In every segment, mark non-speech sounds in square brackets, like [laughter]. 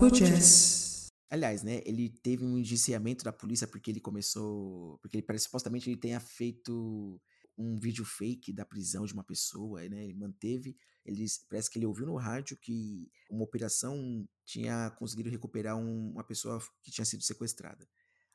Papo Jazz. Aliás, né, ele teve um indiciamento da polícia porque ele começou. Porque ele parece supostamente ele tenha feito um vídeo fake da prisão de uma pessoa, né? Ele manteve. Ele, parece que ele ouviu no rádio que uma operação tinha conseguido recuperar um- uma pessoa que tinha sido sequestrada.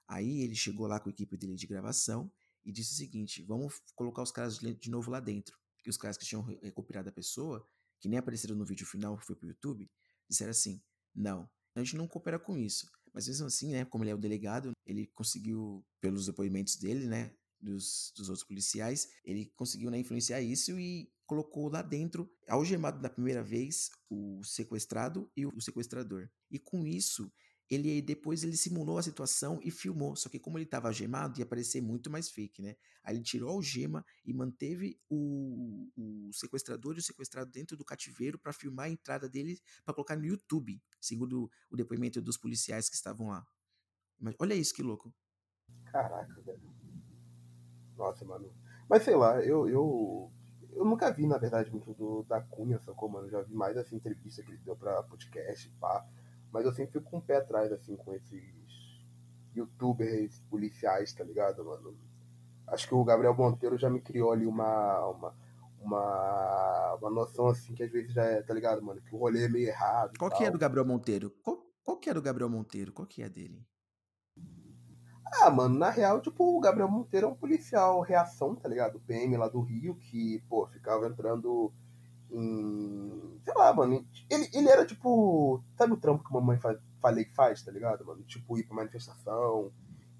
Aí ele chegou lá com a equipe dele de gravação e disse o seguinte: vamos colocar os caras de novo lá dentro. E os caras que tinham re- recuperado a pessoa, que nem apareceram no vídeo final que foi pro YouTube, disseram assim: não, a gente não coopera com isso. Mas mesmo assim, né, como ele é o delegado, ele conseguiu, pelos depoimentos dele, né, dos, dos outros policiais, ele conseguiu né, influenciar isso e colocou lá dentro, algemado da primeira vez, o sequestrado e o sequestrador. E com isso, ele depois ele simulou a situação e filmou. Só que como ele estava algemado, ia parecer muito mais fake, né? Aí ele tirou a algema e manteve o, o sequestrador e o sequestrado dentro do cativeiro para filmar a entrada dele para colocar no YouTube, segundo o depoimento dos policiais que estavam lá. Mas olha isso que louco. Caraca, velho. Nossa, mano. Mas sei lá, eu, eu, eu nunca vi, na verdade, muito do, da Cunha, sacou, mano? Já vi mais, assim, entrevista que ele deu pra podcast, pá. Mas eu sempre fico com o pé atrás, assim, com esses youtubers policiais, tá ligado, mano? Acho que o Gabriel Monteiro já me criou ali uma, uma, uma, uma noção, assim, que às vezes já é, tá ligado, mano? Que o rolê é meio errado. Qual que é tal. do Gabriel Monteiro? Qual, qual que é do Gabriel Monteiro? Qual que é dele? Ah, mano, na real, tipo, o Gabriel Monteiro é um policial reação, tá ligado? O PM lá do Rio, que, pô, ficava entrando em. Sei lá, mano. Ele, ele era tipo. Sabe o trampo que a mamãe fa falei que faz, tá ligado, mano? Tipo, ir pra manifestação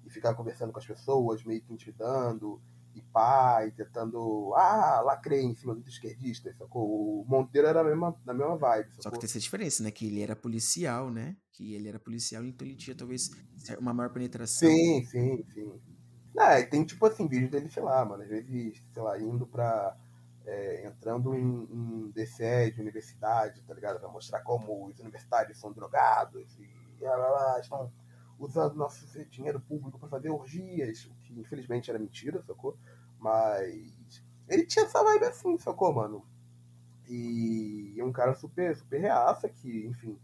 e ficar conversando com as pessoas, meio que intimidando, e e tentando. Ah, lacrei em cima dos esquerdistas, sacou? O Monteiro era na mesma, mesma vibe, Só que sacou? tem essa diferença, né? Que ele era policial, né? Que ele era policial, então ele tinha talvez uma maior penetração. Sim, sim, sim. Ah, tem tipo assim, vídeo dele, sei lá, mano, às vezes, sei lá, indo pra. É, entrando em, em DCE de universidade, tá ligado? Pra mostrar como os universitários são drogados e lá, lá, lá, estão usando nosso dinheiro público pra fazer orgias, o que infelizmente era mentira, sacou? Mas ele tinha essa vibe assim, sacou, mano? E é um cara super, super reaça que, enfim,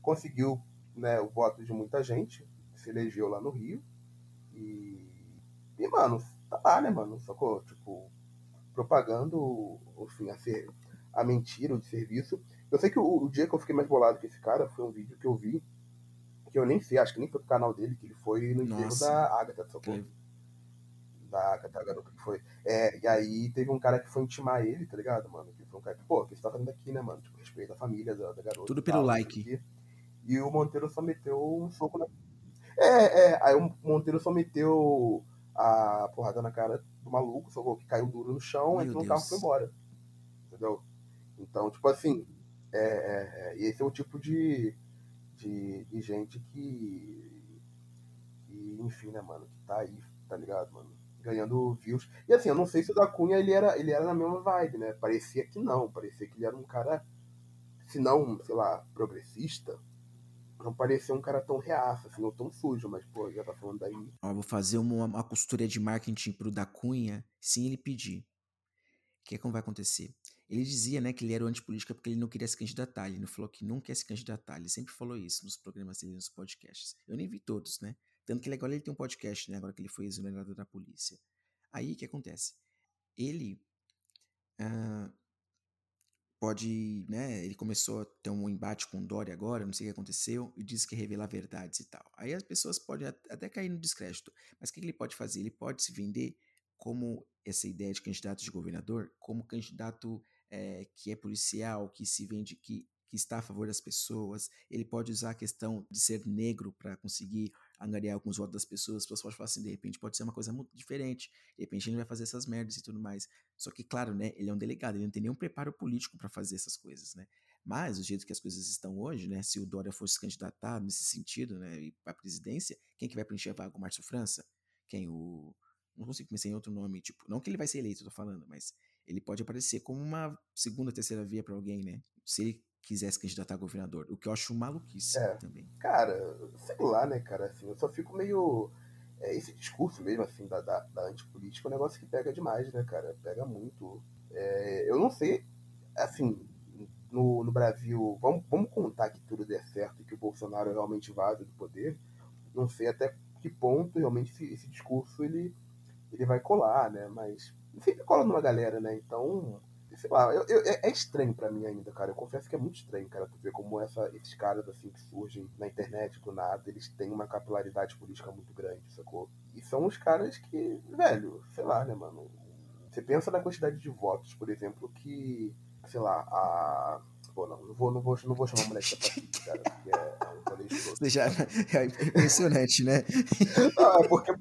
conseguiu né, o voto de muita gente, se elegeu lá no Rio. E, e mano, tá lá, né, mano? Sacou? Tipo, propagando, enfim, a, ser, a mentira, o serviço. Eu sei que o, o dia que eu fiquei mais bolado com esse cara foi um vídeo que eu vi, que eu nem sei, acho que nem foi pro canal dele, que ele foi no enterro da Agatha, sacou? Que- Da Agatha, a garota que foi. É, e aí teve um cara que foi intimar ele, tá ligado, mano? Que foi um cara que, pô, o que você tá fazendo aqui, né, mano? Tipo, respeita a família da, da garota. Tudo pelo tal, like. E o Monteiro só meteu um soco na. É, é, aí o Monteiro só meteu a porrada na cara do maluco, só que caiu duro no chão, Meu entrou no Deus. carro e foi embora. Entendeu? Então, tipo assim, é, é, esse é o tipo de, de, de gente que, que, enfim, né, mano, que tá aí, tá ligado, mano? Ganhando views. E assim, eu não sei se o da Cunha ele era, ele era na mesma vibe, né? Parecia que não, parecia que ele era um cara, se não, sei lá, progressista, não parecia um cara tão reaça, assim, ou tão sujo, mas, pô, já tá falando daí. Ó, vou fazer uma, uma costura de marketing pro da Cunha sem ele pedir. O que é que vai acontecer? Ele dizia, né, que ele era antipolítica porque ele não queria se candidatar. Ele não falou que não quer se candidatar. Ele sempre falou isso nos programas dele, nos podcasts. Eu nem vi todos, né? Tanto que agora ele tem um podcast, né? Agora que ele foi exonerado da polícia. Aí o que acontece? Ele ah, pode, né? Ele começou a ter um embate com o Dória agora, não sei o que aconteceu, e disse que revelar verdades e tal. Aí as pessoas podem at- até cair no descrédito. Mas o que ele pode fazer? Ele pode se vender como essa ideia de candidato de governador, como candidato eh, que é policial, que se vende, que, que está a favor das pessoas. Ele pode usar a questão de ser negro para conseguir angariar alguns votos das pessoas. As pessoas podem falar assim, de repente pode ser uma coisa muito diferente. De repente ele vai fazer essas merdas e tudo mais. Só que, claro, né, ele é um delegado, ele não tem nenhum preparo político para fazer essas coisas, né? Mas, do jeito que as coisas estão hoje, né, se o Dória fosse se candidatar nesse sentido, né, para a presidência, quem que vai preencher a vaga? O Márcio França? Quem? O... Não consigo pensar em outro nome, tipo, não que ele vai ser eleito, eu tô falando, mas ele pode aparecer como uma segunda, terceira via para alguém, né? Se ele quiser se candidatar a governador, o que eu acho maluquice É. também. Cara, sei lá, né, cara, assim, eu só fico meio. é, esse discurso mesmo, assim, da, da, da antipolítica é um negócio que pega demais, né, cara? Pega muito. É, eu não sei, assim, no, no Brasil, vamos, vamos contar que tudo der certo e que o Bolsonaro realmente vaza do poder, não sei até que ponto realmente esse, esse discurso ele, ele vai colar, né? Mas sempre cola numa galera, né? Então, sei lá, eu, eu, é, é estranho para mim ainda, cara. Eu confesso que é muito estranho, cara, tu ver como essa, esses caras assim que surgem na internet do nada, eles têm uma capilaridade política muito grande, sacou? E são os caras que, velho, sei lá, né, mano? Você pensa na quantidade de votos, por exemplo, que, sei lá, a. Pô, não, não vou, não vou, não vou chamar a mulher que tá cara, porque é, é um escroto. [laughs] Já, é impressionante, né? Não, [laughs] é porque.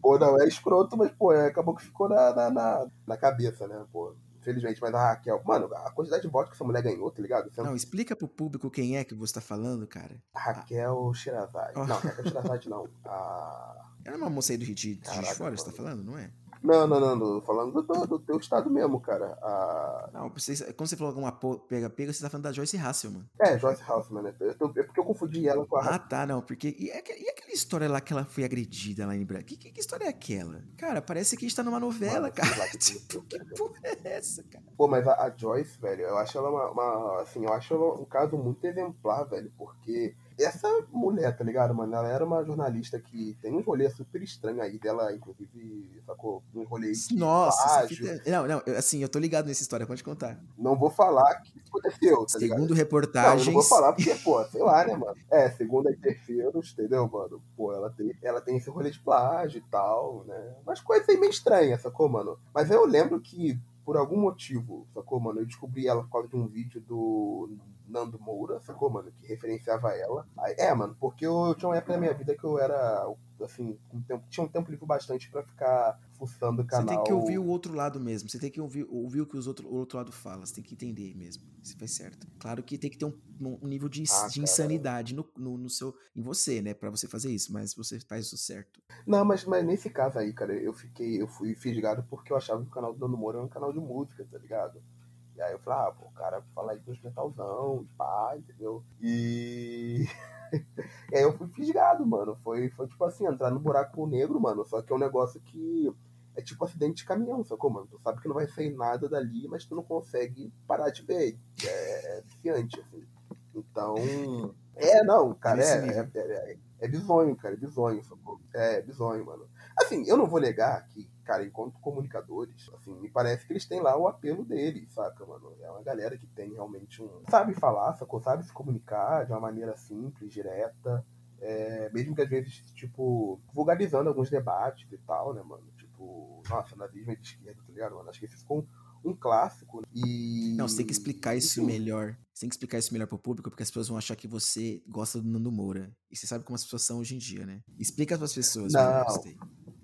Pô, não, é escroto, mas, pô, é, acabou que ficou na, na, na, na cabeça, né, pô infelizmente, mas a Raquel, mano, a quantidade de votos que essa mulher ganhou, tá ligado? Você não, explica pro público quem é que você tá falando, cara. Raquel Shirazade. Oh. Não, Raquel Shirazade não. [laughs] A... Ela é uma moça aí do Rio de, de Fora, você tá falando, não é? Não, não, não, não. Falando do, do teu estado mesmo, cara. A... Não, você, quando você falou alguma pega-pega, você tá falando da Joyce Hasselman. É, Joyce Hasselman, né? É porque eu confundi ela com a. Ah, tá, não. Porque. E, e aquela história lá que ela foi agredida lá em Brasília? Que, que, que, história é aquela? Cara, parece que a gente tá numa novela, Mano, cara. Que, tipo, [laughs] que porra é essa, cara? Pô, mas a, a Joyce, velho, eu acho ela uma, uma. Assim, eu acho ela um caso muito exemplar, velho, porque essa mulher, tá ligado, mano? Ela era uma jornalista que tem um rolê super estranho aí dela, inclusive, sacou? Um rolê de Nossa, fita... não, não, assim, eu tô ligado nessa história, pode contar. Não vou falar o que aconteceu, tá ligado? Segundo reportagens... Não, não vou falar porque, pô, sei lá, né, mano? É, segundo e terceiros, entendeu, mano? Pô, ela tem, ela tem esse rolê de plágio e tal, né? Mas coisa aí meio estranha, sacou, mano? Mas eu lembro que, por algum motivo, sacou, mano? Eu descobri ela por causa de um vídeo do Nando Moura, sacou, mano? Que referenciava ela. Aí, é, mano, porque eu, eu, tinha uma época da minha vida que eu era, assim, um tempo, tinha um tempo livre bastante para ficar fuçando o canal. Você tem que ouvir o outro lado mesmo. Você tem que ouvir, ouvir o que os outro, o outro lado fala. Você tem que entender mesmo. Se faz certo. Claro que tem que ter um, um nível de, ah, de insanidade no, no, no, seu, em você, né? para você fazer isso. Mas você faz isso certo. Não, mas, mas nesse caso aí, cara, eu fiquei, eu fui fisgado porque eu achava que o canal do Nando Moura era um canal de música, tá ligado? E aí eu falei, ah, pô, o cara fala aí dos metalzão, de pá, entendeu? E... [laughs] e aí eu fui fisgado, mano. Foi, foi tipo assim, entrar no buraco negro, mano. Só que é um negócio que é tipo acidente de caminhão, sacou, mano? Tu sabe que não vai sair nada dali, mas tu não consegue parar de ver. É, é viciante, assim. Então. É, não, cara, é, é, é, é, bizonho, cara, é bizonho, sacou? É, bizonho, mano. Assim, eu não vou negar que cara, enquanto comunicadores, assim, me parece que eles têm lá o apelo deles, saca, mano? É uma galera que tem realmente um. Sabe falar, sacou? Sabe se comunicar de uma maneira simples, direta. É, mesmo que às vezes, tipo, vulgarizando alguns debates e tal, né, mano? Tipo, nossa, nazismo é de esquerda, tá ligado, mano? Acho que esse ficou um, um clássico. E. Não, você tem que explicar isso Enfim. melhor. Você tem que explicar isso melhor pro público, porque as pessoas vão achar que você gosta do Nando Moura. E você sabe como as pessoas são hoje em dia, né? Explica para as pessoas. Não,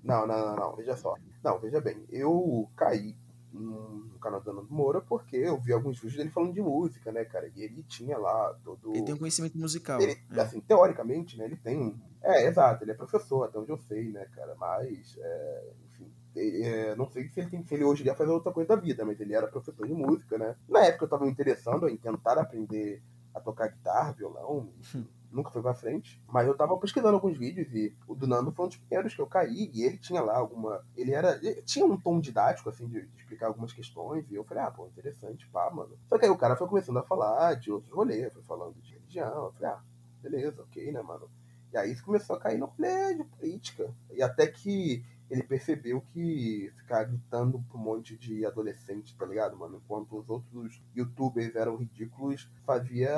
não, não, não, não, veja só. Não, veja bem, eu caí no canal do Nando Moura porque eu vi alguns vídeos dele falando de música, né, cara? E ele tinha lá todo. Ele tem um conhecimento musical. Ele, é. Assim, teoricamente, né, ele tem. É, exato, ele é professor, até onde eu sei, né, cara? Mas, é, enfim. É, não sei se ele, tem, se ele hoje ia fazer outra coisa da vida, mas ele era professor de música, né? Na época eu tava me interessando em tentar aprender a tocar guitarra, violão, enfim. [laughs] nunca foi pra frente. Mas eu tava pesquisando alguns vídeos e o do Nando foi um dos primeiros que eu caí. E ele tinha lá alguma. Ele era. Ele tinha um tom didático, assim, de, de, explicar algumas questões. E eu falei, ah, pô, interessante, pá, mano. Só que aí o cara foi começando a falar de outros rolês, foi falando de religião. Eu falei, ah, beleza, ok, né, mano. E aí isso começou a cair no rolê de política. E até que ele percebeu que ficar gritando pra um monte de adolescente, tá ligado, mano? Enquanto os outros youtubers eram ridículos, fazia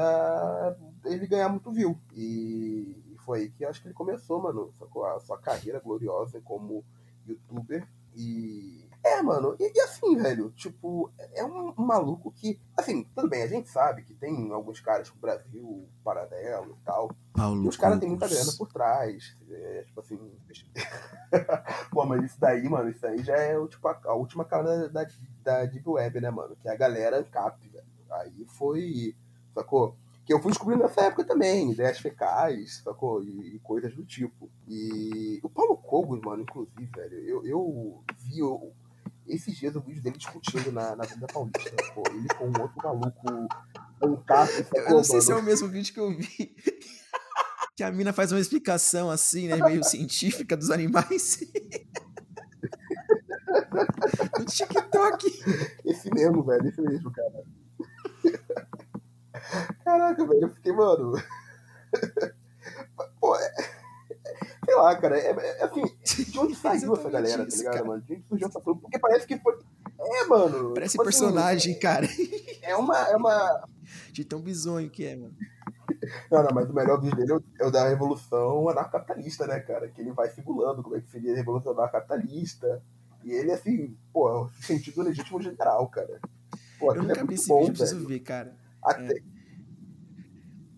ele ganhar muito view. E foi aí que acho que ele começou, mano, a sua carreira gloriosa como youtuber. E é, mano, e, e, assim, velho, tipo, é um, um, maluco que, assim, tudo bem, a gente sabe que tem alguns caras pro Brasil, paralelo e tal. Paulo os caras têm muita grana por trás. É, tipo assim. [laughs] Pô, mas isso daí, mano, isso aí já é tipo, a, a última cara da, da, da Deep Web, né, mano? Que é a galera cap, velho. Aí foi. Sacou? que eu fui descobrindo nessa época também, ideias fecais, sacou? E, e coisas do tipo. E o Paulo Cogos, mano, inclusive, velho, eu, eu vi eu, esses dias o vídeo dele discutindo na, na Avenida Paulista. Pô, ele com um outro maluco, um carro. Eu não sei se é o mesmo vídeo que eu vi. [laughs] que a mina faz uma explicação assim, né? Meio científica dos animais. [laughs] no TikTok. Esse mesmo, velho, esse mesmo, cara. Caraca, velho, eu fiquei, mano. Lá, cara, é, é assim, de onde saiu essa galera, isso, tá ligado, cara. mano? De onde surgiu essa turma? Porque parece que foi. É, mano. Parece tipo assim, personagem, assim, cara. É uma. É uma... [laughs] De tão bizonho que é, mano. Não, não, mas o melhor vídeo dele é o da Revolução Anarcapitalista, né, cara? Que ele vai simulando como é que seria a Revolução Anarcapitalista. E ele, assim, pô, sentido legítimo general, cara. Pô, eu nunca é vi esse bom, vídeo, preciso ver, cara. Até... É.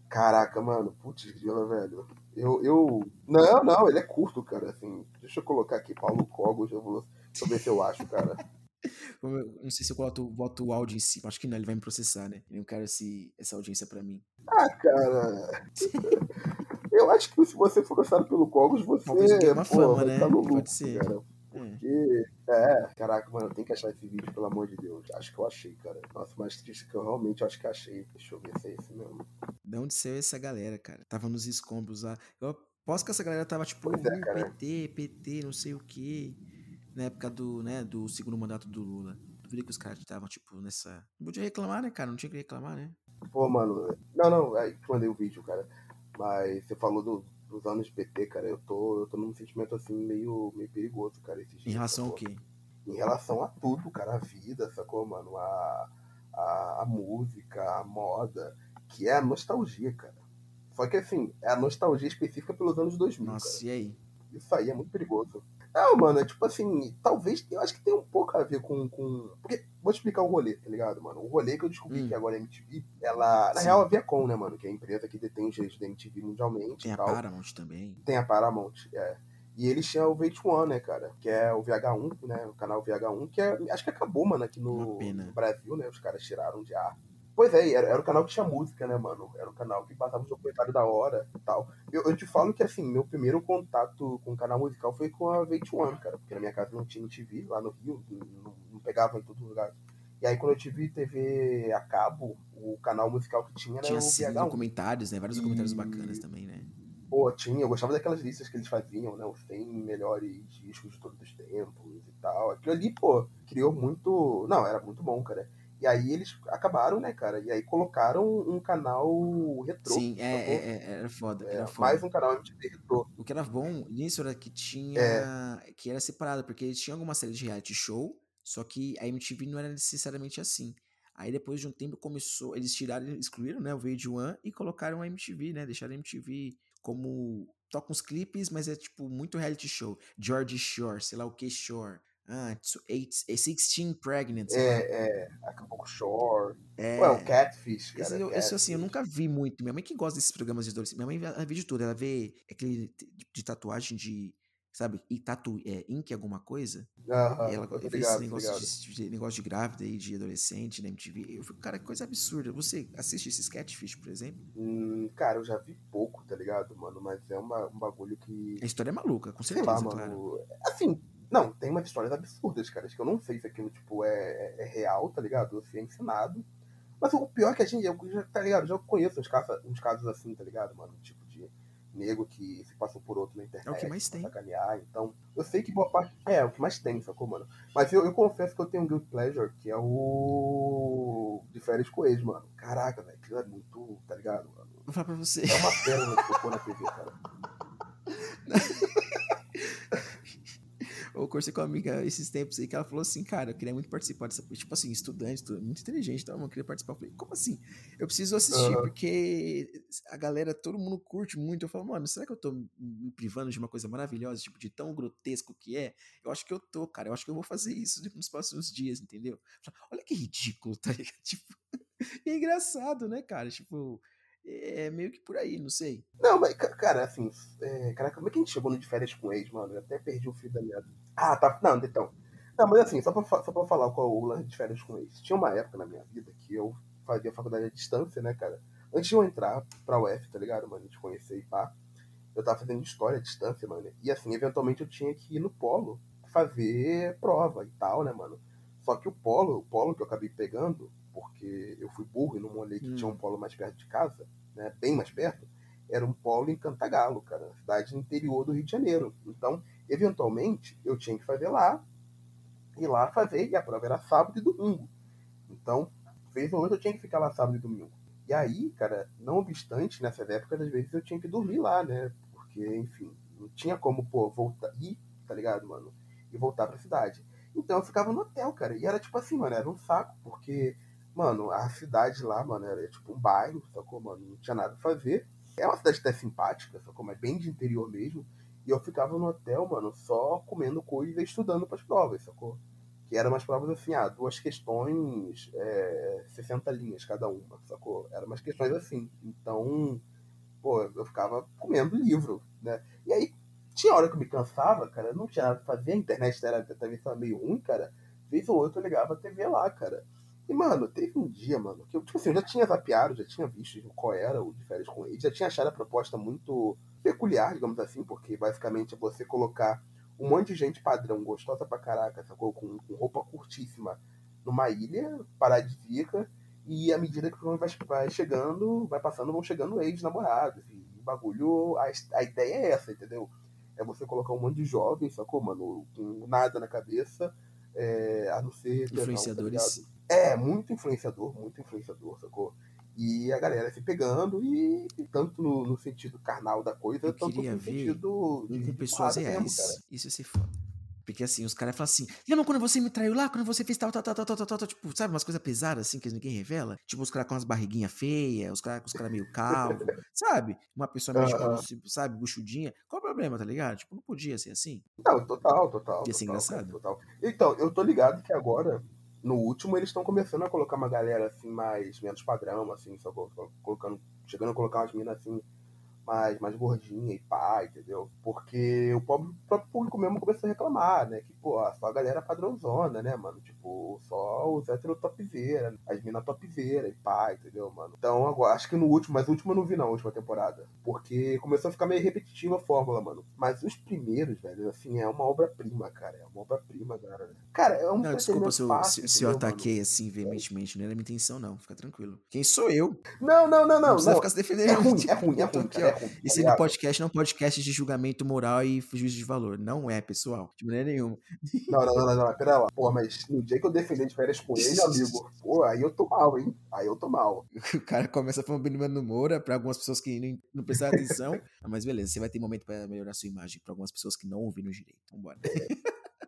Caraca, mano, putz, grila, velho. Eu, eu. Não, não, ele é curto, cara. Assim, deixa eu colocar aqui Paulo Cogos, eu vou... deixa eu ver se eu acho, cara. [laughs] não sei se eu boto, boto o áudio em cima. Acho que não, ele vai me processar, né? Eu não quero esse, essa audiência pra mim. Ah, cara. eu acho que se você for gostado pelo Cogos, você. Talvez uma pô, fama, né? Tá Pode ser. Cara. É. Porque, é, caraca, mano, tem que achar esse vídeo, pelo amor de Deus. Acho que eu achei, cara. Nossa, mais triste que eu realmente acho que achei. Deixa eu ver se é esse mesmo. De onde saiu essa galera, cara? Tava nos escombros lá. Eu aposto que essa galera tava tipo, é, uh, PT, PT, não sei o quê na época do, né, do segundo mandato do Lula. Duvido que os caras estavam, tipo, nessa. Não podia reclamar, né, cara? Não tinha que reclamar, né? Pô, mano. Não, não, aí te mandei o vídeo, cara. Mas você falou do, dos anos de PT, cara. Eu tô, eu tô num sentimento assim meio, meio perigoso, cara. em relação ao quê? Em relação a tudo, cara. A vida, sacou, mano? A, a, a música, a moda, que é a nostalgia, cara. Só que assim, é a nostalgia específica pelos anos 2000. Nossa, cara. e aí? Isso aí é muito perigoso. Não, mano, é tipo assim, talvez, eu acho que tem um pouco a ver com. com... Porque, vou te explicar o rolê, tá ligado, mano? O rolê que eu descobri hum. que agora a MTV, ela. Na Sim. real, a Viacom, né, mano? Que é a empresa que detém os direitos da MTV mundialmente. Tem a. Paramount também. Tem a Paramount, é. E eles tinham o VH1, né, cara? Que é o VH1, né? O canal VH1, que é, acho que acabou, mano, aqui no, no Brasil, né? Os caras tiraram de ar. Pois é, era, era o canal que tinha música, né, mano? Era o canal que passava o documentário da hora e tal. Eu, eu, te falo que, assim, meu primeiro contato com o canal musical foi com a VH1, cara, porque na minha casa não tinha TV, lá no Rio, não, não pegava em todo lugar. E aí, quando eu tive TV a cabo, o canal musical que tinha era tinha o VH1. documentários, né? Vários e... documentários bacanas também, né? Pô, tinha. Eu gostava daquelas listas que eles faziam, né? Os 100 melhores discos de todos os tempos e tal. Aquilo ali, pô, criou muito... Não, era muito bom, cara. E aí eles acabaram, né, cara? E aí colocaram um canal retrô. Sim, é, é, é, era foda, é, era foda. Mais um canal MTV retrô. O que era bom nisso era que tinha. É. que era separado, porque eles tinham alguma série de reality show, só que a MTV não era necessariamente assim. Aí depois de um tempo começou. Eles tiraram, excluíram, né, o VH1 e colocaram a MTV, né? Deixaram a MTV como. Toca uns clipes, mas é tipo muito reality show. George Shore, sei lá o que Shore. Ah, eight, 16 é Pregnant. É, é. Acapulco Shore. É. Ué, o Catfish, cara. Esse, eu, Catfish. assim, eu nunca vi muito. Minha mãe que gosta desses programas de adolescente. Minha mãe ela vê de tudo. Ela vê aquele de tatuagem de. Sabe? E tatu, é, ink alguma coisa. Aham, e ela vê esse negócio de, de, negócio de grávida e de adolescente na MTV. Eu fico, cara, que coisa absurda. Você assiste esses Catfish, por exemplo? Hum, cara, eu já vi pouco, tá ligado, mano? Mas é uma, um bagulho que. A história é maluca, com certeza, lá, claro. Assim, não, tem umas histórias absurdas, cara. Que eu não sei se aquilo, tipo, é, é, é real, tá ligado? Ou se é ensinado. Mas o pior é que a gente, eu tá ligado? Já conheço uns casos, uns casos assim, tá ligado, mano? Tipo de nego que se passou por outro na internet. É o que mais tem. Sacanear. Então, eu sei que boa parte. É, é o que mais tem, sacou, mano? Mas eu, eu confesso que eu tenho um Guild Pleasure, que é o. De férias com ex, mano. Caraca, velho. Aquilo é muito. Tá ligado, mano? Vou falar pra você. É uma pérola que tocou na TV, cara. [laughs] eu conversei com uma amiga esses tempos aí que ela falou assim, cara, eu queria muito participar dessa. Tipo assim, estudante, muito inteligente, então eu queria participar. Eu falei, como assim? Eu preciso assistir, uhum. porque a galera, todo mundo curte muito. Eu falo, mano, será que eu tô me privando de uma coisa maravilhosa, tipo, de tão grotesco que é? Eu acho que eu tô, cara. Eu acho que eu vou fazer isso [laughs] nos próximos dias, entendeu? Olha que ridículo, tá ligado? [laughs] Tipo, é engraçado, né, cara? Tipo, é meio que por aí, não sei. Não, mas, cara, assim, é, caraca, como é que a gente chegou no de férias com ex, mano? Eu até perdi o fio da meada. Ah, tá. Não, então. Não, mas assim, só pra, só pra falar qual o lance de férias com ex. Tinha uma época na minha vida que eu fazia faculdade à distância, né, cara? Antes de eu entrar pra UF, tá ligado, mano? De conhecer e pá. Eu tava fazendo história à distância, mano. E assim, eventualmente eu tinha que ir no polo fazer prova e tal, né, mano? Só que o polo, o polo que eu acabei pegando, porque eu fui burro e não olhei que hum. tinha um polo mais perto de casa, né, bem mais perto, era um polo em Cantagalo, cara, cidade interior do Rio de Janeiro. Então, eventualmente, eu tinha que fazer lá, ir lá fazer, e a prova era sábado e domingo. Então, vez ou outra eu tinha que ficar lá sábado e domingo. E aí, cara, não obstante, nessas épocas, às vezes eu tinha que dormir lá, né? Porque, enfim, não tinha como, pô, voltar, ir, tá ligado, mano? E voltar pra cidade. Então eu ficava no hotel, cara. E era tipo assim, mano, era um saco, porque, mano, a cidade lá, mano, era tipo um bairro, sacou, mano? Não tinha nada pra fazer. É uma cidade até simpática, sacou? Mas bem de interior mesmo. E eu ficava no hotel, mano, só comendo coisa e estudando pras provas, sacou? Que eram umas provas assim, ah, duas questões, é, 60 linhas cada uma, sacou? Eram umas questões assim. Então, pô, eu ficava comendo livro, né? E aí, tinha hora que eu me cansava, cara, não tinha nada pra fazer, a internet era, também estava meio ruim, cara. Vez ou outra eu ligava a TV lá, cara. E, mano, teve um dia, mano, que eu, tipo assim, eu já tinha zapeado, já tinha visto qual era o de férias com ele, já tinha achado a proposta muito peculiar, digamos assim, porque basicamente é você colocar um monte de gente padrão, gostosa pra caraca, sacou? Com, com roupa curtíssima, numa ilha paradisíaca, e à medida que o vai, vai chegando, vai passando, vão chegando ex-namorados. E o bagulho, a, a ideia é essa, entendeu? É você colocar um monte de jovens, sacou, mano? Com nada na cabeça, é, a não ser. Influenciadores. Não, tá é, muito influenciador, muito influenciador, sacou? E a galera se pegando, e, e tanto no, no, sentido carnal da coisa, eu tanto no sentido. De, com pessoas reais. Mesmo, Isso é ser foda. Porque assim, os caras falam assim: lembra quando você me traiu lá? Quando você fez tal, tal, tal, tal, tal, tal, tal, tipo, sabe, umas coisas pesadas assim que ninguém revela? Tipo, os caras com as barriguinhas feias, os caras os cara meio calvo, [laughs] sabe? Uma pessoa meio, uh -huh. tipo, sabe, buchudinha. Qual o problema, tá ligado? Tipo, não podia ser assim. Não, total, total. Ia ser total, engraçado. Total. Então, eu tô ligado que agora no último eles estão começando a colocar uma galera assim mais menos padrão assim só colocando chegando a colocar umas minas assim mais, mais gordinha e pá, entendeu? Porque o próprio, próprio público mesmo começou a reclamar, né? Que, pô, só a galera padrãozona, né, mano? Tipo, só os héteros topzera, as minas topzera e pá, entendeu, mano? Então, agora, acho que no último, mas o último eu não vi na última temporada. Porque começou a ficar meio repetitiva a fórmula, mano. Mas os primeiros, velho, assim, é uma obra-prima, cara. É uma obra-prima, cara. Cara, é um Não, desculpa se eu, fácil, se, se eu ataquei mano? assim veementemente, não era minha intenção, não. Fica tranquilo. Quem sou eu? Não, não, não, não. Não precisa não. ficar se defendendo. É ruim, é ruim, é [laughs] ruim. Cara, é ruim Esse tá podcast não é um podcast de julgamento moral e juízo de valor. Não é, pessoal. De maneira nenhuma. Não, não, não, não, não. Pera lá. Pô, mas no dia que eu defender de férias com ele, amigo, pô, aí eu tô mal, hein? Aí eu tô mal. [laughs] O cara começa falando Benimano Moura pra algumas pessoas que não, não prestaram atenção. [laughs] mas beleza, você vai ter momento pra melhorar sua imagem pra algumas pessoas que não ouviram direito. Vambora.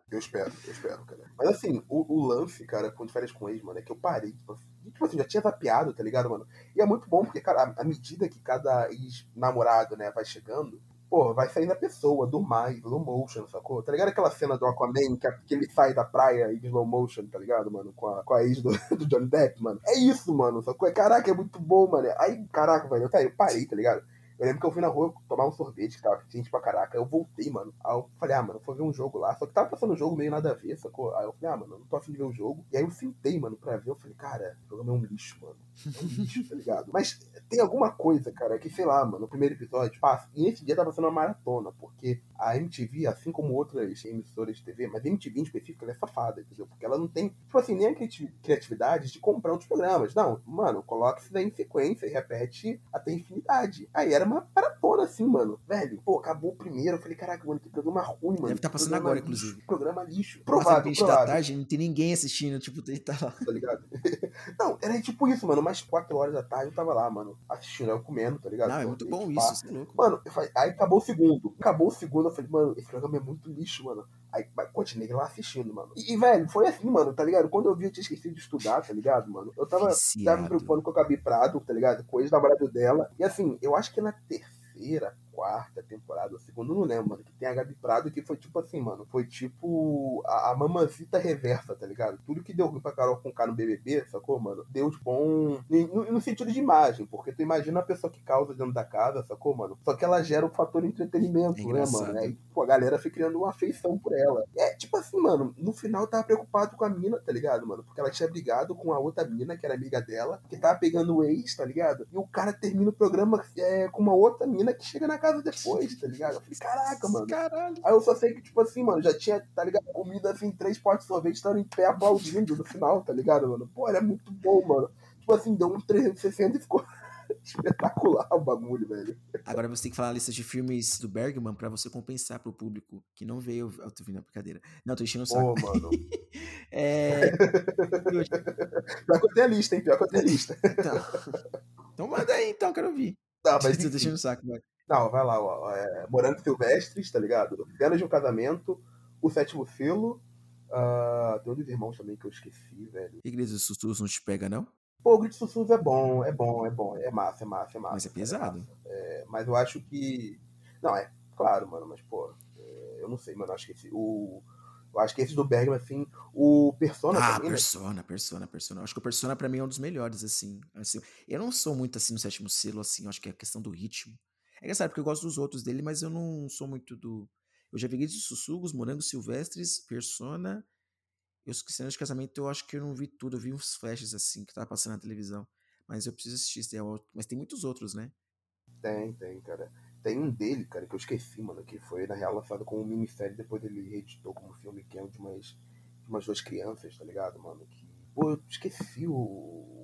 Eu espero, eu espero, cara. Mas assim, o, o lance, cara, com de férias com ex, mano, é que eu parei. Tipo, tipo assim, já tinha tapeado, tá ligado, mano? E é muito bom, porque, cara, à medida que cada ex-namorado, né, vai chegando, pô, vai saindo a pessoa do mar, slow motion, sacou? Tá ligado aquela cena do Aquaman que, que ele sai da praia em slow motion, tá ligado, mano? Com a, com a ex do, [laughs] do Johnny Depp, mano. É isso, mano, sacou? Caraca, é muito bom, mano. Aí, caraca, velho, tá, eu parei, tá ligado? Eu lembro que eu fui na rua tomar um sorvete, que tava gente pra caraca. Eu voltei, mano. Aí eu falei, ah, mano, vou ver um jogo lá. Só que tava passando um jogo meio nada a ver, sacou? Aí eu falei, ah, mano, não tô afim de ver o jogo. E aí eu sentei, mano, pra ver. Eu falei, cara, o programa é um lixo, mano. É um lixo, tá ligado? Mas tem alguma coisa, cara, que sei lá, mano, no primeiro episódio, passa. E esse dia tava sendo uma maratona, porque a MTV, assim como outras emissoras de TV, mas a MTV em específico, ela é safada, entendeu? Porque ela não tem, tipo assim, nem a criatividade de comprar outros programas. Não, mano, coloca isso daí em sequência e repete até infinidade. Aí era uma maratona, assim, mano. Velho, pô, acabou o primeiro. Eu falei, caraca, mano, que programa ruim, mano. Deve estar tá passando programa agora, lixo, inclusive. Programa lixo. Provável, Provável, da tarde, não tem ninguém assistindo, tipo, ele tá lá. Tá ligado? [laughs] não, era tipo isso, mano. Mais 4 horas da tarde eu tava lá, mano, assistindo, eu comendo, tá ligado? Não, é Pô, muito bom isso, você é louco. Mano, falei, aí acabou o segundo. Acabou o segundo, eu falei, mano, esse programa é muito lixo, mano. Aí continuei lá assistindo, mano. E, e, velho, foi assim, mano, tá ligado? Quando eu vi, eu tinha esquecido de estudar, tá ligado, mano? Eu tava, tava me preocupando com a Gabi Prado, tá ligado? Com o ex-namorado dela. E assim, eu acho que na terceira, quarta temporada, ou segunda, não lembro, mano. Que tem a Gabi Prado que foi tipo assim, mano. Foi tipo a, a mamazita reversa, tá ligado? Tudo que deu ruim pra Carol com K no BBB, sacou, mano? Deu de bom. No, no, sentido de imagem, porque tu imagina a pessoa que causa dentro da casa, sacou, mano? Só que ela gera o um fator entretenimento, É né, mano? Aí, pô, a galera foi criando uma afeição por ela. É, tipo assim, mano, no final eu tava preocupado com a mina, tá ligado, mano? Porque ela tinha brigado com a outra mina, que era amiga dela, que tava pegando o ex, tá ligado? E o cara termina o programa é, com uma outra mina que chega na casa depois, tá ligado? Eu falei, caraca, mano. Caralho. Aí eu só sei que, tipo assim, mano, já tinha, tá ligado? Comida assim, três potes de sorvete, estavam em pé aplaudindo no final, tá ligado, mano? Pô, era muito bom, mano. Tipo assim, deu um 360 e ficou [laughs] espetacular o bagulho, velho. Agora você tem que falar a lista de filmes do Bergman pra você compensar pro público que não veio. Eu tô vindo a brincadeira. Não, tô enchendo o saco. Pô, mano. [laughs] é. Pior que eu tenho a lista, hein? Pior que eu tenho a lista. Então. Então manda aí, então, quero ouvir. Tá, mas [laughs] Tô deixando o saco, vai. Não, vai lá, ó. É, Morangos Silvestres, tá ligado? Cenas de um Casamento, O Sétimo Selo. ah, tem um dos irmãos também que eu esqueci, velho. Igreja dos Sussurros não te pega, não? Pô, o Grito de Sussurros é bom, é bom, é bom. É massa, é massa, é massa. Mas é pesado. É, mas eu acho que. Não, é claro, mano, mas, pô, é, eu não sei, mano. Eu acho que esse. O, eu acho que esse do Bergman, assim, o Persona Ah, também, né? Persona, Persona, Persona. Eu Acho que o Persona pra mim é um dos melhores, assim. assim. Eu não sou muito assim no sétimo selo, assim. Eu acho que é a questão do ritmo. É engraçado, porque eu gosto dos outros dele, mas eu não sou muito do. Eu já vi de Sussurros, Morangos Silvestres, Persona. E os Cenas de Casamento, eu acho que eu não vi tudo. Eu vi uns flashes, assim, que tava passando na televisão. Mas eu preciso assistir esse. Mas tem muitos outros, né? Tem, tem, cara. Tem um dele, cara, que eu esqueci, mano, que foi, na real, lançado como minissérie, depois ele reeditou como filme, que é um de umas, de umas duas crianças, tá ligado, mano? Que, pô, eu esqueci o...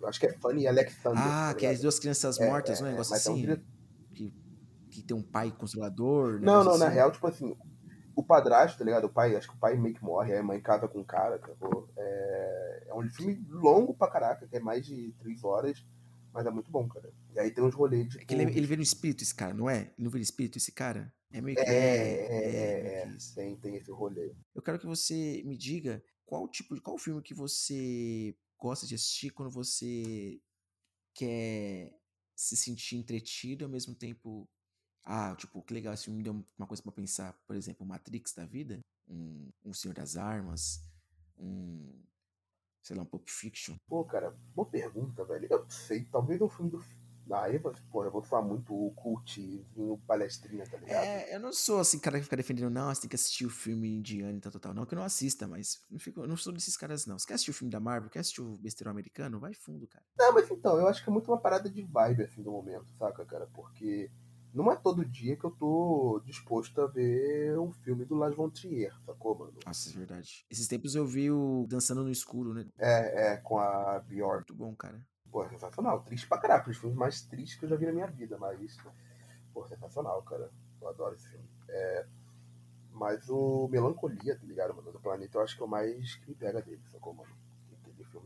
Eu acho que é Fanny Alexander, Ah, tá que é as duas crianças É, mortas, é, não é um é, negócio mas é um assim? Que tem um pai controlador, Não, negócio não, na assim? real, tipo assim, o padrasto, tá ligado? O pai, acho que o pai meio que morre, aí a mãe casa com o cara, acabou. É, é um filme longo pra caraca, que é mais de três horas, mas é muito bom, cara. E aí tem uns rolês, tipo... É que ele, ele vira um espírito, esse cara, não é? Ele não vira espírito, esse cara? É meio que. É, É, é, é, é, tem, tem esse rolê. Eu quero que você me diga qual tipo de. Qual filme que você gosta de assistir quando você quer se sentir entretido ao mesmo tempo. Ah, tipo, que legal, esse filme me deu uma coisa pra pensar. Por exemplo, Matrix da vida, um, um Senhor das Armas, um. Sei lá, um Pulp Fiction. Pô, cara, boa pergunta, velho. Eu não sei, talvez um filme do. Ah, eu, porra, eu vou falar muito o cultzinho palestrinha, tá ligado? É, eu não sou assim, cara que fica defendendo, não, você tem que assistir o filme indiano e tal, tal, tal. Não que eu não assista, mas não, fico, eu não sou desses caras, não. Você quer assistir o filme da Marvel? Quer assistir o besteirão americano? Vai fundo, cara. Não, mas então, eu acho que é muito uma parada de vibe, assim, do momento, saca, cara? Porque não é todo dia que eu tô disposto a ver um filme do Lars von Trier, sacou, mano? Nossa, é verdade. Esses tempos eu vi o Dançando no Escuro, né? É, é, com a Bjork. Muito bom, cara. Pô, sensacional. Triste pra caraca, um dos filmes mais tristes que eu já vi na minha vida, mas. Pô, sensacional, cara. Eu adoro esse filme. É, mas o Melancolia, tá ligado, mano? Do planeta, eu acho que é o mais que me pega dele, sacou, mano?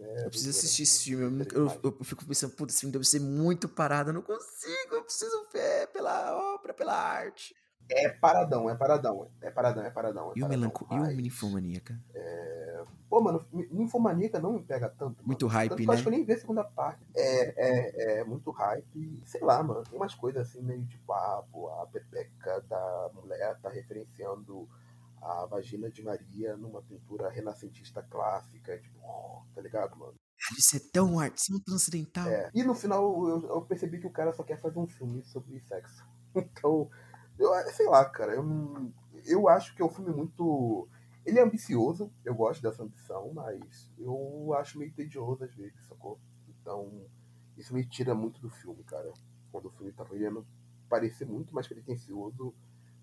É. Eu preciso assistir esse filme. Eu, nunca- eu, eu fico pensando, putz, esse filme deve ser muito parado. Eu não consigo. Eu preciso ver pela obra, pela arte. É paradão, é paradão. É paradão, é paradão. É E o paradão, Melanco... E o Ninfomaníaca? Pô, mano, Ninfomaníaca não me pega tanto. Mano. Muito hype, Tanto eu acho né? que eu nem vi a segunda parte. É, é, é muito hype. Sei lá, mano. Tem umas coisas assim meio tipo, ah, pô, a pepeca da mulher tá referenciando a vagina de Maria numa pintura renascentista clássica. Tipo, oh, tá ligado, mano? Isso é tão arte, tão transcendental. É. E no final eu, eu percebi que o cara só quer fazer um filme sobre sexo. [laughs] Então, eu, sei lá, cara, eu, eu acho que é um filme muito. Ele é ambicioso, eu gosto dessa ambição, mas eu acho meio tedioso às vezes, sacou? Então, isso me tira muito do filme, cara. Quando o filme tá querendo parecer muito mais pretencioso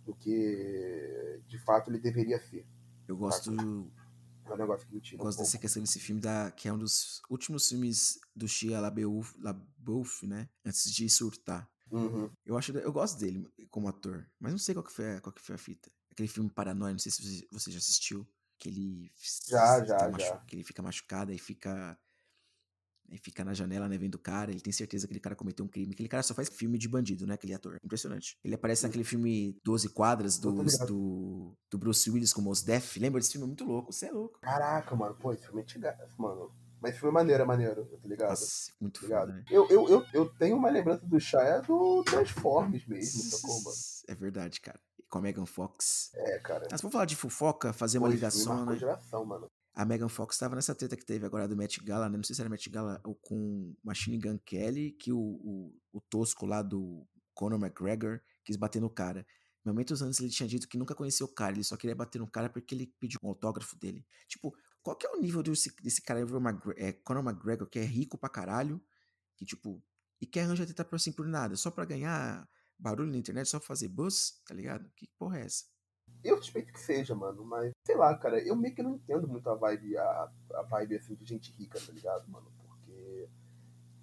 do que de fato ele deveria ser. Eu gosto, É um negócio que me tira. um gosto dessa pouco. questão desse filme, da, que é um dos últimos filmes do Shia LaBeouf, LaBeouf, né? Antes de surtar. Uhum. Eu acho, eu gosto dele como ator, mas não sei qual que foi, a- qual que foi a fita. Aquele filme Paranoia, não sei se você- já assistiu, que ele Já, já, já. que ele fica machucado e fica fica na janela, né, vendo o cara, ele tem certeza que aquele cara cometeu um crime. Aquele cara só faz filme de bandido, né, aquele ator. Impressionante. Ele aparece naquele filme 12 quadras do, do, do Bruce Willis com o Mos Def. Lembra desse filme? É muito louco, você é louco. Caraca, mano, pô, esse filme é antiga- mano. Mas esse filme é maneiro, é maneiro, tá ligado? Nossa, muito Tá ligado? foda, né? Eu, eu, eu, eu tenho uma lembrança do Shia do Transformers mesmo, sacou, mano? É verdade, cara. Com a Megan Fox. É, cara. Mas vamos falar de fofoca, fazer uma Pô, filme ligação, né? geração, mano. A Megan Fox estava nessa treta que teve agora do Met Gala, né? Não sei se era Met Gala ou com Machine Gun Kelly, que o, o, o tosco lá do Conor McGregor quis bater no cara. Momentos antes ele tinha dito que nunca conheceu o cara, ele só queria bater no cara porque ele pediu um autógrafo dele. Tipo, qual que é o nível desse, desse cara, é, Conor McGregor, que é rico pra caralho, que tipo, e quer arranjar tentar por assim por nada, só pra ganhar barulho na internet, só pra fazer buzz, tá ligado? Que porra é essa? Eu suspeito que seja, mano, mas sei lá, cara, eu meio que não entendo muito a vibe, a, a vibe assim de gente rica, tá ligado, mano? Porque,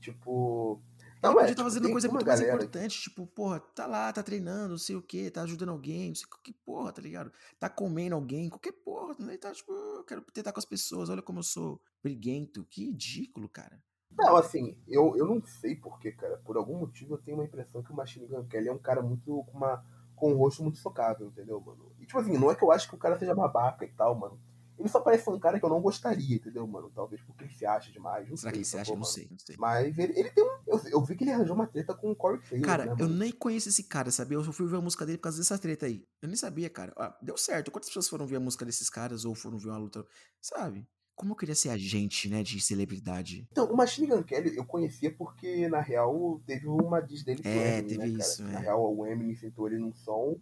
tipo. Não, podia é, estar tipo, fazendo coisa muito mais importante, tipo, porra, tá lá, tá treinando, não sei o que, tá ajudando alguém, não sei o que porra, tá ligado? Tá comendo alguém, qualquer porra, né? Tá tipo, eu quero tentar com as pessoas, olha como eu sou briguento, que ridículo, cara. Não, assim, eu, eu não sei porquê, cara. Por algum motivo eu tenho uma impressão que o Machine Gun Kelly é um cara muito com uma com um rosto muito socável, entendeu, mano? Tipo assim, não é que eu acho que o cara seja babaca e tal, mano. Ele só parece um cara que eu não gostaria, entendeu, mano? Talvez porque ele se acha demais. Não Será sei, que ele se acha? Não mano? sei, não sei. Mas ele, ele tem um. Eu, eu vi que ele arranjou uma treta com o Corey Taylor, Cara, né, eu nem conheço esse cara, sabia? Eu só fui ver a música dele por causa dessa treta aí. Eu nem sabia, cara. Ah, deu certo. Quantas pessoas foram ver a música desses caras ou foram ver uma luta? Sabe? Como eu queria ser agente, né, de celebridade. Então, o Machine Gun Kelly eu conhecia porque, na real, teve uma diz dele com É, Eminem, teve né, cara? isso, Na é. real, o Eminem sentou ele num som.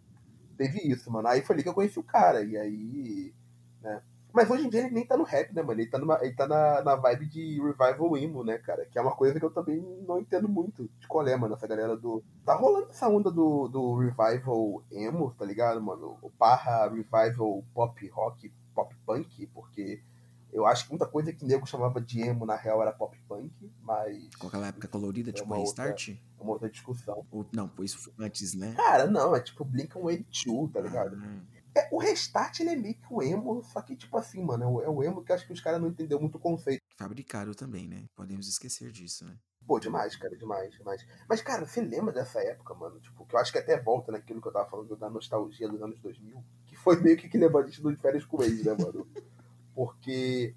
Teve isso, mano. Aí foi ali que eu conheci o cara. E aí. né? Mas hoje em dia ele nem tá no rap, né, mano? Ele tá, numa, ele tá na, na vibe de revival emo, né, cara? Que é uma coisa que eu também não entendo muito de qual é, mano. Essa galera do. Tá rolando essa onda do, do revival emo, tá ligado, mano? O barra revival pop rock, pop punk, porque eu acho que muita coisa que nego chamava de emo na real era pop punk, mas. Com aquela época colorida, É tipo uma outra- Restart? É uma outra discussão. Ou, não, pô, isso foi antes, né? Cara, não, é tipo Blink-182, tá ligado? Ah, É, o Restart, ele é meio que o emo, só que, tipo assim, mano, é o, é o emo que eu acho que os caras não entenderam muito o conceito. fabricaram também, né? Podemos esquecer disso, né? Pô, demais, cara, demais, demais. Mas, cara, você lembra dessa época, mano? Tipo, que eu acho que até volta naquilo que eu tava falando da nostalgia dos anos 2000, que foi meio que que levou a gente de férias com eles, né, mano? [laughs] Porque.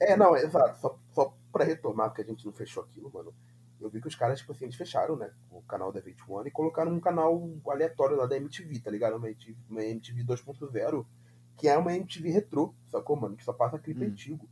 É, não, é exato. Só, só pra retomar, porque a gente não fechou aquilo, mano. Eu vi que os caras, tipo assim, eles fecharam, né? O canal da VH1 e colocaram um canal aleatório lá da MTV, tá ligado? Uma MTV, uma MTV 2.0, que é uma MTV retrô, sacou, mano? Que só passa clipe Hum. antigo.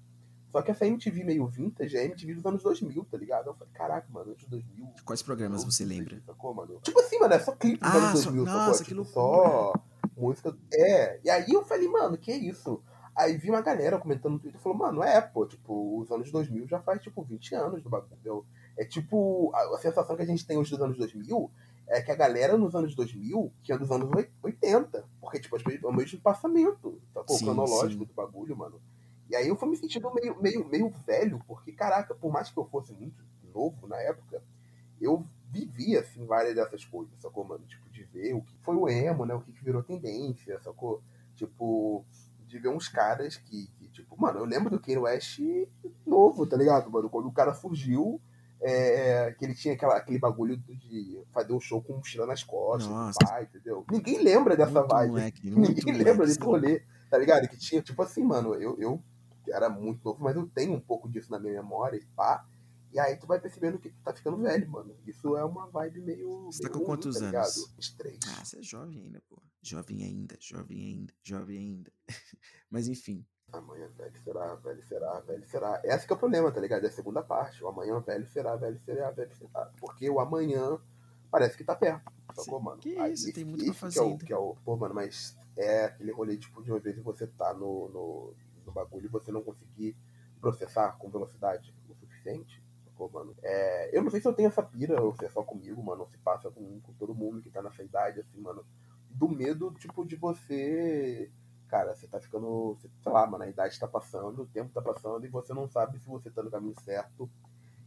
Só que essa MTV meio vintage é MTV dos anos 2000, tá ligado? Eu falei, caraca, mano, anos 2000. Quais programas você lembra? Sacou, mano? Tipo assim, mano, é só clipe dos Ah, anos só- 2000, nossa, sacou? que Tipo, só música. É, e aí eu falei, mano, que isso? Aí vi uma galera comentando no Twitter e falou, mano, é, pô, tipo, os anos 2000 já faz, tipo, 20 anos do bagulho. É tipo, a, a sensação que a gente tem hoje dos anos 2000 é que a galera nos anos 2000 tinha dos anos 80. Porque, tipo, é o mesmo passamento, sacou? O Sim, cronológico sim. do bagulho, mano. E aí eu fui me sentindo meio, meio, meio velho, porque, caraca, por mais que eu fosse muito novo na época, eu vivi, assim, várias dessas coisas, sacou, mano? Tipo, de ver o que foi o emo, né? O que virou tendência, sacou? Tipo, de ver uns caras que, que, tipo, mano, eu lembro do Kanye West novo, tá ligado, mano? Quando o cara surgiu, é, que ele tinha aquela, aquele bagulho de fazer o show com mochila nas costas, Nossa. pai, entendeu? Ninguém lembra dessa Muito vibe. moleque, [laughs] Ninguém moleque. lembra desse rolê, tá ligado? Que tinha, tipo assim, mano, eu, eu era muito novo, mas eu tenho um pouco disso na minha memória e pá. E aí tu vai percebendo que tu tá ficando velho, mano. Isso é uma vibe meio. Você tá com ruim, quantos tá anos? ligado? Uns três. Ah, você é jovem ainda, pô. Jovem ainda, jovem ainda, jovem ainda. [laughs] Mas enfim. Amanhã velho será, velho será, velho será. Esse que é o problema, tá ligado? É a segunda parte. O amanhã velho será, velho será, velho será. Porque o amanhã parece que tá perto. Sacou, mano? Que Aí, isso, tem muito esse pra fazer que é, o, que é o. Pô, mano, mas é aquele rolê, tipo, de uma vez você tá no, no, no bagulho e você não conseguir processar com velocidade o suficiente. Sacou, mano? É, eu não sei se eu tenho essa pira ou se é só comigo, mano, ou se passa com, com todo mundo que tá nessa idade, assim, mano. Do medo, tipo, de você cara, você tá ficando, sei lá, mano, a idade tá passando, o tempo tá passando e você não sabe se você tá no caminho certo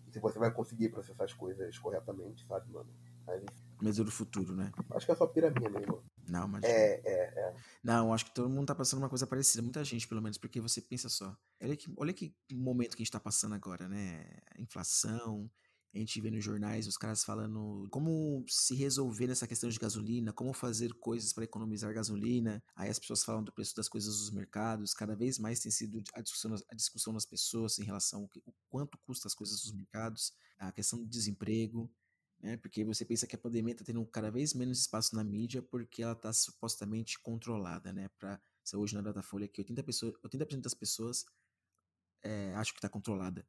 e se você vai conseguir processar as coisas corretamente, sabe, mano? Mas, Medo do futuro, né? acho que é só pira minha mesmo. Não, mas. É, é, é. Não, acho que todo mundo tá passando uma coisa parecida. Muita gente, pelo menos, porque você pensa só. Olha que, olha que momento que a gente tá passando agora, né? Inflação. A gente vê nos jornais os caras falando como se resolver nessa questão de gasolina, como fazer coisas para economizar gasolina. Aí as pessoas falam do preço das coisas dos mercados. Cada vez mais tem sido a discussão, a discussão das pessoas em relação ao que- o quanto custa as coisas dos mercados, a questão do desemprego né? Porque você pensa que a pandemia está tendo cada vez menos espaço na mídia porque ela está supostamente controlada, né? Para hoje na Datafolha que 80%, pessoas, 80 das pessoas é, acham que está controlada.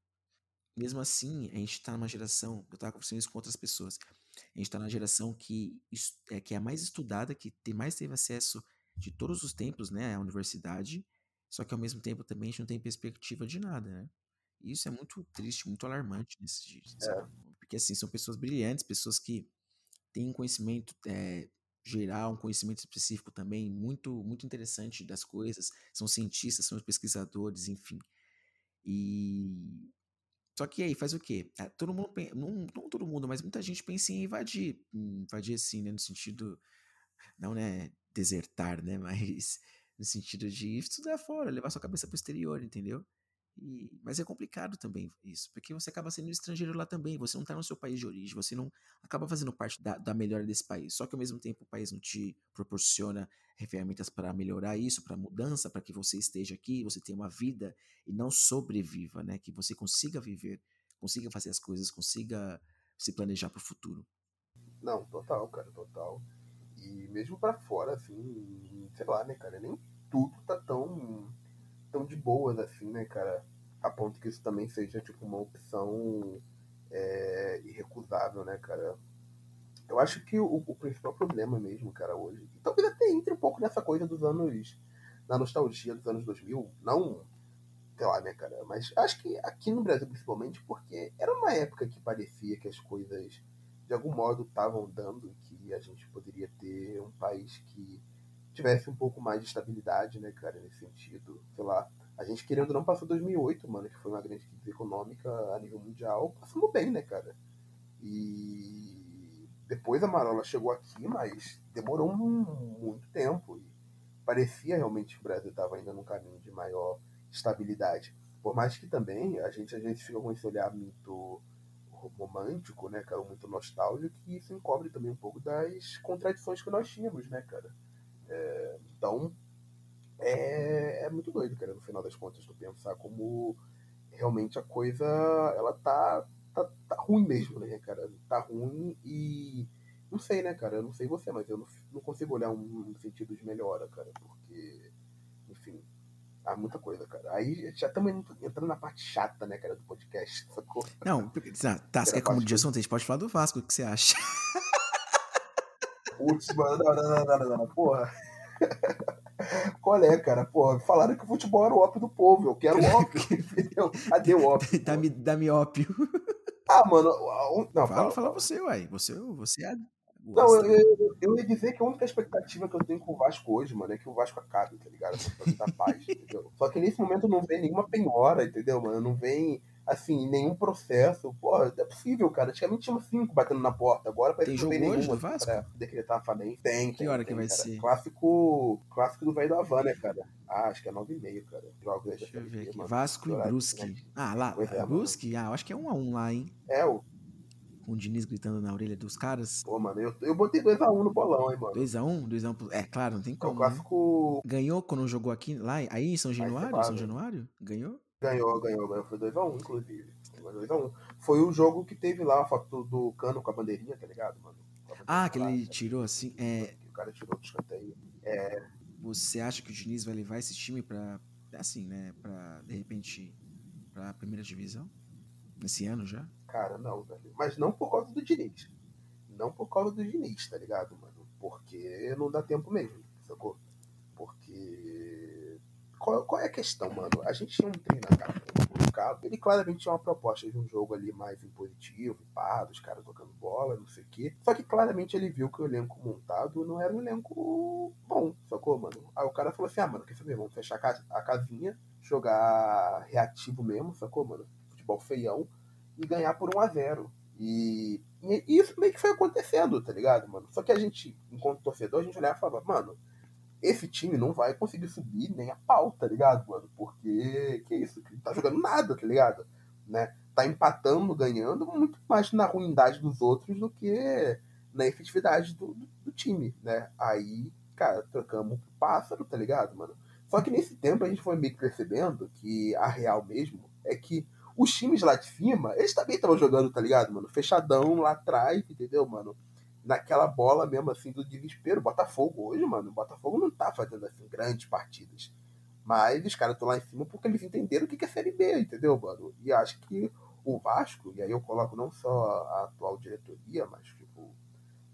Mesmo assim, a gente está numa geração, eu estava conversando isso com outras pessoas, a gente está na geração que, é, que é a mais estudada, que tem mais teve acesso de todos os tempos, né, à universidade, só que ao mesmo tempo também a gente não tem perspectiva de nada, né? E isso é muito triste, muito alarmante nesses dias. É. Porque assim, são pessoas brilhantes, pessoas que têm um conhecimento é, geral, um conhecimento específico também muito, muito interessante das coisas, são cientistas, são pesquisadores, enfim. E só que aí faz o quê? É, todo mundo, não, não todo mundo, mas muita gente pensa em invadir, invadir assim, né, no sentido não, né, desertar, né, [laughs] mas no sentido de estudar fora, levar sua cabeça para o exterior, entendeu? E, mas é complicado também isso, porque você acaba sendo estrangeiro lá também, você não está no seu país de origem, você não acaba fazendo parte da, da melhora desse país. Só que ao mesmo tempo o país não te proporciona ferramentas para melhorar isso, para mudança, para que você esteja aqui, você tenha uma vida e não sobreviva, né? Que você consiga viver, consiga fazer as coisas, consiga se planejar para o futuro. Não, total, cara, total. E mesmo para fora, assim, sei lá, né, cara, nem tudo tá tão tão de boas assim, né, cara? A ponto que isso também seja tipo uma opção é, irrecusável, né, cara? Eu acho que o, o, principal problema mesmo, cara, hoje, e talvez até entre um pouco nessa coisa dos anos, na nostalgia dos anos 2000, não, sei lá, né, cara, mas acho que aqui no Brasil principalmente, porque era uma época que parecia que as coisas de algum modo estavam dando que a gente poderia ter um país que tivesse um pouco mais de estabilidade, né, cara, nesse sentido. Sei lá, a gente querendo não passou 2008, mano, que foi uma grande crise econômica a nível mundial, passamos bem, né, cara. E depois a Marola chegou aqui, mas demorou muito tempo e parecia realmente que o Brasil estava indo num caminho de maior estabilidade. Por mais que também a gente às vezes fica com esse olhar muito romântico, né, cara, muito nostálgico, e isso encobre também um pouco das contradições que nós tínhamos, né, cara. É, então, é, é, muito doido, cara, no final das contas, tu pensar como realmente a coisa, ela tá, tá, tá ruim mesmo, né, cara? Tá ruim e não sei, né, cara? Eu não sei você, mas eu não, não consigo olhar um, um, sentido de melhora, cara, porque, enfim, há muita coisa, cara. Aí já estamos entrando na parte chata, né, cara, do podcast, [laughs] sacou? Não, tá, tá é como diz ontem, a gente pode falar do Vasco, o que você acha? Putz, mano, não, não, não, não, não, porra. [laughs] Qual é, cara? Porra, falaram que o futebol era o ópio do povo. Eu quero o [laughs] ópio, entendeu? Cadê o ópio? [laughs] Dá-me dá ópio. Ah, mano. Não, fala, fala, fala você, uai. Você, você é. Não, eu, eu, eu, ia dizer que a única expectativa que eu tenho com o Vasco hoje, mano, é que o Vasco acabe, tá ligado? Pra dar paz, [laughs] entendeu? Só que nesse momento não vem nenhuma penhora, entendeu, mano? Não vem assim, nenhum processo. Pô, é possível, cara. Antigamente tinha cinco batendo na porta. Agora parece que não tem nenhum. Hoje do Vasco? Pra decretar a falência. Tem, Que tem, hora tem, que vai cara. ser? Clássico, clássico do velho do Havan, né, cara? Ah, acho que é nove e meio, cara. Jogos da Deixa eu ver aqui. mano. Vasco e Horário, Brusque. né? Ah, lá. Pois é, mano. Brusque? Ah, acho que é um a um lá, hein? É, o. Com o Diniz gritando na orelha dos caras. Pô, mano, eu, eu botei 2x1 no bolão, hein, mano. 2x1? 2x1. pro- É, claro, não tem É o como. Né? clássico. Ganhou quando jogou aqui, lá, aí em São Januário? São Januário? Ganhou? Ganhou, ganhou, ganhou. Foi 2x1, inclusive. Foi 2x1. Foi o jogo que teve lá a foto do cano com a bandeirinha, tá ligado, mano? Ah, que ele tá tirou assim. É, o cara tirou do escanteio. você acha que o Diniz vai levar esse time pra. Assim, né? Pra, de repente, pra primeira divisão? Nesse ano já? Cara, não, velho. Mas não por causa do Diniz. Não por causa do Diniz, tá ligado, mano? Porque não dá tempo mesmo, sacou? Porque. Qual, qual é a questão, mano? A gente tinha um treinador, o Cabo, ele claramente tinha uma proposta de um jogo ali mais impositivo, pá, dos caras tocando bola, não sei o quê. Só que claramente ele viu que o elenco montado não era um elenco bom, sacou, mano? Aí o cara falou assim: ah, mano, quer saber? Vamos fechar a casa- a casinha, jogar reativo mesmo, sacou, mano? Futebol feião e ganhar por 1 a 0 e, e isso meio que foi acontecendo, tá ligado, mano? Só que a gente, enquanto torcedor, a gente olhava e falava, mano, esse time não vai conseguir subir nem a pau, tá ligado, mano? Porque, que isso, que tá jogando nada, tá ligado? Né? Tá empatando, ganhando, muito mais na ruindade dos outros do que na efetividade do, do, do time, né? Aí, cara, trocamos pro pássaro, tá ligado, mano? Só que nesse tempo a gente foi meio que percebendo que a real mesmo é que os times lá de cima, eles também estavam jogando, tá ligado, mano? Fechadão lá atrás, entendeu, mano? Naquela bola mesmo, assim, do desespero. Botafogo hoje, mano, o Botafogo não tá fazendo, assim, grandes partidas. Mas os caras estão lá em cima porque eles entenderam o que é Série B, entendeu, mano? E acho que o Vasco, e aí eu coloco não só a atual diretoria, mas, tipo,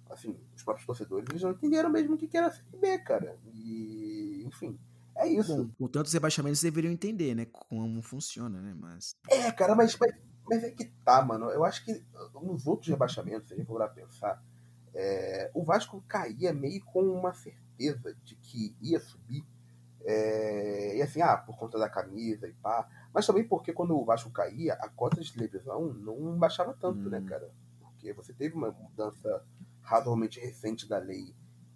assim, os próprios torcedores, eles não entenderam mesmo o que era Série B, cara. E, enfim, é isso. Bom, com tantos rebaixamentos deveriam entender, né? Como funciona, né? Mas. É, cara, mas, mas, mas é que tá, mano. Eu acho que nos outros rebaixamentos, se a gente for lá pensar, é, o Vasco caía meio com uma certeza de que ia subir. É, e assim, ah, por conta da camisa e pá. Mas também porque quando o Vasco caía, a cota de televisão não baixava tanto, Hum. né, cara? Porque você teve uma mudança razoavelmente recente da lei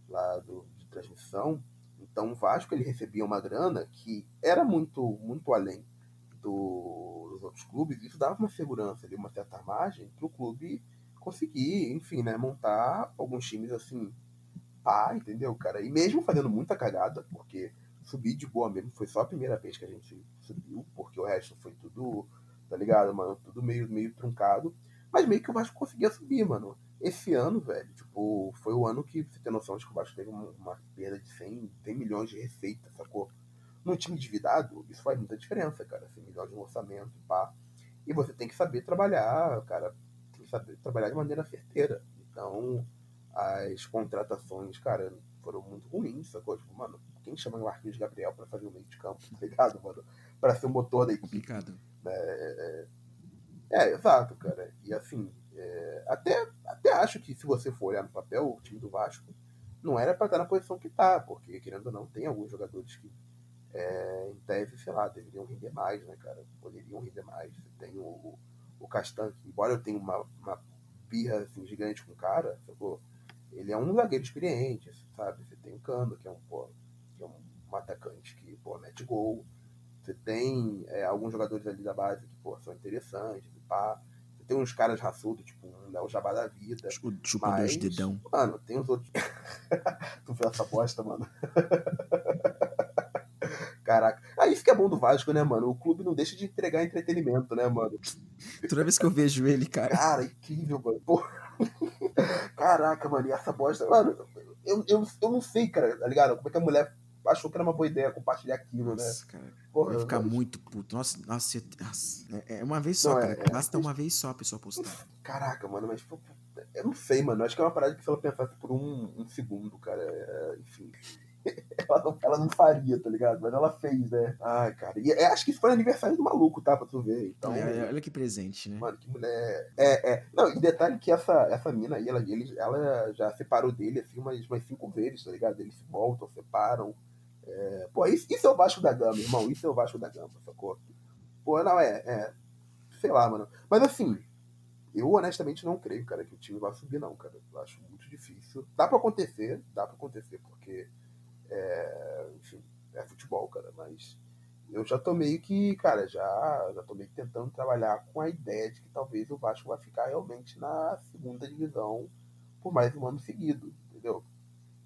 lá do, de transmissão. Então o Vasco ele recebia uma grana que era muito, muito além do, dos outros clubes, isso dava uma segurança ali, uma certa margem para o clube conseguir, enfim, né, montar alguns times assim, pá, entendeu, cara? E mesmo fazendo muita cagada, porque subir de boa mesmo foi só a primeira vez que a gente subiu, porque o resto foi tudo, tá ligado, mano? Tudo meio, meio truncado. Mas meio que o Vasco conseguia subir, mano. Esse ano, velho, tipo, foi o ano que você tem noção de que o Vasco teve uma, uma perda de 100, 100 milhões de receita, sacou? Num time endividado, isso faz muita diferença, cara. 100 milhões de orçamento, pá. E você tem que saber trabalhar, cara. Saber trabalhar de maneira certeira. Então, as contratações, cara, foram muito ruins, sacou? Tipo, mano, quem chama o Marquinhos Gabriel pra fazer o meio de campo, tá ligado, mano? Pra ser o motor da equipe. Complicado. É, é, é, exato, cara. E assim, é, até, até acho que se você for olhar no papel, o time do Vasco não era para estar na posição que tá, porque, querendo ou não, tem alguns jogadores que, é, em tese, sei lá, deveriam render mais, né, cara? Poderiam render mais. Tem o, o Castan, embora eu tenha uma, uma birra assim, gigante com o cara, sacou? ele é um zagueiro experiente, sabe? Você tem o Cano, que é um, pô, que é um atacante que pô, mete gol. Você tem é, alguns jogadores ali da base que pô, são interessantes pá. Você tem uns caras raçudos, tipo um né, o Jabá da Vida. O chupador de dedão. Mano, tem os outros. [laughs] tu viu essa bosta, mano? [laughs] Caraca. Ah, isso que é bom do Vasco, né, mano? O clube não deixa de entregar entretenimento, né, mano? Toda vez que eu vejo ele, cara. Cara, incrível, mano. Porra. Caraca, mano, e essa bosta. Mano, eu, eu, eu não sei, cara, tá ligado? Como é que a mulher achou que era uma boa ideia compartilhar aquilo, né? Nossa, cara. Porra, vai ficar muito puto. Nossa, nossa, nossa, é uma vez só, não, cara. É, Basta é, uma vez só a pessoa postar. Caraca, mano, mas eu não sei, mano. Acho que é uma parada que se ela pensasse por um, um segundo, cara, é, enfim. Ela, não, ela não faria, tá ligado? Mas ela fez, né? Ai, cara. E é, acho que isso foi aniversário do maluco, tá? Pra tu ver. Então, é, olha que presente, né? Mano, que mulher. É, é. Não, e detalhe que essa, essa mina aí, ela, ele, ela já separou dele, assim, umas, umas cinco vezes, tá ligado? Eles se voltam, separam. É... Pô, isso, isso é o Vasco da Gama, irmão. Isso é o Vasco da Gama, sacou? Pô, não, é, é. Sei lá, mano. Mas assim, eu honestamente não creio, cara, que o time vai subir, não, cara. Eu acho muito difícil. Dá pra acontecer, dá pra acontecer, porque é, enfim, é futebol, cara, mas eu já tô meio que, cara, já, já tô meio que tentando trabalhar com a ideia de que talvez o Vasco vai ficar realmente na segunda divisão por mais um ano seguido, entendeu?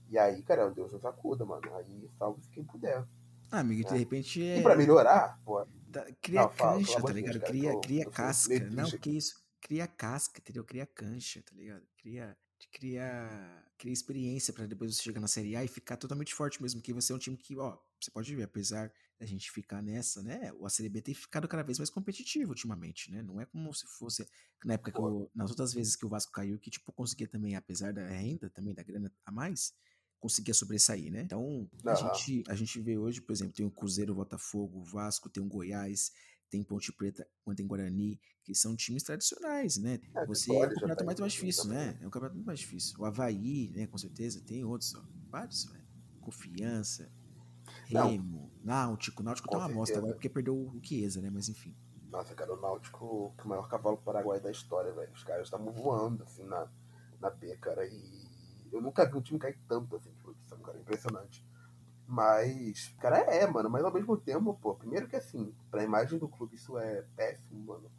E aí, cara, Deus nos acuda, mano. Aí salve-se quem puder. Ah, amigo, né? de repente é. E pra melhorar, pô. Tá, cria não, cancha, fala, tá ligado? Cara, cria, cria casca. Não, que isso? Cria casca, entendeu? Cria cancha, tá ligado? Cria de criar, criar experiência para depois você chegar na Série A e ficar totalmente forte mesmo, que você é um time que, ó, você pode ver, apesar da gente ficar nessa, né, o ACB tem ficado cada vez mais competitivo ultimamente, né, não é como se fosse na época que eu, nas outras vezes que o Vasco caiu, que, tipo, conseguia também, apesar da renda, também da grana a mais, conseguia sobressair, né? Então, a, gente, a gente vê hoje, por exemplo, tem o Cruzeiro, o Botafogo, o Vasco, tem o Goiás, tem Ponte Preta, tem Guarani, que são times tradicionais, né? É, Você é um campeonato muito mais difícil, né? É um campeonato muito mais difícil. O Havaí, né, com certeza, tem outros, ó, vários, velho. Confiança, Remo, Não. Náutico. Náutico com tá uma amostra agora porque perdeu o Chiesa, né? Mas enfim. Nossa, cara, o Náutico, o maior cavalo paraguai da história, velho. Os caras estavam voando, assim, na, na B, cara. E eu nunca vi um time cair tanto, assim, de produção, cara. Impressionante. Mas, cara, é, mano, mas ao mesmo tempo, pô, primeiro que assim, pra imagem do clube isso é péssimo, mano.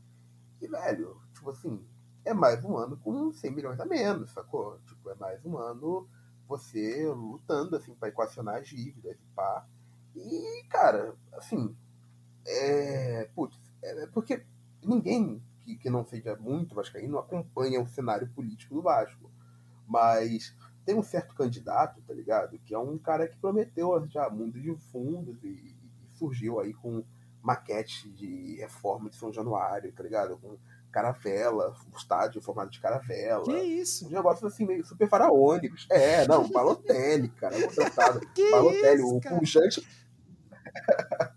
E, velho, tipo assim, é mais um ano com 100 milhões a menos, sacou? Tipo, é mais um ano você lutando, assim, pra equacionar as dívidas e pá. E, cara, assim, é. Putz, é porque ninguém que, que não seja muito vascaíno acompanha o cenário político do Vasco. Mas tem um certo candidato, tá ligado? Que é um cara que prometeu já mundo de fundos e, e surgiu aí com maquete de reforma de São Januário, tá ligado? Com caravela, o estádio formado de caravela. Que isso? Um negócio assim, meio super faraônicos. É, não, [laughs] Balotelli, cara. [laughs] que Balotelli, isso, o pujante. [laughs]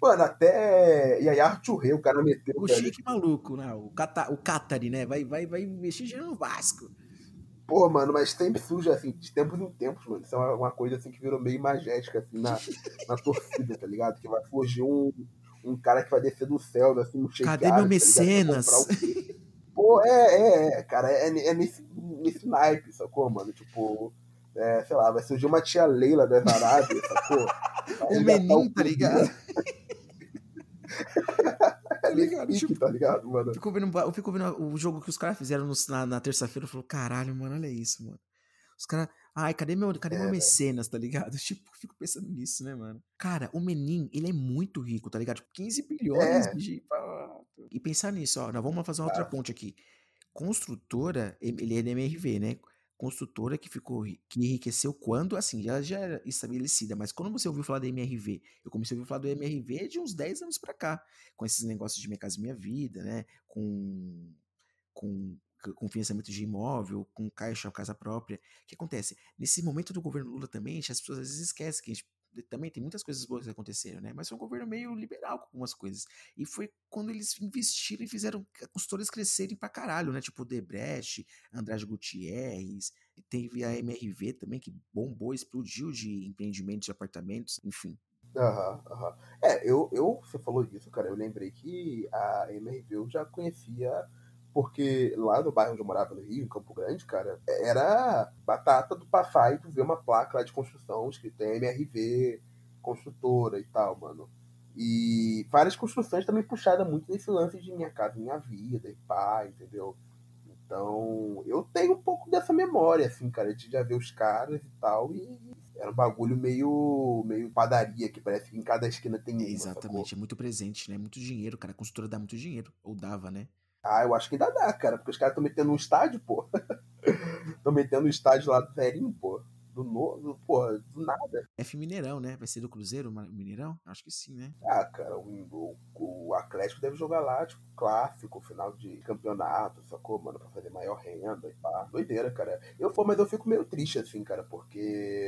Mano, até. E aí, Arthur Rei, o cara meteu. O Chique maluco, né? O, Cata... o Catari, né? Vai, vai, vai investir no Vasco. Pô, mano, mas sempre surge, assim, de tempos em tempos, mano. Isso é uma, coisa, assim, que virou meio magética, assim, na, na torcida, tá ligado? Que vai fugir um, um cara que vai descer do céu, assim, um Cadê meu tá mecenas? Tá Pô, é, é, é, cara, é, é nesse, nesse naipe, sacou, mano? Tipo, é, sei lá, vai surgir uma tia Leila da Arábia, sacou? [laughs] O menino, tá ligado? [laughs] ligado? Tipo, tá ligado, mano? Eu fico vendo, eu fico vendo o jogo que os caras fizeram no, na, na terça-feira. Eu falo, caralho, mano, olha isso, mano. Os caras. Ai, cadê meu, cadê é. meu mecenas, tá ligado? [laughs] Tipo, fico pensando nisso, né, mano? Cara, o Menin, ele é muito rico, tá ligado? Tipo, 15 bilhões é. de. E pensar nisso, ó. Nós vamos fazer uma outra ponte aqui. Construtora, ele é MRV, né? Construtora que ficou que enriqueceu quando, assim, já, já era estabelecida, mas quando você ouviu falar da MRV, eu comecei a ouvir falar do MRV de uns 10 anos para cá, com esses negócios de Minha Casa Minha Vida, né? Com, com com financiamento de imóvel, com caixa, casa própria. O que acontece? Nesse momento do governo Lula também, as pessoas às vezes esquecem que a gente também tem muitas coisas boas que aconteceram, né? Mas foi um governo meio liberal com algumas coisas. E foi quando eles investiram e fizeram consultores crescerem pra caralho, né? Tipo Debrecht, Andrade Gutierrez, teve a MRV também, que bombou, explodiu de empreendimentos de apartamentos, enfim. Aham, aham. É, eu, eu, você falou disso, cara, eu lembrei que a MRV eu já conhecia porque lá no bairro onde eu morava, no Rio, em Campo Grande, cara, era batata do passar e tu ver uma placa lá de construção escrita MRV, construtora e tal, mano. E várias construções também puxadas muito nesse lance de minha casa, minha vida e pá, entendeu? Então, eu tenho um pouco dessa memória, assim, cara, de já ver os caras e tal, e era um bagulho meio, meio padaria, que parece que em cada esquina tem Exatamente, é muito presente, né? Muito dinheiro, cara. A construtora dá muito dinheiro, ou dava, né? Ah, eu acho que ainda dá, cara, porque os caras estão metendo um estádio, pô. [laughs] Estão metendo um estádio lá do Zerinho, pô. Do novo, porra, do nada. F Mineirão, né? Vai ser do Cruzeiro, Mineirão? Acho que sim, né? Ah, cara, o, o, o Atlético deve jogar lá, tipo, clássico, final de campeonato, sacou, mano? Pra fazer maior renda e pá. Doideira, cara. Eu, pô, mas eu fico meio triste, assim, cara, porque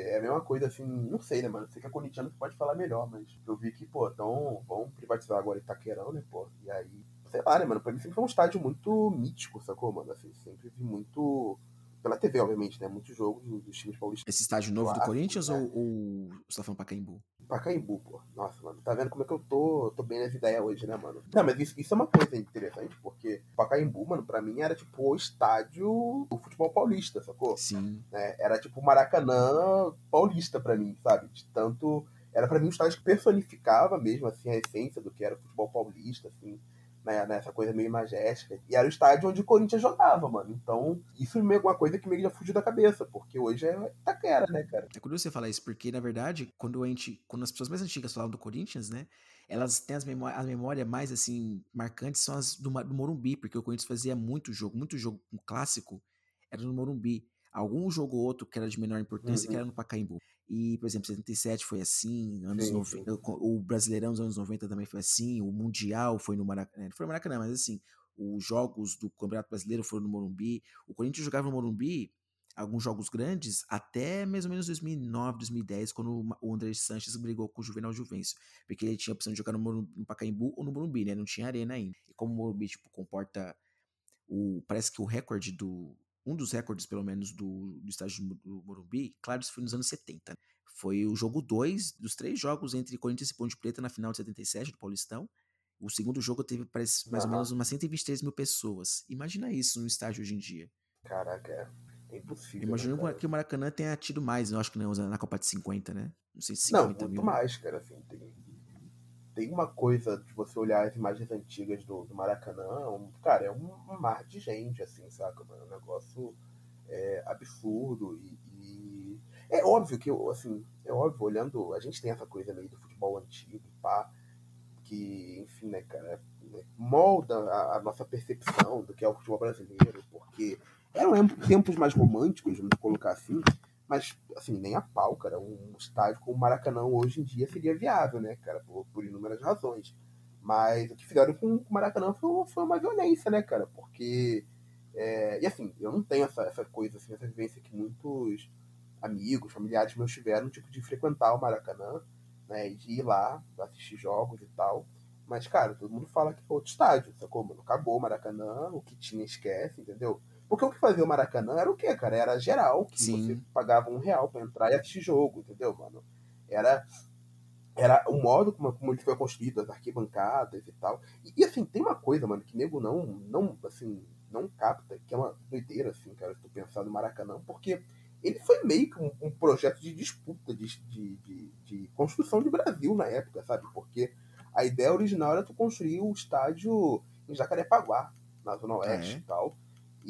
é a mesma coisa, assim, não sei, né, mano? Sei que a corintiano pode falar melhor, mas eu vi que, pô, então vão privatizar agora Itaquerão, né, pô? E aí sei lá, né, mano? Pra mim sempre foi um estádio muito mítico, sacou, mano? Assim, sempre vi muito. Pela TV, obviamente, né? Muitos jogos dos times paulistas. Esse estádio novo do Corinthians né? ou, ou você tá falando Pacaembu? Pacaembu, pô. Nossa, mano. Tá vendo como é que eu tô, tô bem nas ideias hoje, né, mano? Não, mas isso, isso é uma coisa interessante, porque Pacaembu, mano, pra mim era tipo o estádio do futebol paulista, sacou? Sim. É, era tipo o Maracanã paulista pra mim, sabe? De tanto. Era pra mim um estádio que personificava mesmo, assim, a essência do que era o futebol paulista, assim né, nessa coisa meio magética. E era o estádio onde o Corinthians jogava, mano. Então, isso é uma coisa que meio já fugiu da cabeça, porque hoje é Itaquera, né, cara? É curioso você falar isso, porque, na verdade, quando, a gente, quando as pessoas mais antigas falavam do Corinthians, né, elas têm as memórias, as memórias mais, assim, marcantes são as do, do Morumbi, porque o Corinthians fazia muito jogo, muito jogo um clássico, era no Morumbi. Algum jogo ou outro que era de menor importância, uhum. que era no Pacaembu. E, por exemplo, 77 foi assim, anos sim, 90, sim. o Brasileirão dos anos 90 também foi assim, o Mundial foi no Maracanã, não foi no Maracanã, mas assim, os jogos do Campeonato Brasileiro foram no Morumbi, o Corinthians jogava no Morumbi alguns jogos grandes até mais ou menos 2009, 2010, quando o André Sanches brigou com o Juvenal Juvencio, porque ele tinha a opção de jogar no, Morumbi, no Pacaembu ou no Morumbi, né? Não tinha arena ainda. E como o Morumbi tipo comporta o parece que o recorde do um dos recordes, pelo menos, do, do estádio do Morumbi, claro, isso foi nos anos 70. Foi o jogo 2 dos três jogos entre Corinthians e Ponte Preta na final de 77 do Paulistão. O segundo jogo teve parece, mais uhum. ou menos umas 123 mil pessoas. Imagina isso no estádio hoje em dia. Caraca, é, impossível. Imagina né, que o Maracanã tenha tido mais, eu acho que não, na Copa de 50, né? Não sei se 50 Não, muito mil. mais, cara. Assim, tem, tem uma coisa de você olhar as imagens antigas do, do Maracanã, um, cara, é um, mar de gente, assim, saca? É um negócio é, absurdo e, e, é óbvio que, assim, é óbvio, olhando, a gente tem essa coisa meio do futebol antigo, pá, que, enfim, né, cara, né, molda a, a, nossa percepção do que é o futebol brasileiro, porque eram tempos mais românticos, vamos colocar assim, mas, assim, nem a pau, cara. Um estádio como o Maracanã hoje em dia seria viável, né, cara? Por, por inúmeras razões. Mas o que fizeram com o Maracanã foi, foi uma violência, né, cara? Porque. É, e assim, eu não tenho essa, essa coisa, assim, essa vivência que muitos amigos, familiares meus tiveram, tipo, de frequentar o Maracanã, né? E de ir lá, assistir jogos e tal. Mas, cara, todo mundo fala que foi outro estádio, sacou, mano? Acabou o Maracanã, o que tinha esquece, entendeu? Porque o que fazia o Maracanã era o quê, cara? Era geral, que Sim. você pagava um real para entrar e assistir jogo, entendeu, mano? Era, era o modo como, como ele foi construído, as arquibancadas e tal. E, e, assim, tem uma coisa, mano, que nego não, não, assim, não capta, que é uma doideira, assim, cara, se tu pensar no Maracanã, porque ele foi meio que um, um projeto de disputa, de, de, de, de, construção de Brasil na época, sabe? Porque A ideia original era tu construir o estádio em Jacarepaguá, na Zona Oeste é? e tal.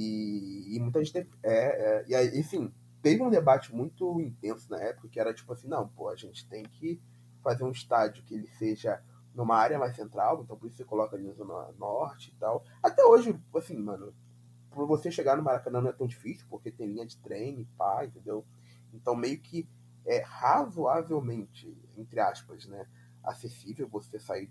E, e muita gente teve, é, é, e enfim, teve um debate muito intenso na época que era tipo assim, não, pô, a gente tem que fazer um estádio que ele seja numa área mais central, então por isso você coloca ali na Zona Norte e tal. Até hoje, assim, mano, pra você chegar no Maracanã não é tão difícil, porque tem linha de trem, pá, entendeu? Então meio que é razoavelmente, entre aspas, né, acessível você sair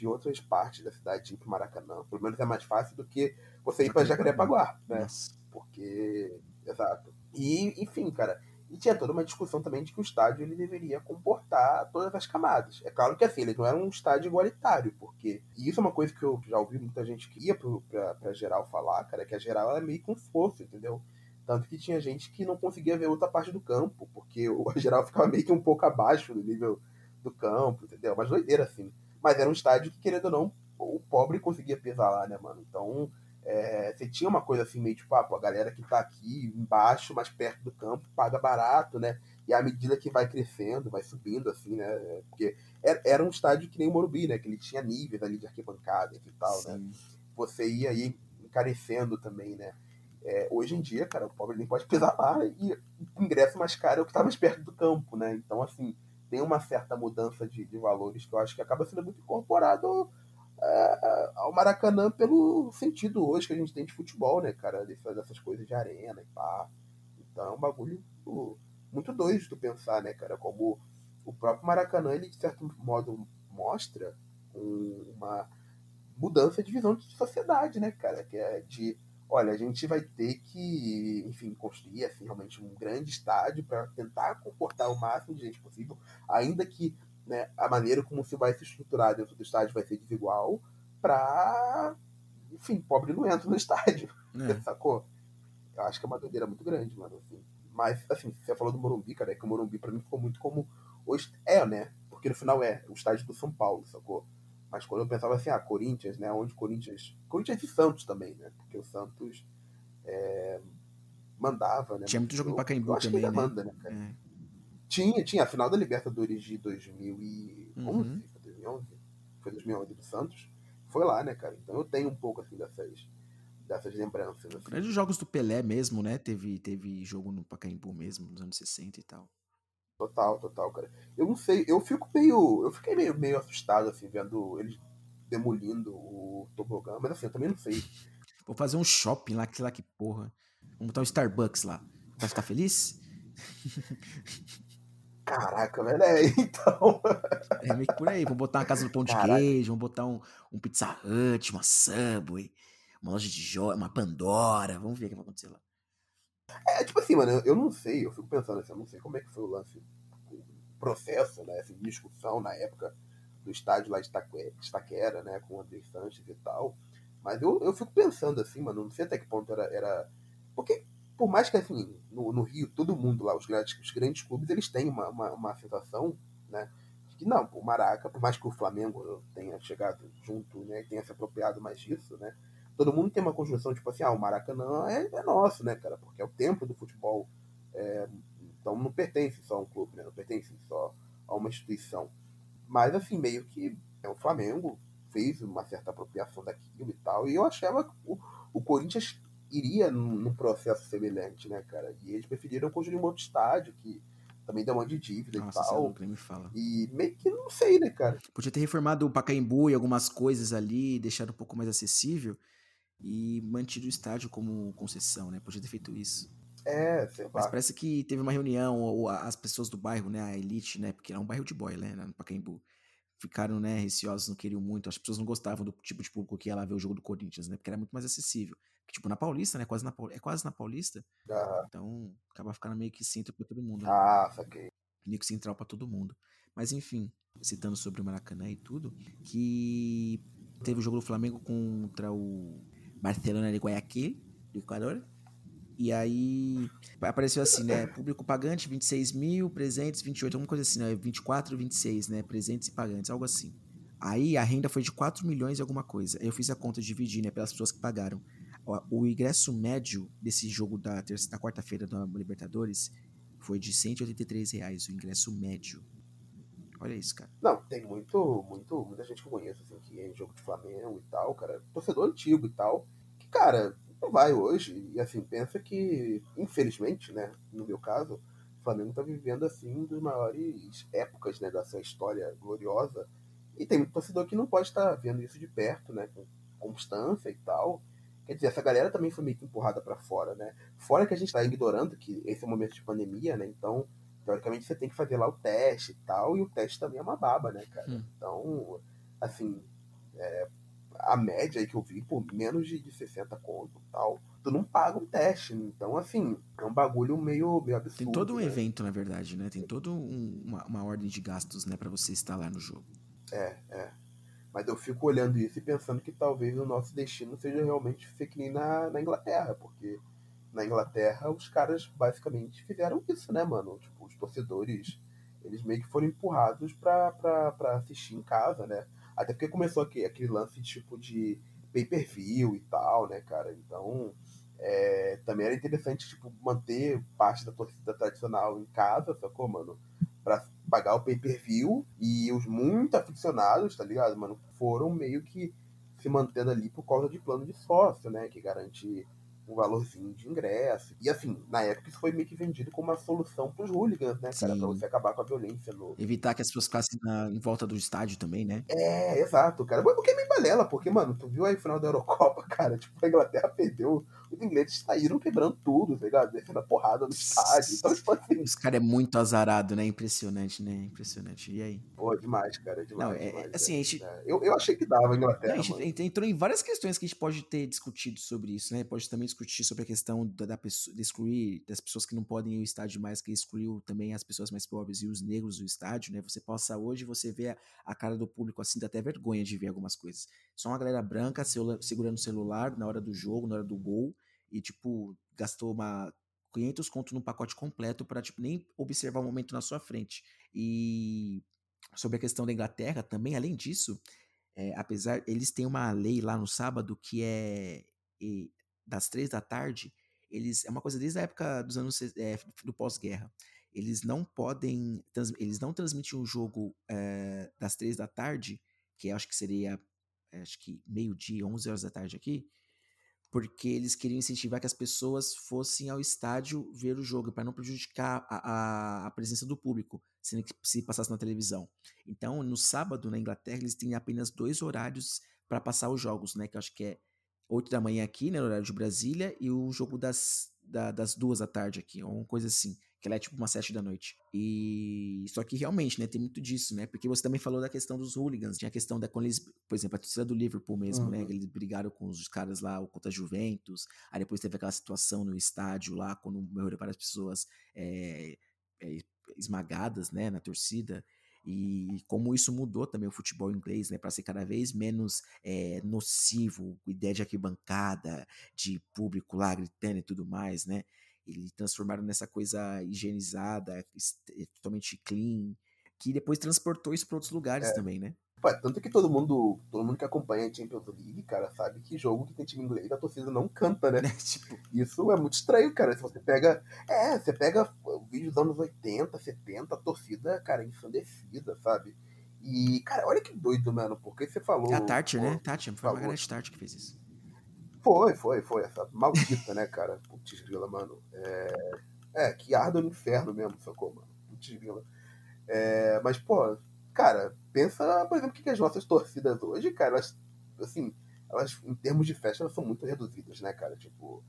de outras partes da cidade ir Maracanã. Pelo menos é mais fácil do que você ir para Jacarepaguá, né? Nossa. Porque, exato. E, enfim, cara, e tinha toda uma discussão também de que o estádio ele deveria comportar todas as camadas. É claro que assim, ele não era um estádio igualitário, porque. E isso é uma coisa que eu já ouvi muita gente que ia pro, pra, pra geral falar, cara, que a geral era meio com fosso, entendeu? Tanto que tinha gente que não conseguia ver outra parte do campo, porque o geral ficava meio que um pouco abaixo do nível do campo, entendeu? Mas doideira, assim. Mas era um estádio que, querendo ou não, o pobre conseguia pisar lá, né, mano? Então, é, você tinha uma coisa assim, meio tipo, ah, pô, a galera que tá aqui embaixo, mais perto do campo, paga barato, né? E à medida que vai crescendo, vai subindo, assim, né? Porque era, era um estádio que nem o Morumbi, né? Que ele tinha níveis ali de arquibancada e tal, Sim. né? Você ia aí encarecendo também, né? É, hoje em dia, cara, o pobre nem pode [laughs] pisar lá e o ingresso mais caro é o que tá mais perto do campo, né? Então, assim, tem uma certa mudança de, de valores que eu acho que acaba sendo muito incorporado é, ao Maracanã pelo sentido hoje que a gente tem de futebol, né, cara? Dessas coisas de arena e pá. Então é um bagulho muito doido de tu pensar, né, cara? Como o próprio Maracanã, ele de certo modo mostra uma mudança de visão de sociedade, né, cara? Que é de olha, a gente vai ter que, enfim, construir assim, realmente um grande estádio para tentar comportar o máximo de gente possível, ainda que né, a maneira como se vai se estruturar dentro do estádio vai ser desigual, para, enfim, pobre não entra no [laughs] estádio, é. sacou? Eu acho que é uma doideira muito grande, mano. Assim. Mas, assim, você falou do Morumbi, cara, é que o Morumbi para mim ficou muito como. É, né? Porque no final é o estádio do São Paulo, sacou? Mas quando eu pensava assim, ah, Corinthians, né? Onde Corinthians. Corinthians e Santos também, né? Porque o Santos é, mandava, né? Tinha muito jogo no Pacaembu também, né? manda, né, cara? É. Tinha, tinha. A final da Libertadores de 2011, uhum. foi 2011? Foi 2011 do Santos. Foi lá, né, cara? Então eu tenho um pouco, assim, dessas, dessas lembranças. Assim. Grandes jogos do Pelé mesmo, né? Teve, teve jogo no Pacaembu mesmo, nos anos 60 e tal. Total, total, cara. Eu não sei, eu fico meio. Eu fiquei meio, meio assustado, assim, vendo eles demolindo o tobogã, mas assim, eu também não sei. Vou fazer um shopping lá, que lá que porra. Vamos botar um Starbucks lá. Vai ficar feliz? [laughs] Caraca, velho, é, então. [laughs] É meio que por aí. Vamos botar uma casa do pão de Caraca. queijo, vamos botar um, um Pizza Hut, uma Subway, uma loja de joia, uma Pandora. Vamos ver o que vai acontecer lá. É, tipo assim, mano, eu não sei, eu fico pensando assim, eu não sei como é que foi o lance, o processo, né, assim, discussão na época do estádio lá de Itaquera, né, com o André Sanches e tal. Mas eu, eu fico pensando assim, mano, não sei até que ponto era. era... Porque, por mais que assim, no, no Rio, todo mundo lá, os grandes, os grandes clubes, eles têm uma, uma, uma sensação, né? Que não, o Maraca, por mais que o Flamengo tenha chegado junto, né, tenha se apropriado mais disso, né? Todo mundo tem uma construção, tipo assim, ah, o Maracanã é, é nosso, né, cara? Porque é o templo do futebol. É, então não pertence só a um clube, né? Não pertence só a uma instituição. Mas, assim, meio que é o Flamengo fez uma certa apropriação daquilo e tal. E eu achava que o, o Corinthians iria num, num, processo semelhante, né, cara? E eles preferiram construir um outro estádio que também deu uma de dívida Nossa, e tal. Nem me fala. E meio que não sei, né, cara? Podia ter reformado o Pacaembu e algumas coisas ali, deixado um pouco mais acessível e mantido o estádio como concessão, né? Podia ter feito isso. É, sei lá. Mas parece que teve uma reunião, ou as pessoas do bairro, né, a elite, né, porque era um bairro de boy, né, no Pacaembu, ficaram, né, receosos, não queriam muito, as pessoas não gostavam do tipo de público que ia lá ver o jogo do Corinthians, né, porque era muito mais acessível. Tipo, na Paulista, né, quase na, é quase na Paulista, ah. então acaba ficando meio que centro pra todo mundo. Né? Ah, saquei. Meio que central pra todo mundo. Mas enfim, citando sobre o Maracanã e tudo, que teve o jogo do Flamengo contra o Barcelona de Guayaquil, do Equador. E aí apareceu assim, né? Público pagante 26 mil, presentes 28, alguma coisa assim, né? 24, 26, né? Presentes e pagantes, algo assim. Aí a renda foi de 4 milhões e alguma coisa. Eu fiz a conta, dividi, né? Pelas pessoas que pagaram. O ingresso médio desse jogo da, da quarta-feira da Libertadores foi de 183 reais, o ingresso médio. Olha isso, cara. Não, tem muito, muito, muita gente que eu conheço, assim, que é em jogo de Flamengo e tal, cara, torcedor antigo e tal, que, cara, não vai hoje. E assim, pensa que, infelizmente, né, no meu caso, o Flamengo tá vivendo, assim, uma das maiores épocas, né, da sua história gloriosa. E tem muito torcedor que não pode estar vendo isso de perto, né, com constância e tal. Quer dizer, essa galera também foi meio que empurrada para fora, né? Fora que a gente tá ignorando que esse é um momento de pandemia, né? Então, teoricamente você tem que fazer lá o teste e tal, e o teste também é uma baba, né, cara? Hum. Então, assim, é, a média aí que eu vi, por menos de, de 60 conto e tal, tu não paga um teste. Então, assim, é um bagulho meio, meio absurdo. Tem todo um né? evento, na verdade, né? Tem toda um, uma, uma ordem de gastos, né, para você estar lá no jogo. É, é. Mas eu fico olhando isso e pensando que talvez o nosso destino seja realmente ser que nem na, na Inglaterra, porque na Inglaterra os caras basicamente fizeram isso, né, mano? Tipo, os torcedores, eles meio que foram empurrados pra, pra, pra assistir em casa, né? Até porque começou aqui, aquele lance tipo de pay-per-view e tal, né, cara? Então, é, também era interessante, tipo, manter parte da torcida tradicional em casa, sacou, mano? Pra pagar o pay-per-view e os muito aficionados, tá ligado, mano? Foram meio que se mantendo ali por causa de plano de sócio, né? Que garante um valorzinho de ingresso. E assim, na época isso foi meio que vendido como uma solução pros hooligans, né, cara? Sim. Pra você acabar com a violência no. Evitar que as pessoas ficassem na, em volta do estádio também, né? É, exato, cara. Mas porque é meio balela, porque, mano, tu viu aí o final da Eurocopa, [laughs] cara? Tipo, a Inglaterra perdeu. Os ingleses saíram quebrando tudo, tá ligado? Descendo a porrada no estádio. Então, tipo assim. Os caras é muito azarado, né? Impressionante, né? Impressionante. E aí? Pô, demais, cara. Demais. Não, é, demais, assim, é, a gente. É. Eu, eu achei que dava a Inglaterra. Não, a gente entrou em várias questões que a gente pode ter discutido sobre isso, né? Pode também discutir sobre a questão da, da pessoa, de excluir das pessoas que não podem ir ao estádio mais, que excluiu também as pessoas mais pobres e os negros do estádio, né? Você possa hoje, você vê a, a cara do público assim, dá até vergonha de ver algumas coisas. Só uma galera branca segurando o celular na hora do jogo, na hora do gol, e tipo, gastou uma 500 conto num pacote completo para tipo, nem observar o momento na sua frente. E sobre a questão da Inglaterra também, além disso, é, apesar, eles têm uma lei lá no sábado que é, é das três da tarde, eles é uma coisa desde a época dos anos é, do pós-guerra. Eles não podem, eles não transmitem um jogo das três da tarde, que acho que seria, acho que meio dia, 11 horas da tarde aqui, porque eles queriam incentivar que as pessoas fossem ao estádio ver o jogo, para não prejudicar a, a, a, presença do público, sendo que se passasse na televisão. Então, no sábado, na Inglaterra, eles têm apenas dois horários para passar os jogos, né? Que eu acho que é 8 da manhã aqui, né, no horário de Brasília, e o jogo das, da, das duas da tarde aqui, ou uma coisa assim, que ela é tipo uma sete da noite. E só que realmente, né, tem muito disso, né? Porque você também falou da questão dos hooligans, tinha a questão da quando eles, por exemplo, a torcida do Liverpool mesmo, né, uhum. né, eles brigaram com os caras lá, contra a Juventus. Aí depois teve aquela situação no estádio lá, quando morreram várias pessoas é, é, esmagadas, né, na torcida e como isso mudou também o futebol inglês, né, para ser cada vez menos é, nocivo, ideia de arquibancada, de público lá gritando e tudo mais, né? Eles transformaram nessa coisa higienizada, totalmente clean, que depois transportou isso para outros lugares é. também, né? Pô, tanto que todo mundo, todo mundo que acompanha a Champions League, cara, sabe que jogo que tem time inglês, a torcida não canta, né? [laughs] tipo, isso é muito estranho, cara. Se você pega. É, você pega vídeos dos anos 80, 70, a torcida, cara, ensandecida, sabe? E, cara, olha que doido, mano, porque você falou. É a Thatcher, né? Thatcher, foi a Margaret Thatcher que fez isso. Foi, foi, foi. Essa maldita, né, cara? Putz, grila, mano. É, é que arda no inferno mesmo, sacou, mano? Putz, grila. É, mas, pô, cara, pensa, por exemplo, que as nossas torcidas hoje, cara, elas, assim, elas, em termos de festa, elas são muito reduzidas, né, cara? Tipo,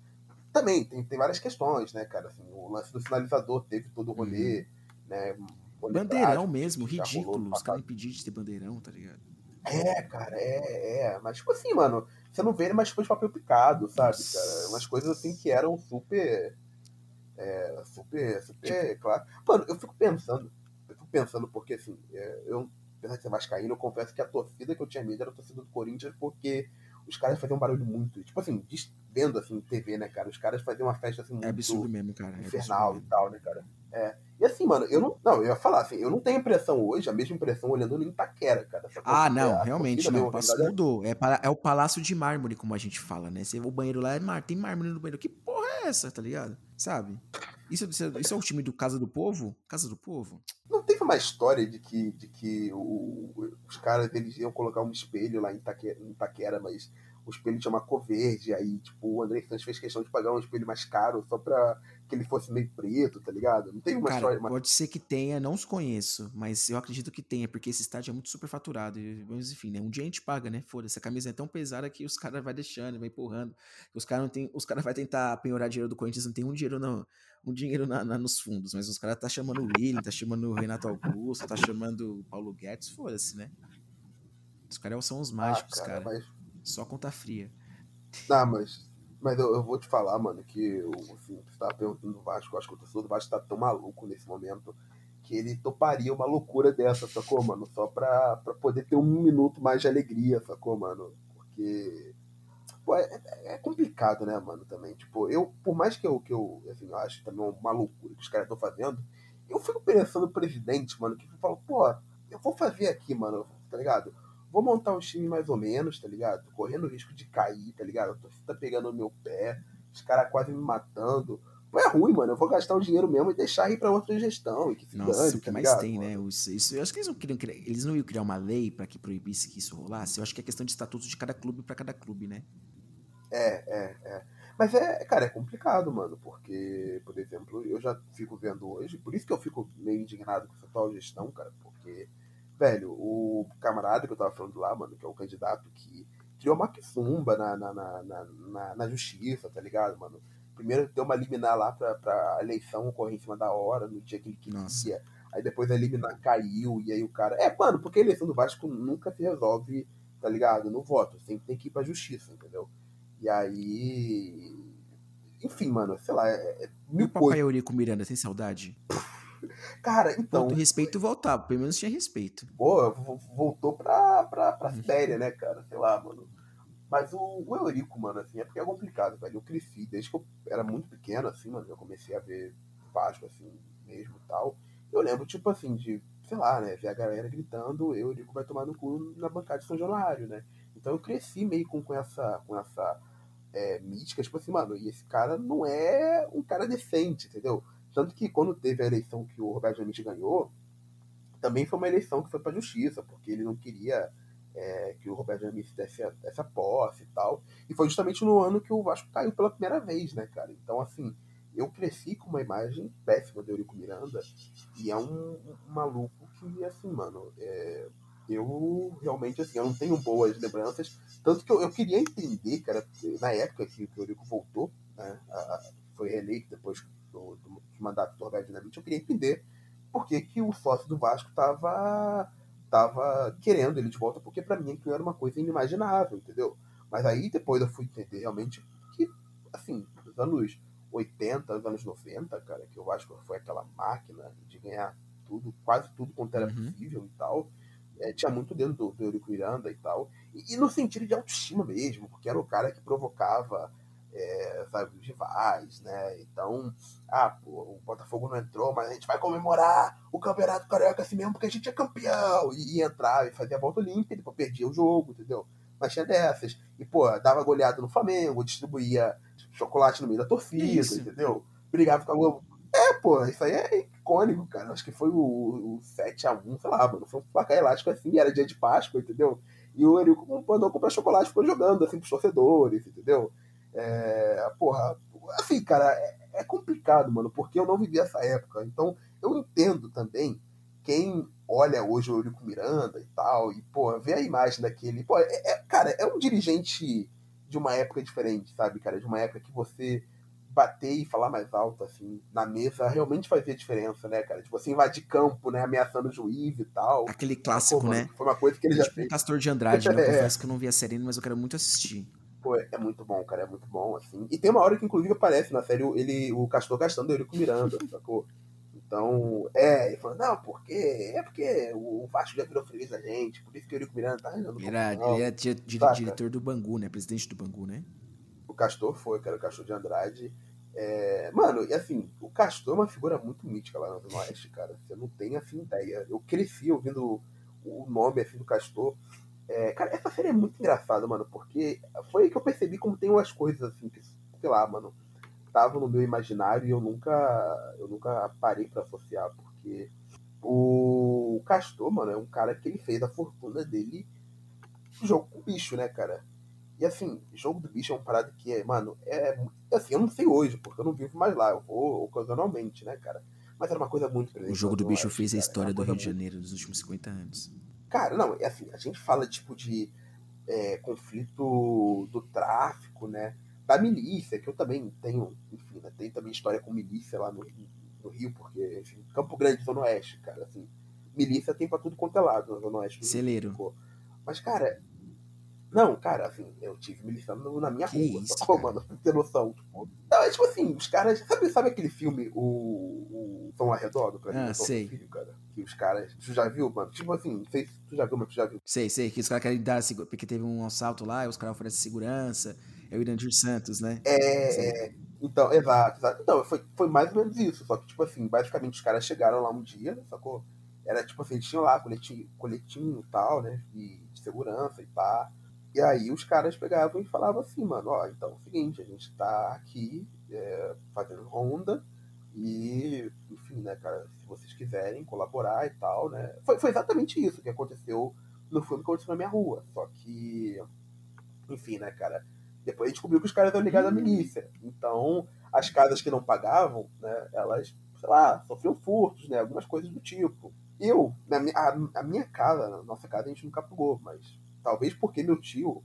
também tem, tem várias questões, né, cara? Assim, o lance do sinalizador teve todo o rolê, uhum. né? Bandeirão mesmo, ridículo. Os caras impediram de ter bandeirão, tá ligado? É, cara, é, é. Mas, tipo assim, mano, você não vê ele mais tipo de papel picado, sabe, cara? Umas coisas assim que eram super. É, super, super, tipo... claro. Mano, eu fico pensando, pensando, porque assim, é, eu, apesar de ser vascaíno, eu confesso que a torcida que eu tinha medo era a torcida do Corinthians, porque os caras faziam um barulho muito. Tipo assim, vendo assim, TV, né, cara? Os caras faziam uma festa assim muito. É absurdo mesmo, cara. É infernal mesmo. e tal, né, cara? É. E assim, mano, eu não. Não, eu ia falar assim, eu não tenho impressão hoje, a mesma impressão olhando no Itaquera, cara. Ah, não, realmente não. O mudou. É, é o palácio de mármore, como a gente fala, né? Você, o banheiro lá é mar, tem mármore no banheiro. Que porra é essa, tá ligado? Sabe? Isso, isso é o time do Casa do Povo? Casa do Povo? Não teve uma história de que, de que o, os caras eles iam colocar um espelho lá em Itaquera, em Itaquera mas o espelho tinha uma cor verde, aí, tipo, o André Santos fez questão de pagar um espelho mais caro só pra que ele fosse meio preto, tá ligado? Não tem uma Cara, história. Uma... Pode ser que tenha, não os conheço, mas eu acredito que tenha, porque esse estádio é muito superfaturado. Mas enfim, né? Um dia a gente paga, né? Foda-se, a camisa é tão pesada que os caras vai deixando, vai empurrando. Os caras não tem, os caras vai tentar penhorar dinheiro do Corinthians, não tem um dinheiro não, um dinheiro na, na, nos fundos, mas os caras tá chamando o William, tá chamando o Renato Augusto, tá chamando o Paulo Guedes, foda-se, né? Os caras são os mágicos, ah, cara. cara. Mas... Só conta fria. Não, mas, mas eu, eu, vou te falar, mano, que eu, assim, você tava perguntando do Vasco, acho que o torcedor do Vasco tá tão maluco nesse momento que ele toparia uma loucura dessa, sacou, mano? Só pra, pra poder ter um minuto mais de alegria, sacou, mano? Porque. Pô, é, é complicado, né, mano, também. Tipo, eu, por mais que eu, que eu, assim, eu acho também uma loucura que os caras estão fazendo, eu fico pensando no presidente, mano, que fala, pô, eu vou fazer aqui, mano, tá ligado? Vou montar um time mais ou menos, tá ligado? correndo o risco de cair, tá ligado? A torcida tá pegando no meu pé, os caras quase me matando. Pô, é ruim, mano. Eu vou gastar o dinheiro mesmo e deixar ir pra outra gestão. E que Nossa, o que tá mais ligado, tem, né? Isso, eu acho que eles não queriam criar, eles não iam criar uma lei para que proibisse que isso rolasse. Eu acho que é questão de estatuto de cada clube para cada clube, né? É, é, é. Mas é, cara, é complicado, mano, porque, por exemplo, eu já fico vendo hoje, por isso que eu fico meio indignado com essa atual gestão, cara, porque velho, o camarada que eu tava falando lá, mano, que é o candidato que criou uma quizumba na, na, na, na, justiça, tá ligado, mano? Primeiro deu uma liminar lá pra, pra eleição ocorrer em cima da hora, no dia que ele queria. Aí depois a liminar caiu, e aí o cara. É, mano, porque a eleição do Vasco nunca se resolve, tá ligado? No voto. Sempre tem que ir pra justiça, entendeu? E aí. Enfim, mano, sei lá. É, é mil o Papai Eurico Miranda tem saudade? Cara, então. O respeito voltava, pelo menos tinha respeito. Pô, voltou pra, pra, pra uhum. série, né, cara? Sei lá, mano. Mas o, o Eurico, mano, assim, é porque é complicado, velho. Eu cresci, desde que eu era muito pequeno, assim, mano, eu comecei a ver Vasco, assim, mesmo e tal. Eu lembro, tipo assim, de, sei lá, né, ver a galera gritando, Eurico vai tomar no cu na bancada de São Januário, né? Então eu cresci meio com, com essa, com essa é, mítica, tipo assim, mano, e esse cara não é um cara decente, entendeu? Tanto que quando teve a eleição que o Roberto Jamite ganhou, também foi uma eleição que foi para a justiça, porque ele não queria é, que o Roberto Jamite desse essa posse e tal. E foi justamente no ano que o Vasco caiu pela primeira vez, né, cara? Então, assim, eu cresci com uma imagem péssima do Eurico Miranda e é um, um maluco que, assim, mano, é, eu realmente, assim, eu não tenho boas lembranças. Tanto que eu, eu queria entender, cara, na época que, que o Eurico voltou, né, a, foi reeleito depois do, do mandato do Roberto Dinamite, eu queria entender por que, que o sócio do Vasco estava tava querendo ele de volta, porque para mim aquilo era uma coisa inimaginável, entendeu? Mas aí depois eu fui entender realmente que, assim, nos anos 80, nos anos 90, cara, que o Vasco foi aquela máquina de ganhar tudo, quase tudo quanto era uhum. possível e tal. É, tinha muito dentro do, do Eurico Miranda e tal. E, e, no sentido de autoestima mesmo, porque era o cara que provocava é, sabe, os rivais, né? Então, ah, pô, o Botafogo não entrou, mas a gente vai comemorar o Campeonato Carioca assim mesmo porque a gente é campeão. E, e entrar e fazer a volta olímpica, depois perdia o jogo, entendeu? Mas tinha dessas. E, pô, dava goleada no Flamengo, distribuía chocolate no meio da torcida, isso. entendeu? Brigava com a Globo. É, pô, isso aí é icônico, cara. Acho que foi o, o 7x1, sei lá, mano. Foi um placar elástico assim, era dia de Páscoa, entendeu? E o Eurico mandou comprar chocolate ficou jogando, assim, pros torcedores, entendeu? É, porra, assim, cara, é, é, complicado, mano, porque eu não vivi essa época. Então, eu entendo também quem olha hoje o Eurico Miranda e tal, e, pô, vê a imagem daquele. Pô, é, é, cara, é um dirigente de uma época diferente, sabe, cara? De uma época que você bater e falar mais alto, assim, na mesa, realmente fazia diferença, né, cara? Tipo, você invadir campo, né, ameaçando o juiz e tal. Aquele clássico, Pô, né? Foi uma coisa que ele é já tipo fez. Castor de Andrade, né? Eu [laughs] confesso que eu não vi a série, mas eu quero muito assistir. Pô, é muito bom, cara, é muito bom, assim. E tem uma hora que, inclusive, aparece na série ele, o Castor gastando ele com Miranda, [laughs] sacou? Então, é, ele falou, não, porque é porque o Vasco já virou feliz a gente, por isso que o Eurico Miranda tá arranjando Ele era, ele era diretor do Bangu, né? Presidente do Bangu, né? O Castor foi, cara, o Castor de Andrade. É, mano, e assim, o Castor é uma figura muito mítica lá no Oeste, cara. Você não tem assim ideia. Eu cresci ouvindo o nome assim do Castor. É, cara, essa série é muito engraçada, mano, porque foi aí que eu percebi como tem umas coisas assim que, sei lá, mano, estavam no meu imaginário e eu nunca, eu nunca parei para associar, porque o Castor, mano, é um cara que ele fez a fortuna dele no jogo com o bicho, né, cara? E assim, jogo do bicho é uma parada que é, mano, é assim, eu não sei hoje, porque eu não vivo mais lá, eu vou ocasionalmente, né, cara? Mas era uma coisa muito presente. O jogo do bicho fez a história do Rio de Janeiro dos últimos 50 anos. Cara, não, é assim, a gente fala tipo de é, conflito do tráfico, né? Da milícia, que eu também tenho, enfim, né, tenho também história com milícia lá no, no Rio, porque, enfim, Campo Grande, Zona Oeste, cara, assim, milícia tem pra tudo quanto é lado na Zona Oeste. Celeiro. Mas, cara, não, cara, assim, eu tive miliciano na minha que rua, isso, só, mano, pra ter noção. Não, é tipo assim, os caras. Sabe, sabe aquele filme, o, o São Arredor, do Ah, sei. Filho, cara? Que os caras. Tu já viu, mano? Tipo assim, não sei se tu já viu, mas tu já viu. Sei, sei, que os caras querem dar. Porque teve um assalto lá, e os caras oferecem segurança. É o Irandir Santos, né? É, é. Então, exato, exato. Então, foi, foi mais ou menos isso. Só que, tipo assim, basicamente os caras chegaram lá um dia, sacou? Era tipo assim, eles tinham lá coletinho, coletinho e tal, né? De, de segurança e pá. E aí os caras pegavam e falavam assim, mano, ó, então é o seguinte, a gente tá aqui é, fazendo ronda e, enfim, né, cara, se vocês quiserem colaborar e tal, né. Foi, foi exatamente isso que aconteceu no filme que aconteceu na minha rua. Só que, enfim, né, cara, depois a gente descobriu que os caras eram ligados à milícia. Então, as casas que não pagavam, né, elas, sei lá, sofriam furtos, né, algumas coisas do tipo. Eu, na minha, a, a minha casa, a nossa casa, a gente nunca pagou, mas Talvez porque meu tio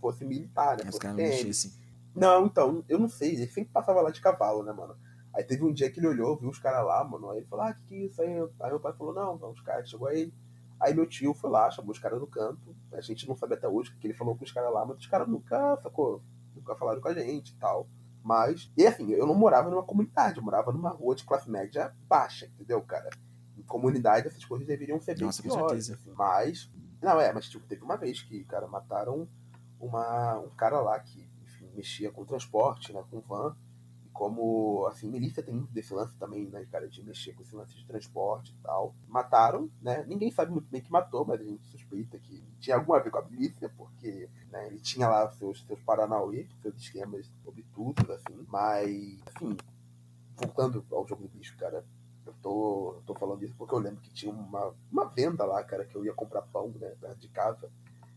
fosse militar, né? Os caras não mexessem. Não, então, eu não sei. Ele sempre passava lá de cavalo, né, mano? Aí teve um dia que ele olhou, viu os caras lá, mano. Aí ele falou, ah, que que é isso aí? Aí meu pai falou, não, não, os caras, chegou aí. Aí meu tio foi lá, chamou os caras no canto. A gente não sabe até hoje o que ele falou com os caras lá, mas os caras nunca, sacou? Nunca falaram com a gente e tal. Mas, e assim, eu não morava numa comunidade, eu morava numa rua de classe média baixa, entendeu, cara? Em comunidade essas coisas deveriam ser bem Nossa, piores. Assim, mas não, é, mas tipo, teve uma vez que, cara, mataram uma, um cara lá que, enfim, mexia com transporte, né, com van. E como, assim, milícia tem muito desse lance também, né, cara, de mexer com esse lance de transporte e tal. Mataram, né, ninguém sabe muito bem que matou, mas a gente suspeita que tinha alguma a ver com a milícia, porque, né, ele tinha lá seus, seus paranauê, seus esquemas obtusos, assim. Mas, assim, voltando ao jogo do bicho, cara, eu tô, eu tô falando isso porque eu lembro que tinha uma, uma venda lá, cara, que eu ia comprar pão, né, perto de casa,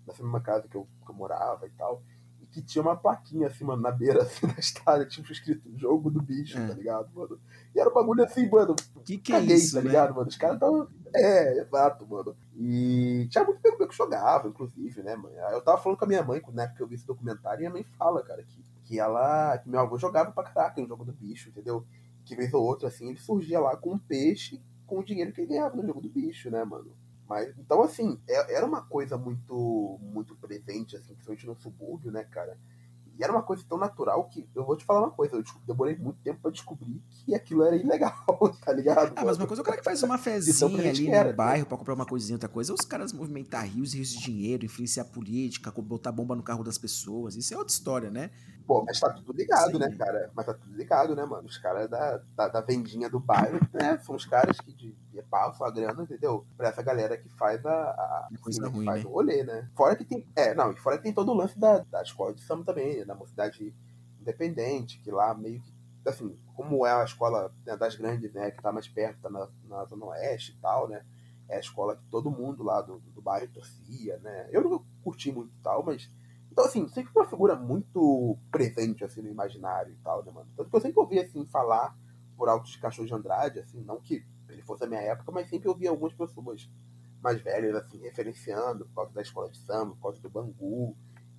nessa mesma casa que eu, que eu morava e tal. E que tinha uma plaquinha assim, mano, na beira [laughs] assim, da estrada, tipo escrito jogo do bicho, é. tá ligado, mano? E era um bagulho assim, mano. Que que é caguei, é isso, tá né? ligado, mano? Os caras tão. É, exato, mano. E tinha muito tempo que jogava, inclusive, né, mano? Eu tava falando com a minha mãe, na época que eu vi esse documentário, e a mãe fala, cara, que, que ela. que meu avô jogava pra caraca em jogo do bicho, entendeu? Que vez ou outra, assim, ele surgia lá com um peixe com o dinheiro que ele ganhava no jogo do bicho, né, mano? Mas, então, assim, é, era uma coisa muito muito presente, assim, principalmente no subúrbio, né, cara? E era uma coisa tão natural que eu vou te falar uma coisa, eu demorei muito tempo pra descobrir que aquilo era ilegal, [laughs] tá ligado? Ah, mas uma coisa é o cara que faz uma fezinha ali era, no bairro pra comprar uma coisinha, outra coisa, é os caras movimentar rios e rios de dinheiro, influenciar a política, botar bomba no carro das pessoas, isso é outra história, né? Pô, mas tá tudo ligado, né, Sim. né, cara? Mas tá tudo ligado, né, mano? Os caras da, da, da, vendinha do bairro, [laughs] né? São os caras que de, de passam a grana, entendeu? Pra essa galera que faz a, a coisa assim, ruim, faz né? o rolê, né? Fora que tem. É, não, e fora que tem todo o lance da, da escola de samba também, da mocidade independente, que lá meio que. Assim, como é a escola né, das grandes, né? Que tá mais perto, tá na, na Zona Oeste e tal, né? É a escola que todo mundo lá do, do bairro torcia, né? Eu não curti muito e tal, mas então, assim, sempre foi uma figura muito presente, assim, no imaginário e tal, né, mano? Tanto que eu sempre ouvi, assim, falar por alto de Cachorro de Andrade, assim, não que ele fosse da minha época, mas sempre ouvi algumas pessoas mais velhas, assim, referenciando por causa da escola de samba, por causa do Bangu.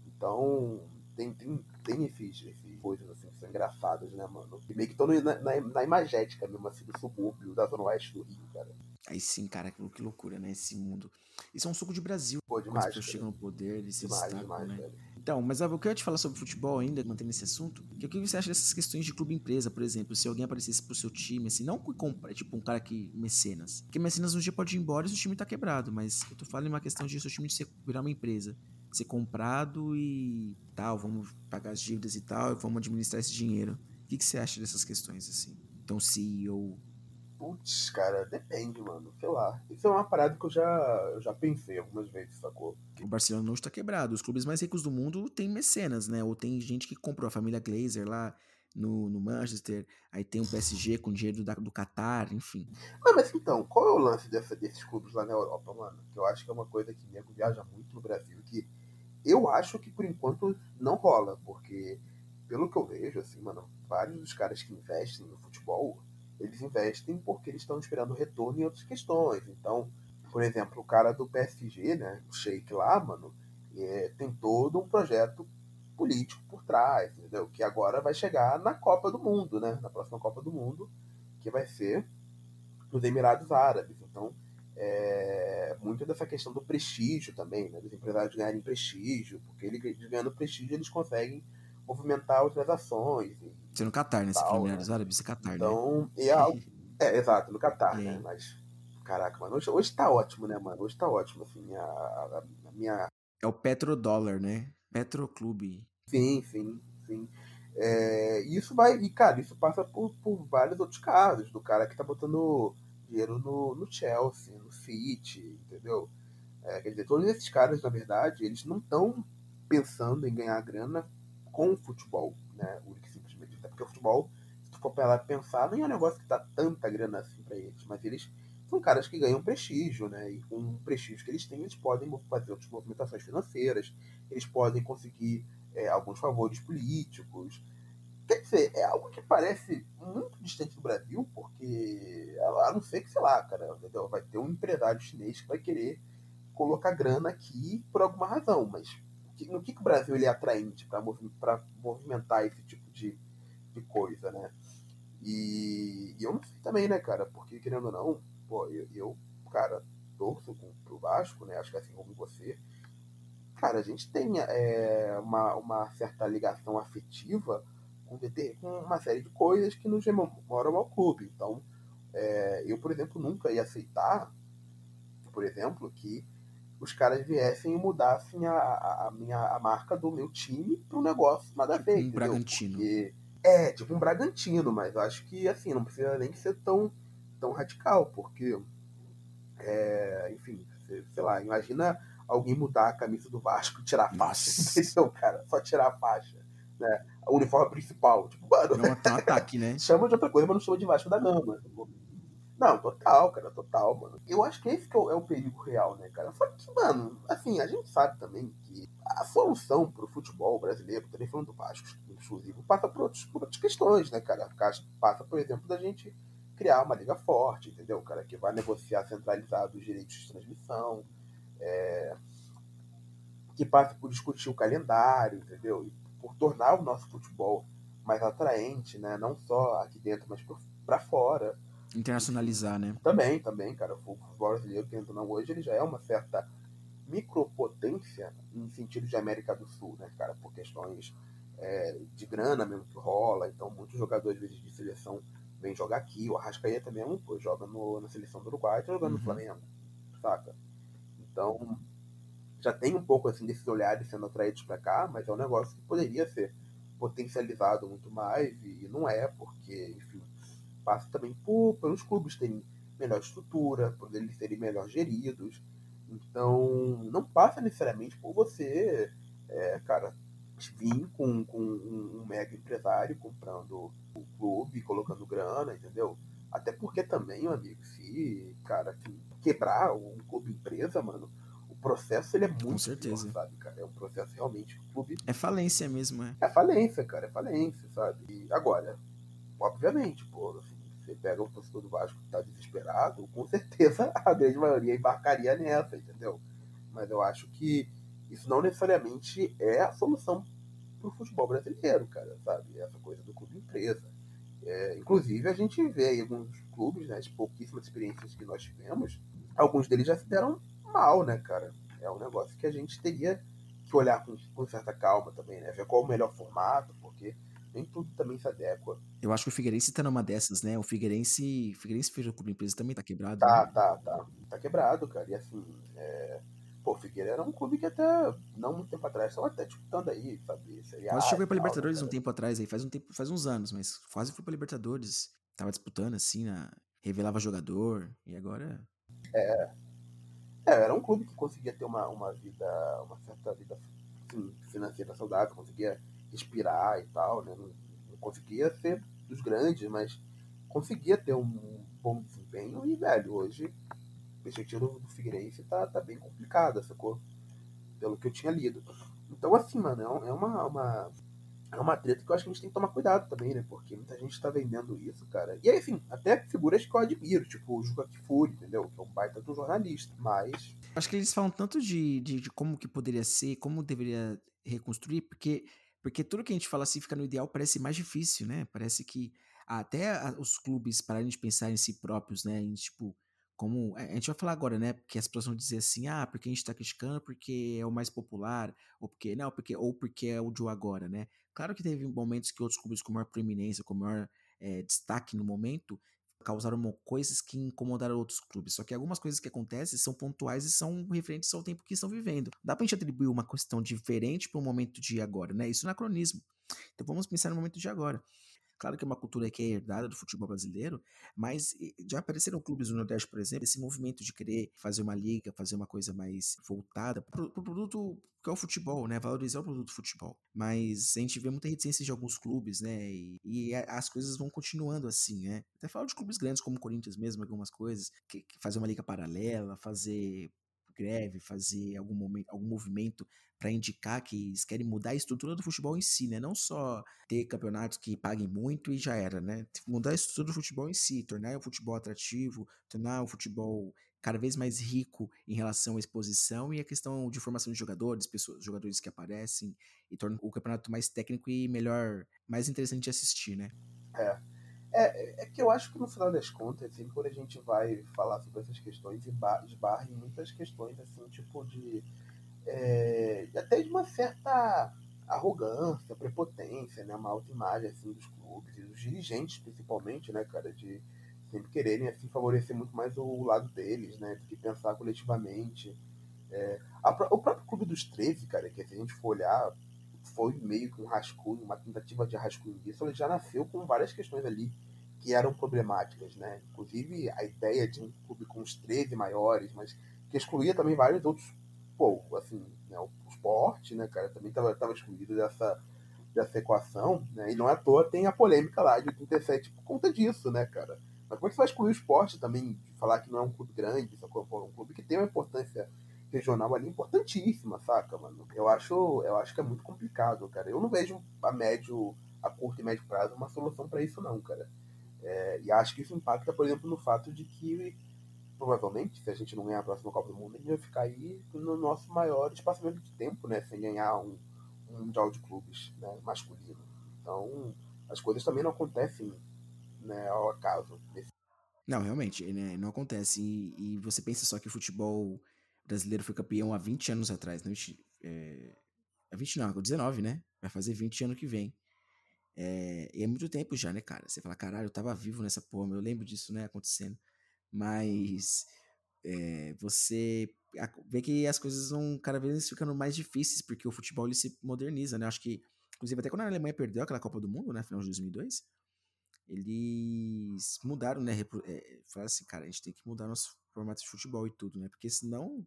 Então, tem, tem, tem esses, esses coisas, assim, que são engraçadas, né, mano? E meio que estão na, na, na, imagética mesmo, assim, do subúrbio, da zona oeste do Rio, cara. Aí sim, cara, que loucura, né? Esse mundo. Isso é um suco de Brasil. Pô, demais. Quando as pessoas chegam no poder, eles se demais, destacam, demais, né? Velho. Então, mas o que eu ia te falar sobre futebol ainda, mantendo esse assunto, que o que você acha dessas questões de clube-empresa, por exemplo? Se alguém aparecesse pro seu time, assim, não compra, tipo um cara que. mecenas. Porque mecenas um dia pode ir embora e seu time tá quebrado, mas eu tô falando em uma questão de seu time de virar uma empresa. Ser comprado e tal, vamos pagar as dívidas e tal, e vamos administrar esse dinheiro. O que, que você acha dessas questões, assim? Então, CEO. Putz, cara, depende, mano. Sei lá. Isso é uma parada que eu já, eu já pensei algumas vezes, sacou? O Barcelona não está quebrado. Os clubes mais ricos do mundo têm mecenas, né? Ou tem gente que comprou a família Glazer lá no, no Manchester. Aí tem o PSG com dinheiro da, do Qatar, enfim. Não, mas então, qual é o lance dessa, desses clubes lá na Europa, mano? Que eu acho que é uma coisa que nego viaja muito no Brasil, que eu acho que por enquanto não rola, porque pelo que eu vejo, assim, mano, vários dos caras que investem no futebol, eles investem porque eles estão esperando retorno em outras questões. Então, por exemplo, o cara do PSG, né, o Sheik lá, mano, é, tem todo um projeto político por trás, entendeu? Que agora vai chegar na Copa do Mundo, né? Na próxima Copa do Mundo, que vai ser nos Emirados Árabes. Então, é, muito dessa questão do prestígio também, né? Dos empresários ganharem prestígio, porque eles ganhando prestígio, eles conseguem movimentar outras ações. Você no Catar, né? Você falou Emirados Árabes, é Catar, então, né? É, algo, [laughs] é, exato, no Catar, né? Mas, caraca, mano, hoje, hoje tá ótimo, né, mano? Hoje tá ótimo, assim, a, a, a minha... É o petrodólar, né? Petroclube. Sim, sim, sim. É, isso vai, e cara, isso passa por, por vários outros casos, do cara que tá botando dinheiro no, no Chelsea, no City, entendeu? É, quer dizer, todos esses caras, na verdade, eles não estão pensando em ganhar grana com o futebol, né? Único simplesmente. Até porque o futebol, se tu for pra pensar, não é um negócio que dá tanta grana assim pra eles, mas eles são caras que ganham prestígio, né? E com o prestígio que eles têm, eles podem fazer outras movimentações financeiras, eles podem conseguir é, alguns favores políticos. Quer dizer, é algo que parece muito distante do Brasil, porque a não ser que, sei lá, cara, vai ter um empresário chinês que vai querer colocar grana aqui por alguma razão, mas no que, que o Brasil ele é atraente para movimentar esse tipo de, de coisa, né? E, e, eu não sei também, né, cara? Porque, querendo ou não, pô, eu, eu cara, torço com, pro Vasco, né? Acho que assim como você. Cara, a gente tem é, uma, uma certa ligação afetiva com, com uma série de coisas que nos rememoram ao clube. Então, é, eu, por exemplo, nunca ia aceitar, por exemplo, que os caras viessem e mudassem a, a, a minha a marca do meu time para um negócio nada a ver. Um Bragantino. Porque, é, tipo um Bragantino, mas acho que assim, não precisa nem ser tão, tão radical, porque, é, enfim, sei lá, imagina alguém mudar a camisa do Vasco e tirar a faixa. Entendeu, cara? Só tirar a faixa. Né? O uniforme principal. Tipo, mano. Não, um ataque, né? [laughs] chama de outra coisa, mas não chama de Vasco da Gama. Não, total, cara, total, mano. Eu acho que esse que é o, é o perigo real, né, cara? Só que, mano, assim, a gente sabe também que a solução pro futebol brasileiro, também falando do Vasco exclusivo, passa por, outros, por outras questões, né, cara? Passa, por exemplo, da gente criar uma liga forte, entendeu? Cara, que vai negociar centralizado os direitos de transmissão, é, que passa por discutir o calendário, entendeu? E por tornar o nosso futebol mais atraente, né? Não só aqui dentro, mas para fora. Internacionalizar, né? Também, também, cara. O futebol brasileiro, que não hoje, ele já é uma certa micropotência em sentido de América do Sul, né, cara? Por questões é, de grana mesmo que rola. Então, muitos jogadores, às vezes, de seleção vêm jogar aqui. O Arrascaeta mesmo, pô, joga no, na seleção do Uruguai, tá jogando uhum. no Flamengo, saca? Então, já tem um pouco, assim, desses olhares sendo atraídos para cá, mas é um negócio que poderia ser potencializado muito mais e não é, porque, enfim, passa também por, pelos clubes terem melhor estrutura, por eles serem melhor geridos. Então, não passa necessariamente por você, é, cara, vir com, com um, um, mega empresário comprando o clube, colocando grana, entendeu? Até porque também, meu amigo, se, cara, assim, quebrar um clube empresa, mano, o processo ele é muito com certeza. Pior, sabe, cara? É um processo realmente o clube. É falência mesmo, é. É falência, cara, é falência, sabe? E agora, obviamente, pô, assim, você pega o torcedor do Vasco que tá desesperado, com certeza [laughs] a grande maioria embarcaria nessa, entendeu? Mas eu acho que isso não necessariamente é a solução pro futebol brasileiro, cara, sabe? Essa coisa do clube empresa. É, inclusive, a gente vê aí alguns clubes, né, de pouquíssimas experiências que nós tivemos, alguns deles já se deram mal, né, cara? É um negócio que a gente teria que olhar com, com certa calma também, né? Ver qual o melhor formato, porque nem tudo também se adequa. Eu acho que o Figueirense tá numa dessas, né? O Figueirense, o Figueirense fez o clube empresa também tá quebrado. Tá, né? tá, tá. Tá quebrado, cara. E assim, é... pô, o Figueira era um clube que até não muito tempo atrás estava até disputando aí, sabe? Seria quase chegou pra Libertadores um tempo atrás aí, faz um tempo, faz uns anos, mas quase foi pra Libertadores. Tava disputando assim, na... revelava jogador, e agora. É. é. Era um clube que conseguia ter uma, uma vida, uma certa vida assim, financeira saudável, conseguia respirar e tal, né? Não, não conseguia ser dos grandes, mas conseguia ter um bom desempenho e, velho, hoje a perspectiva do Figueirense tá, tá bem complicada, sacou? Pelo que eu tinha lido. Então, assim, mano, é, é uma, uma, é uma treta que eu acho que a gente tem que tomar cuidado também, né? Porque muita gente tá vendendo isso, cara. E enfim, até figuras que eu admiro, tipo o Juca Kifuri, entendeu? Que é um baita do jornalista, mas... Acho que eles falam tanto de, de, de como que poderia ser, como deveria reconstruir, porque, porque tudo que a gente fala assim fica no ideal parece mais difícil, né? Parece que até os clubes pararem de pensar em si próprios, né? Em, tipo, como. A gente vai falar agora, né? Porque as pessoas vão dizer assim, ah, porque a gente tá criticando porque é o mais popular, ou porque. Não, porque, ou porque é o de agora, né? Claro que teve momentos que outros clubes com maior proeminência, com maior é, destaque no momento, causaram coisas que incomodaram outros clubes. Só que algumas coisas que acontecem são pontuais e são referentes ao tempo que estão vivendo. Dá pra gente atribuir uma questão diferente para o momento de agora, né? Isso é anacronismo. Então vamos pensar no momento de agora. Claro que é uma cultura que é herdada do futebol brasileiro, mas já apareceram clubes no Nordeste, por exemplo, esse movimento de querer fazer uma liga, fazer uma coisa mais voltada para o pro produto que é o futebol, né? Valorizar o produto futebol. Mas a gente vê muita reticência de alguns clubes, né? E, e as coisas vão continuando assim, né? Até falo de clubes grandes como o Corinthians mesmo, algumas coisas, que, que fazer uma liga paralela, fazer greve, fazer algum, momento, algum movimento para indicar que eles querem mudar a estrutura do futebol em si, né? Não só ter campeonatos que paguem muito e já era, né? Mudar a estrutura do futebol em si, tornar o futebol atrativo, tornar o futebol cada vez mais rico em relação à exposição e a questão de formação de jogadores, pessoas, jogadores que aparecem e torna o campeonato mais técnico e melhor, mais interessante de assistir, né? É. É, é que eu acho que no final das contas, assim, quando a gente vai falar sobre essas questões, esbarra em muitas questões, assim, tipo de. É, até de uma certa arrogância, prepotência, né? Uma autoimagem, assim, dos clubes e dos dirigentes, principalmente, né, cara, de sempre quererem, assim, favorecer muito mais o lado deles, né, do que pensar coletivamente. É, a, o próprio Clube dos 13, cara, que se a gente for olhar, foi meio que um rascunho, uma tentativa de rascunho disso, ele já nasceu com várias questões ali que eram problemáticas, né? Inclusive a ideia de um clube com os 13 maiores, mas que excluía também vários outros, pô, assim, né? o esporte, né, cara, também estava excluído dessa, dessa equação, né? E não é à toa tem a polêmica lá de 87 por conta disso, né, cara? Mas como é que você vai excluir o esporte também, falar que não é um clube grande, é um clube que tem uma importância regional ali importantíssima, saca, mano? Eu acho, eu acho que é muito complicado, cara. Eu não vejo a médio, a curto e médio prazo uma solução para isso, não, cara. É, e acho que isso impacta, por exemplo, no fato de que, provavelmente, se a gente não ganhar a próxima Copa do Mundo, a gente vai ficar aí no nosso maior espaçamento de tempo, né? Sem ganhar um, um Mundial de Clubes né, masculino. Então, as coisas também não acontecem né, ao acaso. Não, realmente, né, não acontece. E, e, você pensa só que o futebol brasileiro foi campeão há 20 anos atrás, né? É, há 20 não, 19, né? Vai fazer 20 ano que vem. É, e é muito tempo já, né, cara? Você fala, caralho, eu tava vivo nessa porra, eu lembro disso, né, acontecendo. Mas é, você vê que as coisas vão cada vez ficando mais difíceis, porque o futebol ele se moderniza, né? Acho que, inclusive, até quando a Alemanha perdeu aquela Copa do Mundo, né, final de 2002, eles mudaram, né? É, falaram assim, cara, a gente tem que mudar nosso formato de futebol e tudo, né? Porque senão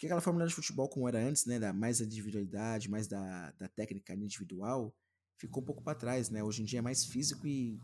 porque aquela fórmula de futebol como era antes, né, da mais da individualidade, mais da, da técnica individual, ficou um pouco para trás, né? Hoje em dia é mais físico e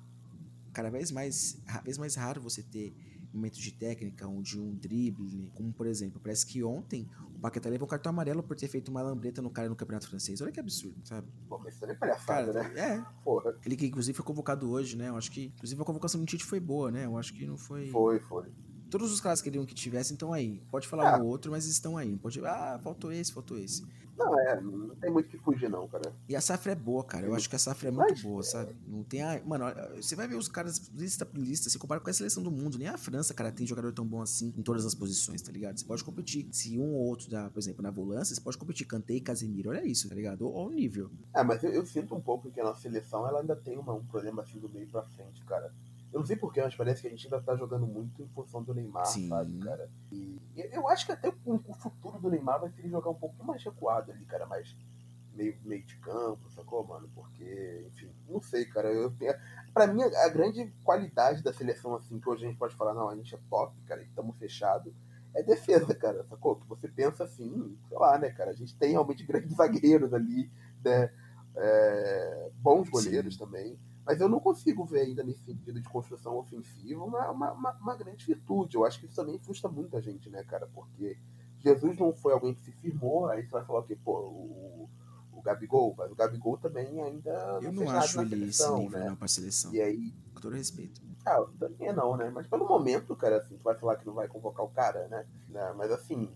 cada vez mais, cada vez mais raro você ter momentos de técnica, onde um drible, como por exemplo, parece que ontem o Paquetá levou um cartão amarelo por ter feito uma lambreta no cara no Campeonato Francês. Olha que absurdo, sabe? Pô, mas isso é palhaçada, cara, né? É. Porra. Ele que inclusive foi convocado hoje, né? Eu acho que, inclusive, a convocação do Tite foi boa, né? Eu acho que não foi... Foi, foi. Todos os caras queriam que tivessem estão aí. Pode falar ah. um ou outro, mas estão aí. Pode, ah, faltou esse, faltou esse. Não, é, não tem muito que fugir, não, cara. E a safra é boa, cara. Eu acho que a safra é muito Mas, boa, sabe? Não tem a. Mano, você vai ver os caras lista por lista, se compara com a seleção do mundo. Nem a França, cara, tem jogador tão bom assim em todas as posições, tá ligado? Você pode competir. Se um ou outro, dá, por exemplo, na volância, você pode competir Kantei e Casemiro. Olha isso, tá ligado? Olha o nível. É, mas eu, eu, sinto um pouco que a nossa seleção ela ainda tem uma, um problema assim do meio pra frente, cara. Eu não sei porquê, mas parece que a gente ainda tá jogando muito em função do Neymar, Sim. sabe, cara? E eu acho que até o, futuro do Neymar vai ser ele jogar um pouco mais recuado ali, cara, mais meio, meio de campo, sacou, mano? Porque, enfim, não sei, cara. Eu, pra mim, a grande qualidade da seleção, assim, que hoje a gente pode falar, não, a gente é top, cara, estamos fechados, é defesa, cara, sacou? Que você pensa assim, sei lá, né, cara, a gente tem realmente grandes [laughs] zagueiros ali, né? É, bons goleiros Sim. também. Mas eu não consigo ver ainda nesse sentido de construção ofensiva uma, uma, uma, grande virtude. Eu acho que isso também frustra muita gente, né, cara? Porque Jesus não foi alguém que se firmou, aí você vai falar o quê? Pô, o, o Gabigol, mas o Gabigol também ainda eu não, não acho ele seleção, esse nível, né? não, pra seleção. E aí... Com todo respeito. Ah, também não, né? Mas pelo momento, cara, assim, tu vai falar que não vai convocar o cara, né? Mas assim,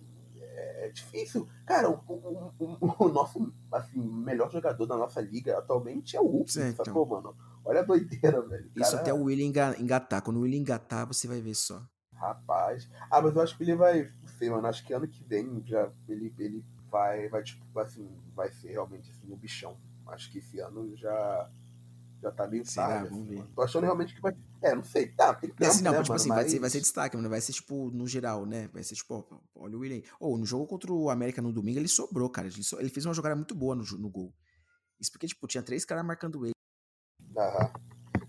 é difícil. Cara, o, o, o, o, nosso assim, melhor jogador da nossa liga atualmente é o Hulk, Sim, então. sacou, mano? Olha a doideira, [laughs] velho. Isso até o William engatar. Quando o William engatar, você vai ver só. Rapaz. Ah, mas eu acho que ele vai. Sei, mano. Acho que ano que vem já ele, ele vai, vai, tipo, assim, vai ser realmente assim, um bichão. Acho que esse ano já, já tá meio Será? tarde. Assim. Tô achando realmente que vai. É, não sei. Tá, tem tempo, assim, não, né, tipo mano, assim, mas... vai, ser, vai ser destaque, mano. Vai ser, tipo, no geral, né? Vai ser, tipo, ó, olha o William. Ou oh, no jogo contra o América no domingo, ele sobrou, cara. Ele, so... ele fez uma jogada muito boa no, no gol. Isso porque, tipo, tinha três caras marcando ele. Aham.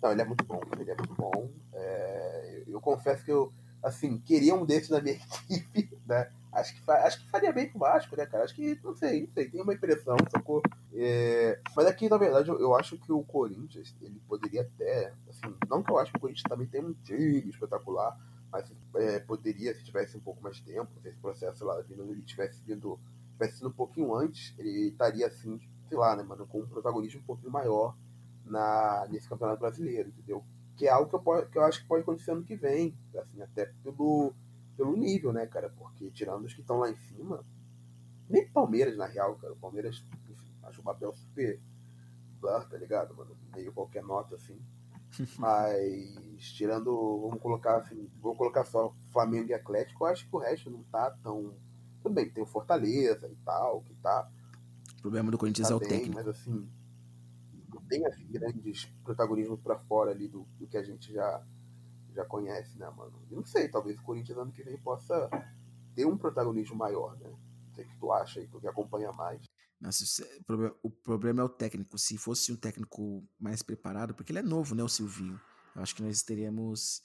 Não, ele é muito bom, ele é muito bom. É... Eu, eu confesso que eu, assim, queria um desses na minha [laughs] equipe, né? Acho que, acho que faria bem pro Vasco, né, cara? Acho que, não sei, não sei, tem uma impressão, sacou? É, mas aqui, na verdade, eu, eu, acho que o Corinthians, ele poderia até, assim, não que eu acho que o Corinthians também tem um time espetacular, mas é, poderia, se tivesse um pouco mais de tempo, se esse processo lá, ele tivesse vindo, tivesse sido um pouquinho antes, ele estaria, assim, sei lá, né, mano, com um protagonismo um pouquinho maior na, nesse campeonato brasileiro, entendeu? Que é algo que eu, que eu acho que pode acontecer ano que vem, assim, até pelo pelo nível, né, cara? Porque tirando os que estão lá em cima, nem Palmeiras, na real, cara. O Palmeiras, enfim, acho o papel super blur, tá ligado, mano? Meio qualquer nota, assim. [laughs] Mas, tirando, vamos colocar assim, vou colocar só Flamengo e Atlético, eu acho que o resto não tá tão. Tudo bem, tem o Fortaleza e tal, que tá. O problema do Corinthians tá é o bem, técnico. Mas assim, não tem assim, grandes protagonismos para fora ali do, do que a gente já já conhece, né, mano? Eu não sei, talvez o Corinthians ano que vem possa ter um protagonismo maior, né? Não sei o que tu acha aí, tu que acompanha mais. Nossa, o problema é o técnico. Se fosse um técnico mais preparado, porque ele é novo, né, o Silvinho. Eu acho que nós teríamos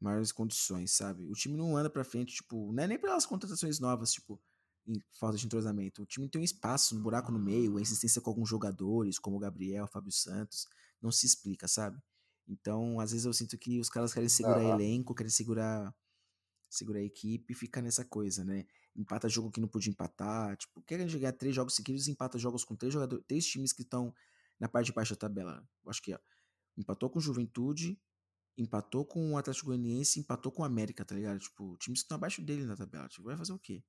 maiores condições, sabe? O time não anda pra frente, tipo, não é nem pelas contratações novas, tipo, em falta de entrosamento. O time tem um espaço, um buraco no meio, a insistência com alguns jogadores, como o Gabriel, o Fábio Santos, não se explica, sabe? Então, às vezes eu sinto que os caras querem segurar uhum. elenco, querem segurar segurar a equipe e ficar nessa coisa, né? Empata jogo que não podia empatar, tipo, querem jogar três jogos seguidos, empata jogos com três jogadores, três times que estão na parte de baixo da tabela. Eu acho que ó, empatou com Juventude, empatou com o Atlético Goianiense, empatou com o América, tá ligado? Tipo, times que estão abaixo dele na tabela, tipo, vai fazer o quê?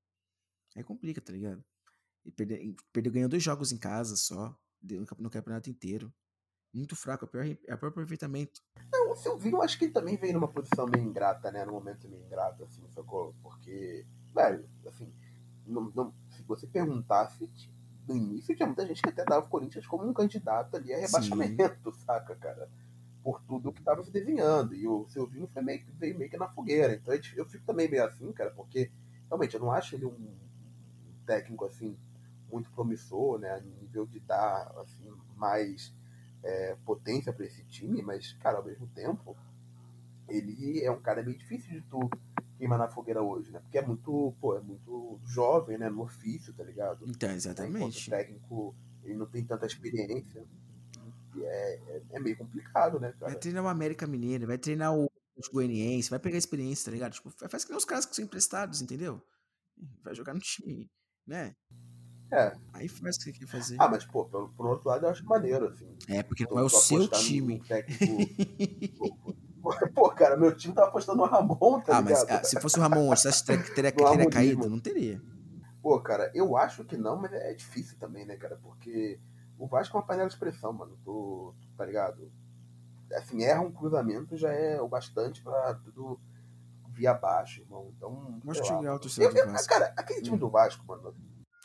Aí complica, tá ligado? E perdeu, perdeu ganhou dois jogos em casa só, no campeonato inteiro muito fraco, é o pior, é o pior aproveitamento. Não, o Silvinho, eu acho que ele também veio numa posição meio ingrata, né? Num momento meio ingrato, assim, sacou? Porque, velho, assim, não, não, se você perguntasse no início, tinha muita gente que até dava o Corinthians como um candidato ali a rebaixamento, Sim. [laughs] saca, cara? Por tudo que tava se desenhando. E o Silvinho foi meio, veio meio que na fogueira. Então eu fico também meio assim, cara, porque realmente eu não acho ele um técnico assim muito promissor, né? A nível de dar assim, mais é, potência para esse time, mas, cara, ao mesmo tempo, ele é um cara meio difícil de tu queimar na fogueira hoje, né? Porque é muito, pô, é muito jovem, né? No ofício, tá ligado? Então, exatamente. O técnico, ele não tem tanta experiência. É, é, é, meio complicado, né, cara? Vai treinar o América Mineiro, vai treinar o Goianiense, vai pegar experiência, tá ligado? Tipo, faz que nem os caras que são emprestados, entendeu? Vai jogar no time, né? É. Aí faz o que quer fazer. Ah, mas, pô, por, por outro lado, eu acho maneiro, assim. É, porque não é o seu time. Técnico... [laughs] pô, cara, meu time tava apostando no Ramon, tá ah, ligado? mas ah, se fosse o Ramon você acha que teria, teria [laughs] caído? Não teria. Pô, cara, eu acho que não, mas é difícil também, né, cara? Porque o Vasco é uma panela de pressão, mano. Tu, tu, tá ligado? Assim, erra um cruzamento já é o bastante pra tudo vir abaixo, irmão. Então. Mas que legal, torcedor do Vasco. Cara, aquele time hum. do Vasco, mano,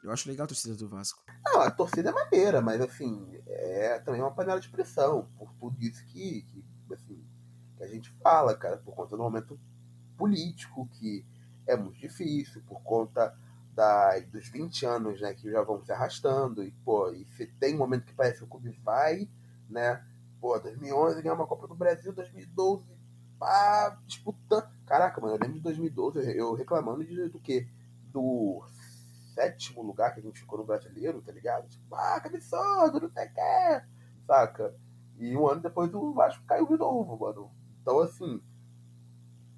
eu acho legal a torcida do Vasco. Não, a torcida é maneira, mas assim, é também uma panela de pressão por tudo isso que, que assim, que a gente fala, cara, por conta do momento político, que é muito difícil, por conta da, dos 20 anos né, que já vão se arrastando, e, pô, e se tem um momento que parece que o clube vai, né? Pô, 2011 ganhou uma Copa do Brasil, 2012, pá, disputando. Caraca, mano, eu lembro de 2012, eu reclamando de, do quê? Do sétimo lugar que a gente ficou no brasileiro, tá ligado? Tipo, ah, que absurdo, não sei o que, saca? E um ano depois o Vasco caiu de novo, mano. Então, assim,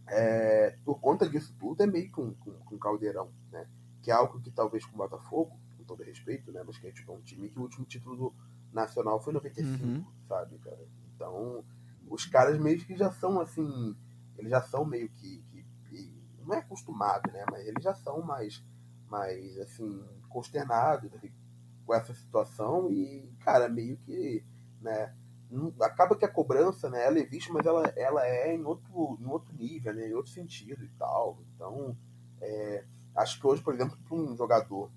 é, por conta disso tudo, é meio que um, um, um, caldeirão, né? Que é algo que talvez com o Botafogo, com todo respeito, né? Mas que é tipo um time que o último título do nacional foi em 95, uhum. sabe, cara? Então, os caras meio que já são assim, eles já são meio que, que, que não é acostumado, né? Mas eles já são mais mais assim, consternado com essa situação e, cara, meio que, né, acaba que a cobrança, né, ela é vista, mas ela, ela é em outro, em outro nível, né, em outro sentido e tal. Então, é, acho que hoje, por exemplo, para um jogador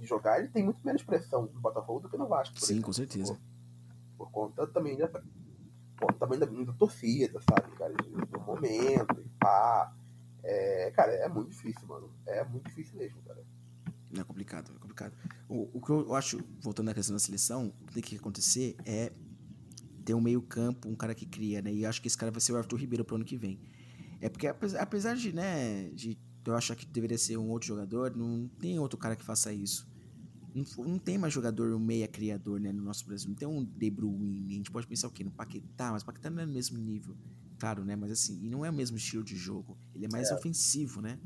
jogar, ele tem muito menos pressão no Botafogo do que no Vasco. Sim, exemplo, com certeza. Por, por conta também da, por, também da, da torcida, sabe, cara, do momento e pá. É, cara, é muito difícil, mano. É muito difícil mesmo, cara. É complicado, é complicado. O, o que eu acho, voltando à questão da seleção, o que tem que acontecer é ter um meio campo, um cara que cria, né? E acho que esse cara vai ser o Arthur Ribeiro pro ano que vem. É porque apesar de, né, de eu achar que deveria ser um outro jogador, não tem outro cara que faça isso. Não, não tem mais jogador um meia criador, né, no nosso Brasil. Não tem um De Bruyne, a gente pode pensar o quê? No Paquetá, mas Paquetá não é no mesmo nível claro, né? Mas assim, e não é o mesmo estilo de jogo. Ele é mais é. ofensivo, né?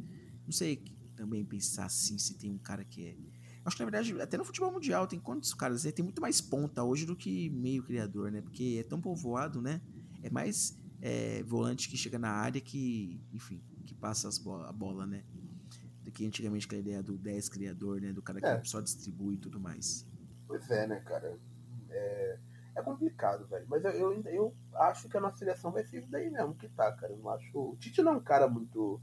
Não sei também pensar assim se tem um cara que é. Acho que na verdade, até no futebol mundial, tem quantos caras? Tem muito mais ponta hoje do que meio criador, né? Porque é tão povoado, né? É mais é, volante que chega na área que, enfim, que passa a bola, né? Do que antigamente aquela ideia do 10 criador, né? Do cara que é. só distribui e tudo mais. Pois é, né, cara? É é complicado, velho. Mas eu, eu, eu, acho que a nossa seleção vai ser daí mesmo que tá, cara. Eu não acho. O Tite não é um cara muito.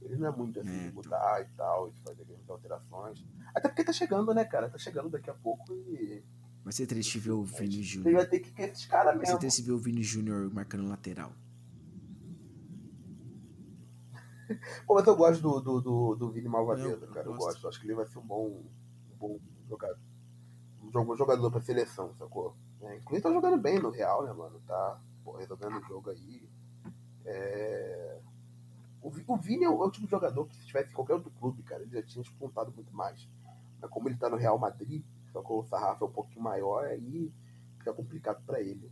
Ele não é muito assim, de mudar e tal, de fazer grandes alterações. Até porque tá chegando, né, cara? Tá chegando daqui a pouco e. Vai ser triste ver o Vini Júnior. Ele vai ter que ter esses caras mesmo. Vai ser triste ver o Vini Júnior marcando lateral. Pô, mas eu gosto do, do, do, do Vini Malvadeza, cara. Eu gosto. Acho que ele vai ser um bom, um bom jogador. Um bom jogador pra seleção, sacou? É, inclusive tá jogando bem no Real, né, mano? Tá pô, resolvendo o jogo aí. É... O, o Vini é o, é o, tipo de jogador que se tivesse em qualquer outro clube, cara, ele já tinha despontado muito mais. Mas como ele tá no Real Madrid, só que o sarrafo é um pouquinho maior, aí fica complicado para ele.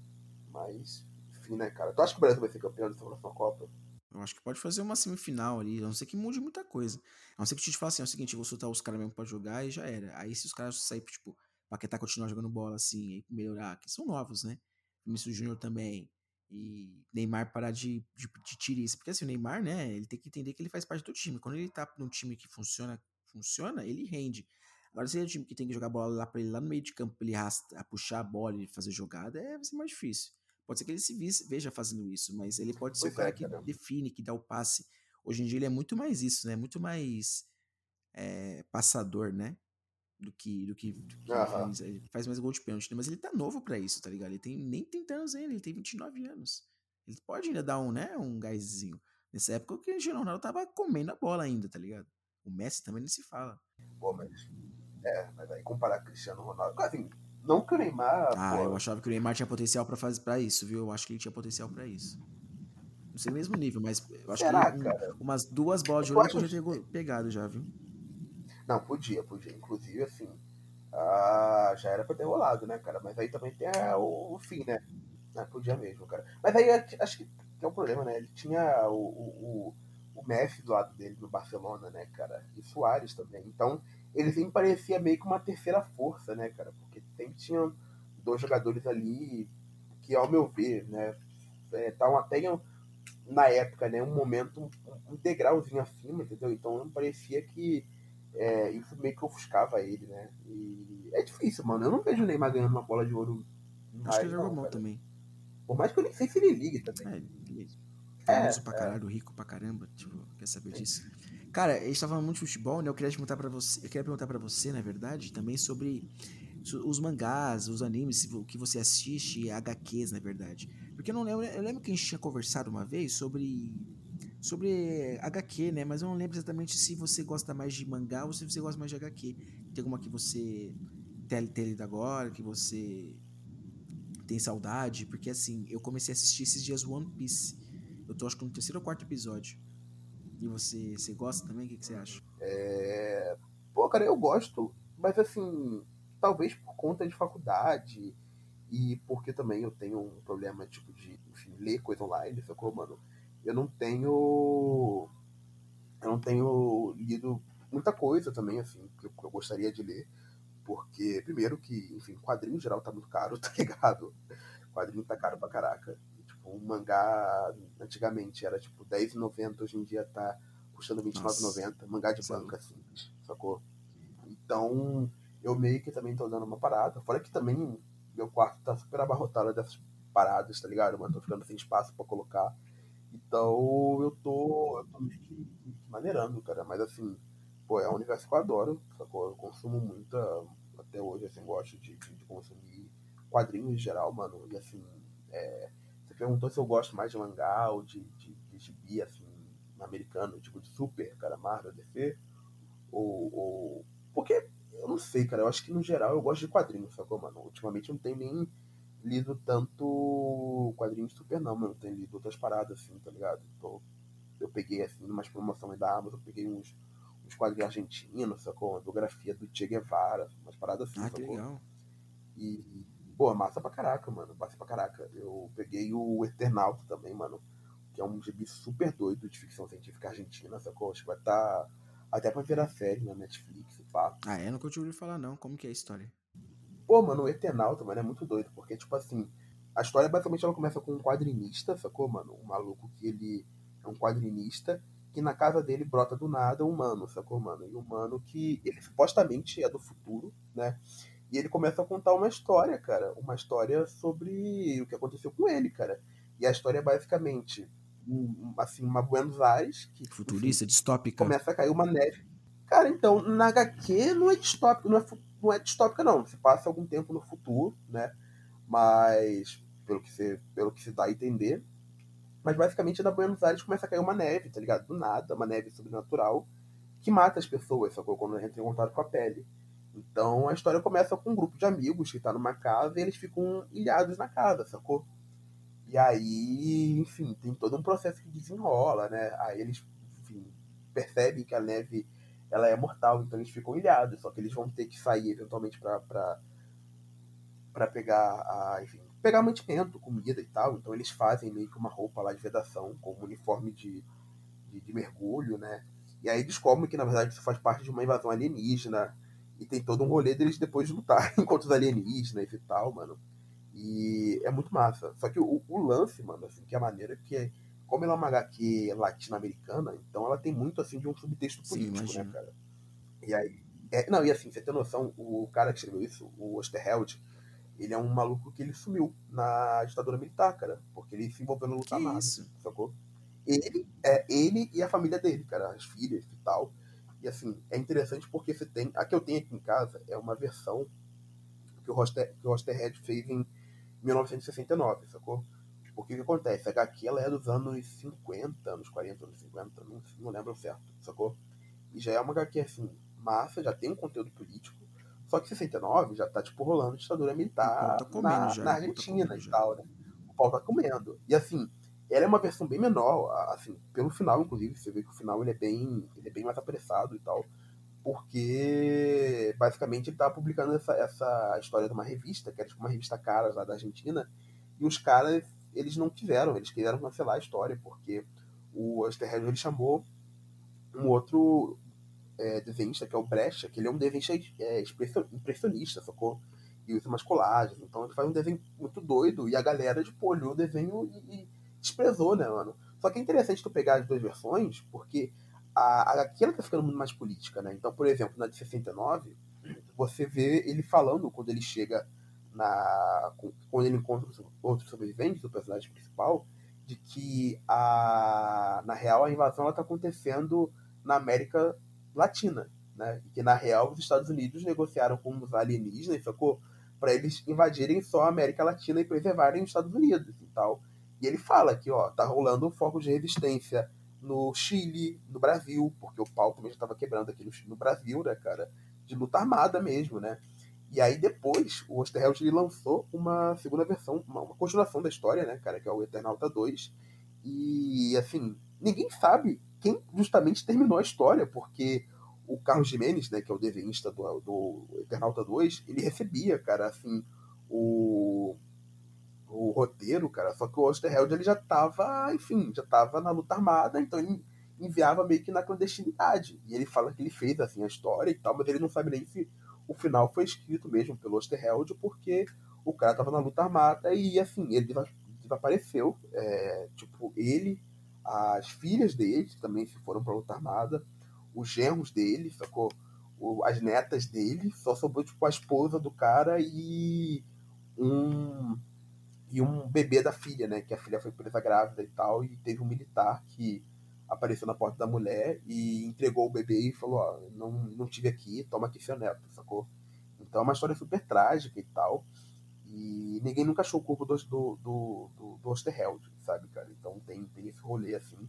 Mas, enfim, né, cara? Tu acha que o Brasil vai ser campeão dessa próxima Copa? Eu acho que pode fazer uma semifinal ali, a não ser que mude muita coisa. A não ser que o Tite fale assim, é o seguinte, eu vou soltar os caras mesmo pra jogar e já era. Aí se os caras saírem, tipo, Paquetá continuar jogando bola assim, aí melhorar, que são novos, né? Vinícius Júnior também. E Neymar parar de, de, de tirice. Porque assim, o Neymar, né, ele tem que entender que ele faz parte do time. Quando ele tá num time que funciona, funciona, ele rende. Agora, se ele é um time que tem que jogar bola lá pra ele, lá no meio de campo, pra ele rasta, a puxar a bola e fazer jogada, é, vai ser mais difícil. Pode ser que ele se veja fazendo isso, mas ele pode ser pois o cara é, que define, que dá o passe. Hoje em dia ele é muito mais isso, né? Muito mais é, passador, né? Do que do que, do que uhum. faz, ele faz mais gol de pênalti, né? mas ele tá novo para isso, tá ligado? Ele tem nem 30 anos ainda, ele tem 29 anos. Ele pode ainda dar um, né, um gásinho. Nessa época o Cristiano Ronaldo tava comendo a bola ainda, tá ligado? O Messi também nem se fala. Pô, mas é, mas aí comparar Cristiano Ronaldo, assim, não que o Neymar, Ah, pô... eu achava que o Neymar tinha potencial para fazer para isso, viu? Eu acho que ele tinha potencial para isso. Não sei o mesmo nível, mas eu acho Será, que um, umas duas bolas de ouro ele já tinha pegado já, viu? Não, podia, podia. Inclusive, assim, ah, já era pra ter rolado, né, cara? Mas aí também tem o, o, fim, né? Ah, podia mesmo, cara. Mas aí acho que tem um problema, né? Ele tinha o, o, o Messi do lado dele no Barcelona, né, cara? E Soares também. Então, ele sempre parecia meio que uma terceira força, né, cara? Porque sempre tinham dois jogadores ali que, ao meu ver, né, estavam é, até na época, né, um momento, um, um degrauzinho acima, entendeu? Então, não parecia que é, isso meio que ofuscava ele, né? E é difícil, mano. Eu não vejo o Neymar ganhando uma bola de ouro. Acho que ele jogou mal também. Por mais que eu nem sei se ele ligue também. É, ele é famoso é, pra caralho, é. rico pra caramba. Tipo, quer saber disso? Cara, a gente tá falando muito de futebol, né? Eu queria perguntar para você, eu queria perguntar para você, na verdade, também sobre os mangás, os animes, o que você assiste, HQs, na verdade. Porque eu não lembro, eu lembro que a gente tinha conversado uma vez sobre sobre HQ, né? Mas eu não lembro exatamente se você gosta mais de mangá ou se você gosta mais de HQ. Tem alguma que você tem, tem agora, que você tem saudade? Porque assim, eu comecei a assistir esses dias One Piece. Eu tô acho que no terceiro ou quarto episódio. E você, você gosta também? O que, que você acha? É... Pô, cara, eu gosto, mas assim, talvez por conta de faculdade e porque também eu tenho um problema tipo de enfim, ler coisa online, sacou, mano? Eu não tenho. Eu não tenho lido muita coisa também, assim, que eu, que eu gostaria de ler. Porque, primeiro, que, enfim, quadrinho em geral tá muito caro, [laughs] tá ligado? Quadrinho tá caro pra caraca. Tipo, um mangá antigamente era tipo R$10,90, hoje em dia tá custando R$29,90. Mangá de banca, assim, sacou? Então, eu meio que também tô dando uma parada. Fora que também meu quarto tá super abarrotado dessas paradas, tá ligado? Mas tô ficando sem espaço pra colocar. Então eu tô, eu tô meio que maneirando, cara. Mas assim, pô, é um universo que eu adoro, sacou? Eu consumo muita, até hoje, assim, gosto de, de, de consumir quadrinhos em geral, mano. E assim, é, você perguntou se eu gosto mais de mangá ou de, de, de gibi, assim, americano, tipo de super, cara, Marvel, DC. Ou, ou. Porque eu não sei, cara. Eu acho que no geral eu gosto de quadrinhos, sacou, mano? Ultimamente não tenho nem lido tanto quadrinhos super, não, mano. Tenho lido outras paradas, assim, tá ligado? Então, eu peguei, assim, umas promoções da Amazon, eu peguei uns, uns quadrinhos argentinos, sacou? Uma biografia do Che Guevara, umas paradas assim, ah, sacou? Que legal. E, pô, massa pra caraca, mano. Massa pra caraca. Eu peguei o Eternauta também, mano. Que é um gibi super doido de ficção científica argentina, sacou? Acho que vai estar. Tá até pra virar série na Netflix, pá. Ah, é? Nunca tinha ouvido falar, não. Como que é a história? Pô, mano, o Eternauta, mano, é muito doido, porque, tipo assim, a história basicamente ela começa com um quadrinista, sacou, mano? Um maluco que ele é um quadrinista que na casa dele brota do nada um humano, sacou, mano? E um humano que ele supostamente é do futuro, né? E ele começa a contar uma história, cara. Uma história sobre o que aconteceu com ele, cara. E a história é basicamente um, assim, uma Buenos Aires que. Futurista, enfim, distópica. Começa a cair uma neve. Cara, então, na HQ não é distópico, não é, não é distópica, não. Se passa algum tempo no futuro, né? Mas, pelo que se, pelo que se dá a entender. Mas basicamente na Buenos Aires começa a cair uma neve, tá ligado? Do nada, uma neve sobrenatural que mata as pessoas, sacou? Quando entra em contato com a pele. Então a história começa com um grupo de amigos que tá numa casa e eles ficam ilhados na casa, sacou? E aí, enfim, tem todo um processo que desenrola, né? Aí eles, enfim, percebem que a neve ela é mortal, então eles ficam ilhados, só que eles vão ter que sair eventualmente para pegar a, enfim, pegar mantimento, comida e tal. Então eles fazem meio que uma roupa lá de vedação, com um uniforme de, de, de, mergulho, né? E aí descobrem que na verdade isso faz parte de uma invasão alienígena. E tem todo um rolê deles depois de lutar [laughs] contra os alienígenas e tal, mano. E é muito massa. Só que o, o lance, mano, assim, que é a maneira que é. Como ela é uma HQ latino-americana, então ela tem muito assim de um subtexto político, Sim, né, cara? E aí. É, não, e assim, você tem noção, o cara que escreveu isso, o Osterheld, ele é um maluco que ele sumiu na ditadura militar, cara. Porque ele se envolveu no luta armada, sacou? Ele, é, ele e a família dele, cara, as filhas e tal. E assim, é interessante porque você tem. A que eu tenho aqui em casa é uma versão que o Roster, que o Rosterhead fez em 1969, sacou? Porque o que acontece? A HQ ela é dos anos 50, anos 40, anos 50, não, não lembro certo, sacou? E já é uma HQ assim, massa, já tem um conteúdo político, só que 69 já tá, tipo, rolando ditadura militar tá na, já, na Argentina e tal, né? O pau tá comendo. E assim, ela é uma versão bem menor, assim, pelo final, inclusive, você vê que o final ele é bem, ele é bem mais apressado e tal porque basicamente ele estava publicando essa, essa história de uma revista, que era tipo uma revista cara lá da Argentina, e os caras, eles não quiseram, eles quiseram cancelar a história, porque o Osterheld ele chamou um outro é, desenhista, que é o Brecha, que ele é um desenhista é, impressionista, sacou? E usa umas colagens, então ele faz um desenho muito doido, e a galera, tipo, olhou o desenho e, e desprezou, né, mano? Só que é interessante tu pegar as duas versões, porque a HQ ela tá ficando muito mais política, né? Então, por exemplo, na de 69, você vê ele falando quando ele chega na. quando ele encontra outros sobreviventes, o personagem principal, de que a, na real a invasão ela tá acontecendo na América Latina. né? E que na real os Estados Unidos negociaram com os alienígenas, sacou? Para eles invadirem só a América Latina e preservarem os Estados Unidos e tal. E ele fala que, ó, tá rolando um foco de resistência no Chile, no Brasil, porque o pau também já estava quebrando aqui no, no, Brasil, né, cara? De luta armada mesmo, né? E aí depois o Osterheld lançou uma segunda versão, uma, uma, continuação da história, né, cara, que é o Eternauta 2. E assim, ninguém sabe quem justamente terminou a história, porque o Carlos Jimenez, né, que é o desenhista do, do Eternauta 2, ele recebia, cara, assim, o, o roteiro, cara, só que o Osterheld ele já tava, enfim, já tava na luta armada, então ele enviava meio que na clandestinidade. E ele fala que ele fez, assim, a história e tal, mas ele não sabe nem se o final foi escrito mesmo pelo Osterheld, porque o cara tava na luta armada e, assim, ele desapareceu. É, tipo, ele, as filhas dele também se foram pra luta armada, os genros dele, sacou? O, as netas dele, só sobrou, tipo, a esposa do cara e um e um bebê da filha, né? Que a filha foi presa grávida e tal, e teve um militar que apareceu na porta da mulher e entregou o bebê e falou, ó, não, não tive aqui, toma aqui seu neto, sacou? Então é uma história super trágica e tal. E ninguém nunca achou o corpo do, do, do, do, do Osterheld, sabe, cara? Então tem, tem esse rolê, assim.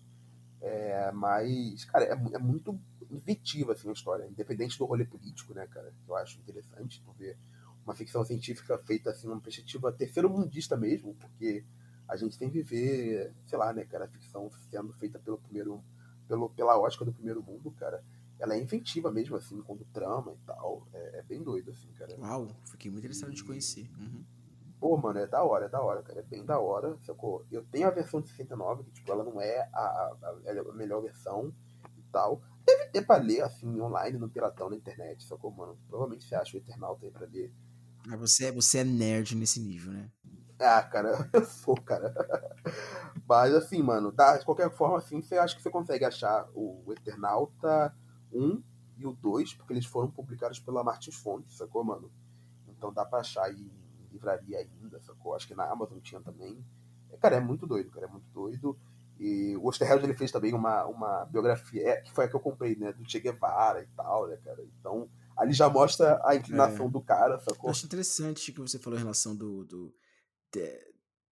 É, mas, cara, é, é muito inventiva, assim, a história. Independente do rolê político, né, cara? Eu acho interessante tu ver uma ficção científica feita, assim, numa perspectiva terceiro-mundista mesmo, porque a gente tem que ver, sei lá, né, cara, a ficção sendo feita pelo primeiro, pelo, pela ótica do primeiro mundo, cara, ela é inventiva mesmo, assim, quando trama e tal, é, é bem doido, assim, cara. Uau, fiquei muito interessado em conhecer. Uhum. Pô, mano, é da hora, é da hora, cara, é bem da hora, sacou? Eu tenho a versão de 69, que, tipo, ela não é a, a, a melhor versão e tal, deve ter pra ler, assim, online, no piratão, na internet, sacou, mano? Provavelmente você acha o Eternauta aí pra ler. Mas você, é, você é nerd nesse nível, né? Ah, cara, [laughs] eu sou, cara. Mas assim, mano, tá, de qualquer forma, assim, você acha que você consegue achar o Eternauta 1 e o 2, porque eles foram publicados pela Martins Fontes, sacou, mano? Então dá pra achar aí em livraria ainda, sacou? Acho que na Amazon tinha também. Cara, é muito doido, cara, é muito doido. E o Osterheld ele fez também uma, uma biografia, é, que foi a que eu comprei, né, do Che Guevara e tal, né, cara? Então, ali já mostra a inclinação é. do cara, sacou? Eu acho interessante que você falou em relação do, do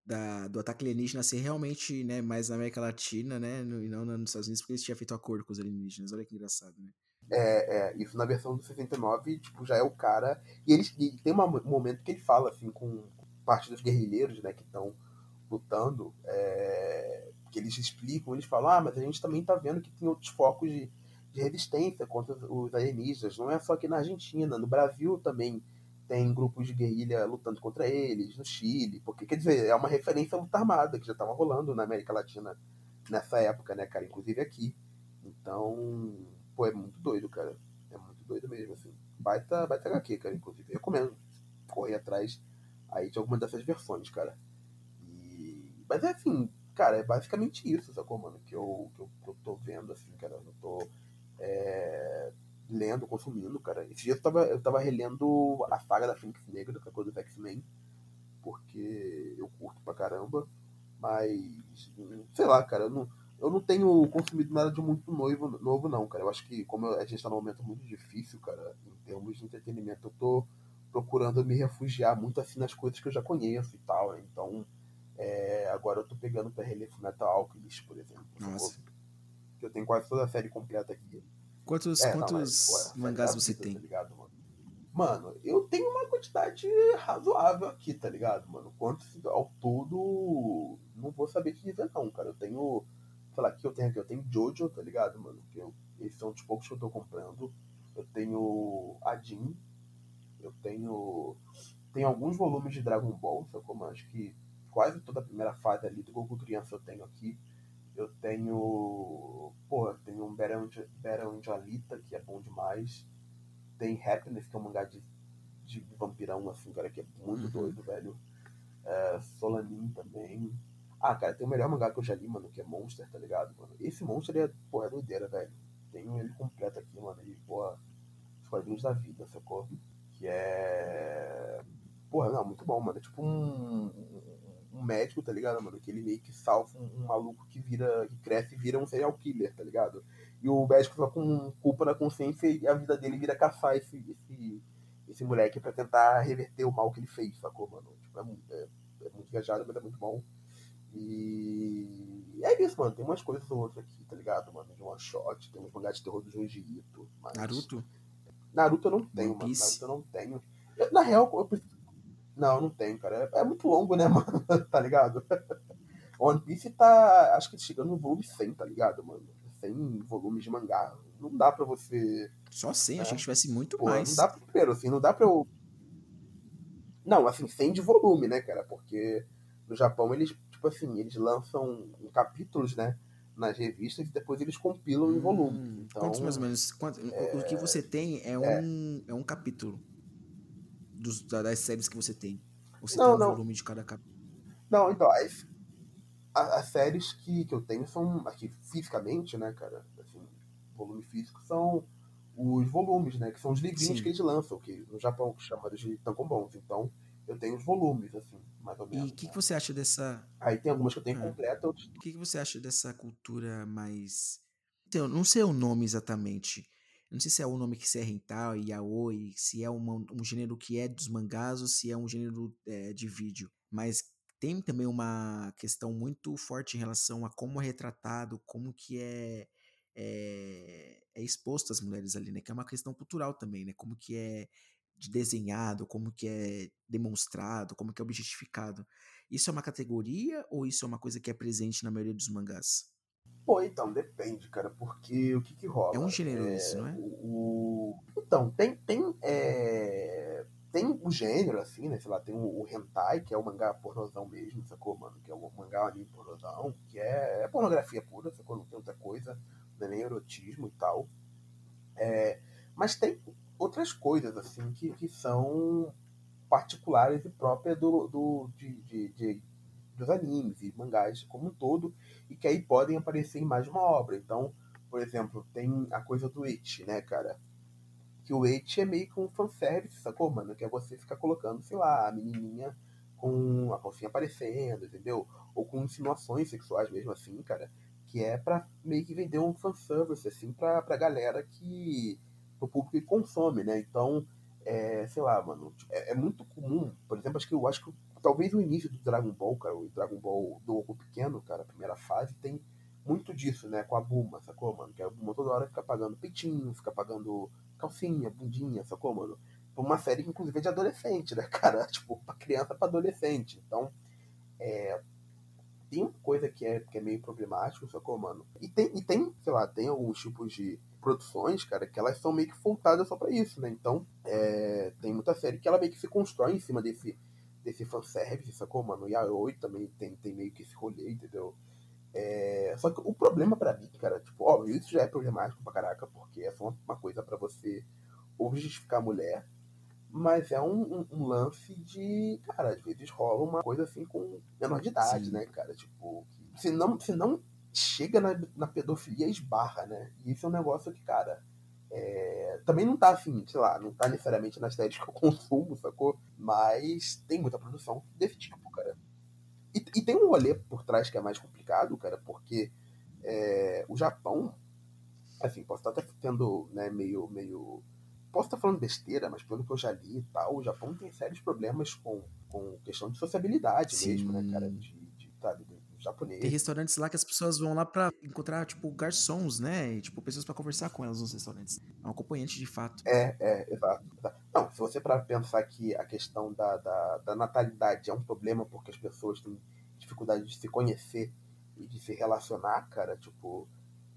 da, do ataque alienígena ser realmente né, mais na América Latina, né? E não nos Estados Unidos, porque eles tinham feito acordo com os alienígenas. Olha que engraçado, né? É, é, isso na versão do 69, tipo, já é o cara. E ele, e tem um momento que ele fala, assim, com parte dos guerrilheiros, né, que estão lutando, é, que eles explicam, eles falam, ah, mas a gente também tá vendo que tem outros focos de, de resistência contra os alienígenas, não é só aqui na Argentina, no Brasil também tem grupos de guerrilha lutando contra eles, no Chile, porque, quer dizer, é uma referência à luta armada que já estava rolando na América Latina nessa época, né, cara? Inclusive aqui. Então, pô, é muito doido, cara. É muito doido mesmo, assim. Baita, baita HQ, cara, inclusive. Eu recomendo correr atrás aí de alguma dessas versões, cara. E... Mas é assim, cara, é basicamente isso, sacou, mano? Que eu, que eu, que eu tô vendo, assim, cara. Eu tô. É lendo, consumindo, cara. Esse dia eu tava, eu tava relendo a saga da Fênix Negra, que é coisa do X-Men, porque eu curto pra caramba, mas, sei lá, cara, eu não, eu não tenho consumido nada de muito novo, novo não, cara. Eu acho que, como a gente tá num momento muito difícil, cara, em termos de entretenimento, eu tô procurando me refugiar muito assim nas coisas que eu já conheço e tal, né? Então, é, agora eu tô pegando pra reler Metal Alchemist, por exemplo. Nossa. Que eu tenho quase toda a série completa aqui. Quantos, é, quantos não, mas, pô, mangás você vida, tem? Tá ligado, mano? mano, eu tenho uma quantidade razoável aqui, tá ligado, mano? Quantos ao todo, não vou saber te dizer não, cara. Eu tenho, sei lá, que eu tenho aqui, eu tenho Jojo, tá ligado, mano? Que eu, esses são os poucos que eu tô comprando. Eu tenho Adin, eu tenho tenho alguns volumes de Dragon Ball, sacou? Acho que quase toda a primeira fase ali do Goku criança eu tenho aqui. Eu tenho. Pô, eu tenho um Battle Alita, que é bom demais. Tem Happiness, que é um mangá de, de vampirão, assim, cara, que é muito uhum. doido, velho. É, Solanin também. Ah, cara, tem o melhor mangá que eu já li, mano, que é Monster, tá ligado, mano? Esse Monster é, porra, é doideira, velho. Tenho ele completo aqui, mano. E, porra, os quadrinhos da vida, sacou? Que é. Porra, não, muito bom, mano. É tipo um, um médico, tá ligado, mano? Que ele meio que salva um, um, maluco que vira, que cresce e vira um serial killer, tá ligado? e o médico fica com culpa na consciência e a vida dele vira caçar esse, esse, esse moleque pra tentar reverter o mal que ele fez, sacou, mano? Tipo, é, é, é muito viajado, mas é muito bom. E é isso, mano. Tem umas coisas ou outras aqui, tá ligado, mano? De one shot, tem uns mangás de terror do Junji Ito. Mas... Naruto? Naruto eu não tenho, mano. Naruto eu não tenho. Eu, na real, eu preciso... Não, não tenho, cara. É, é muito longo, né, [laughs] mano? tá ligado? One Piece tá, acho que chegando no volume 100, tá ligado, mano? 100 volumes de mangá. Não dá pra você. Só 100, né? achei que tivesse muito Pô, mais. Não dá primeiro, assim, não dá pra eu. Não, assim, 100 de volume, né, cara? Porque no Japão eles, tipo assim, eles lançam capítulos, né? Nas revistas e depois eles compilam hum, em volume. Então, quantos mais ou menos? Quanto, é, o que você tem é, é, um, é um capítulo dos, das séries que você tem. Você não, tem um não. volume de cada capítulo. Não, então, as, as séries que, que eu tenho são, aqui, fisicamente, né, cara? Assim, volume físico são os volumes, né? Que são os livrinhos Sim. que eles lançam, que no Japão chamados de tankobons. Então, eu tenho os volumes, assim, mais ou menos. E o que, né? que você acha dessa. Aí tem algumas que eu tenho é. completa, outras. O que, que você acha dessa cultura mais. Então, não sei o nome exatamente. Não sei se é o nome que se é rental, yaoi, se é uma, um gênero que é dos mangás ou se é um gênero é, de vídeo. Mas tem também uma questão muito forte em relação a como é retratado, como que é, é, é exposto as mulheres ali, né? Que é uma questão cultural também, né? Como que é desenhado, como que é demonstrado, como que é objetificado. Isso é uma categoria ou isso é uma coisa que é presente na maioria dos mangás? Pô, então, depende, cara, porque o que que rola? É um gênero é, isso, não é? O, então, tem, tem, é, tem o gênero, assim, né, sei lá, tem o, o, hentai, que é o mangá pornozão mesmo, sacou, mano? Que é o mangá anime pornozão, que é, é pornografia pura, sacou? Não tem outra coisa, não é nem erotismo e tal. É, mas tem outras coisas, assim, que, que são particulares e próprias do, do, de, de, de, dos animes e mangás como um todo, e que aí podem aparecer em mais de uma obra. Então, por exemplo, tem a coisa do It, né, cara? Que o It é meio que um fanservice, sacou, mano? Que é você ficar colocando, sei lá, a menininha com a calcinha aparecendo, entendeu? Ou com insinuações sexuais mesmo assim, cara. Que é pra meio que vender um fanservice, assim, pra, pra galera que pro público que consome, né? Então, é, sei lá, mano, é, é, muito comum, por exemplo, acho que eu acho que talvez o início do Dragon Ball, cara, o Dragon Ball do Goku pequeno, cara, a primeira fase, tem muito disso, né, com a Buma, sacou, mano? Que a Buma toda hora fica pagando peitinho, fica pagando calcinha, bundinha, sacou, mano? Uma série que, inclusive, é de adolescente, né, [laughs] cara? Tipo, pra criança pra adolescente. Então, é, tem uma coisa que é, que é meio problemático, sacou, mano? E tem, e tem, sei lá, tem alguns tipos de produções, cara, que elas são meio que voltadas só para isso, né? Então, é, tem muita série que ela meio que se constrói em cima desse, desse fanservice, sacou, mano? E a 8 também tem, tem meio que esse rolê, entendeu? É, só que o problema para mim, cara, tipo, ó, isso já é problemático pra caraca, porque é só uma coisa para você justificar a mulher, mas é um, um, um, lance de, cara, às vezes rola uma coisa assim com menor de idade, Sim. né, cara? Tipo, se não, se não chega na, na pedofilia esbarra, né? E isso é um negócio que, cara, é, também não tá assim, sei lá, não tá necessariamente nas séries [laughs] que eu consumo, sacou? Mas tem muita produção desse tipo, cara. E, e tem um rolê por trás que é mais complicado, cara, porque é, o Japão, assim, posso estar até tendo, né, meio, meio. Posso estar falando besteira, mas pelo que eu já li e tal, o Japão tem sérios problemas com, com questão de sociabilidade Sim. mesmo, né, cara? De, japonês. Tem restaurantes lá que as pessoas vão lá pra encontrar, tipo, garçons, né? E, tipo, pessoas para conversar com elas nos restaurantes. É um acompanhante de fato. É, é, exato. Não, se você para pensar que a questão da, da, da, natalidade é um problema porque as pessoas têm dificuldade de se conhecer e de se relacionar, cara, tipo,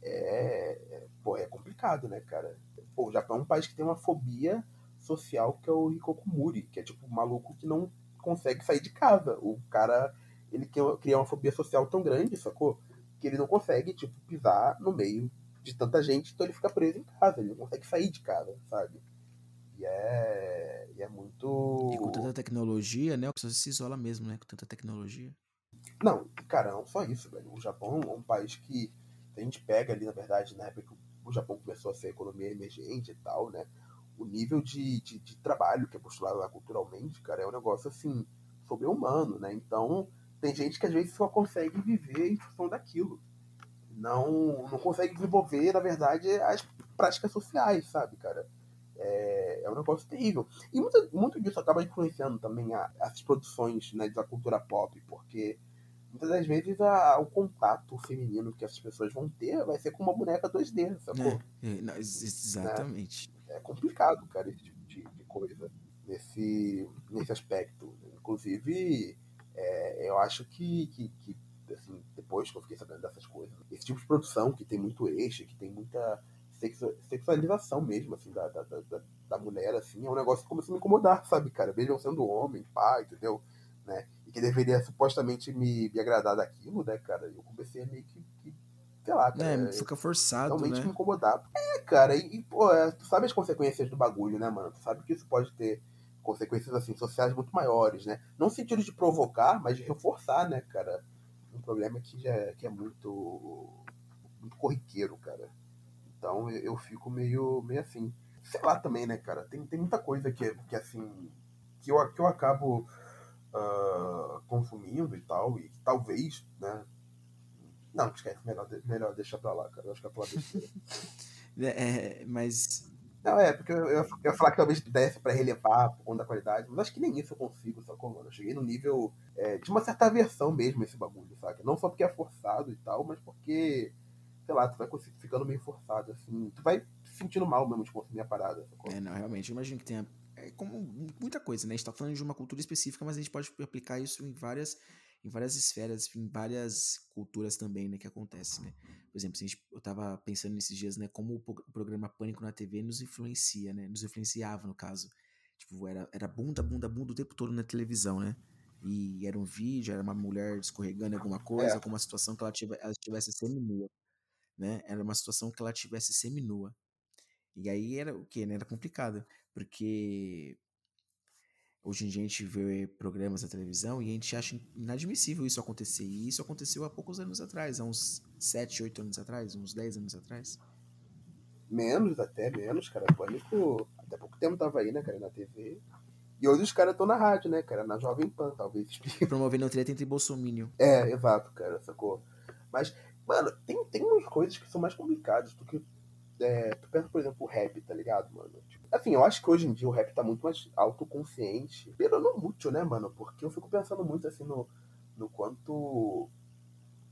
é, é, pô, é complicado, né, cara? Pô, o Japão é um país que tem uma fobia social que é o Hikokumuri, que é tipo um maluco que não consegue sair de casa. O cara ele cria uma fobia social tão grande, sacou? Que ele não consegue, tipo, pisar no meio de tanta gente, então ele fica preso em casa, ele não consegue sair de casa, sabe? E é, e é muito. E com tanta tecnologia, né? A pessoa se isola mesmo, né? Com tanta tecnologia. Não, cara, não só isso, velho. O Japão é um país que a gente pega ali, na verdade, na época que o Japão começou a ser economia emergente e tal, né? O nível de, de, de trabalho que é postulado lá culturalmente, cara, é um negócio assim, sobre-humano, né? Então, tem gente que às vezes só consegue viver em função daquilo. não, não consegue desenvolver, na verdade, as práticas sociais, sabe, cara? É, é um negócio terrível. E muito, muito disso acaba influenciando também a, as produções né, da cultura pop, porque muitas das vezes a, o contato feminino que essas pessoas vão ter vai ser com uma boneca 2D, sacou? É, é, não, exatamente. É, é, complicado, cara, esse tipo de, de, coisa nesse, nesse aspecto. Inclusive, é, eu acho que, que, que assim, depois que eu fiquei sabendo dessas coisas, esse tipo de produção que tem muito eixo, que tem muita sexualização mesmo, assim, da, da, da, da, mulher, assim, é um negócio que começou a me incomodar, sabe, cara? Mesmo sendo homem, pai, entendeu? Né? E que deveria supostamente me, me agradar daquilo, né, cara? Eu comecei a meio que, que sei lá, cara. É, fica forçado, realmente né? me incomodar. É, cara, e, e, pô, é, tu sabe as consequências do bagulho, né, mano? Tu sabe que isso pode ter consequências, assim, sociais muito maiores, né? Não sentido de provocar, mas de reforçar, né, cara? Um problema que já é, que é muito, muito corriqueiro, cara. Então eu fico meio, meio assim. Sei lá também, né, cara? Tem, tem muita coisa que, que assim. que eu, que eu acabo uh, consumindo e tal, e talvez, né? Não, esquece, melhor, melhor deixar pra lá, cara. Eu acho que é pra besteira. [laughs] é, mas. Não, é, porque eu, eu, ia falar que talvez desse pra relevar por conta da qualidade, mas acho que nem isso eu consigo, sacou, mano? Eu cheguei no nível é, de uma certa aversão mesmo esse bagulho, sabe? Não só porque é forçado e tal, mas porque sei lá, tu vai ficando meio forçado, assim. Tu vai sentindo mal mesmo de consumir a parada. É, não, realmente. Eu imagino que tenha. É como muita coisa, né? A gente tá falando de uma cultura específica, mas a gente pode aplicar isso em várias, em várias esferas, em várias culturas também, né? Que acontece, né? Por exemplo, gente, eu tava pensando nesses dias, né? Como o programa Pânico na TV nos influencia, né? Nos influenciava, no caso. Tipo, era, era bunda, bunda, bunda o tempo todo na televisão, né? E era um vídeo, era uma mulher escorregando alguma coisa, é. alguma situação que ela, tivesse, ela estivesse semi-nua né? Era uma situação que ela tivesse seminua. E aí era o que, né? Era complicado, porque hoje em dia a gente vê programas da televisão e a gente acha inadmissível isso acontecer. E isso aconteceu há poucos anos atrás, há uns 7, 8 anos atrás, uns 10 anos atrás. Menos, até menos, cara. Pânico, até pouco tempo tava aí, né, cara, na TV. E hoje os caras estão na rádio, né, cara? Na Jovem Pan, talvez. [laughs] Promovendo treta entre Bolsonaro. É, exato, cara, sacou? Mas Mano, tem, tem umas coisas que são mais complicadas do que. É, tu pensa, por exemplo, o rap, tá ligado, mano? Tipo, assim, eu acho que hoje em dia o rap tá muito mais autoconsciente. Pero não muito, né, mano? Porque eu fico pensando muito assim no, no quanto.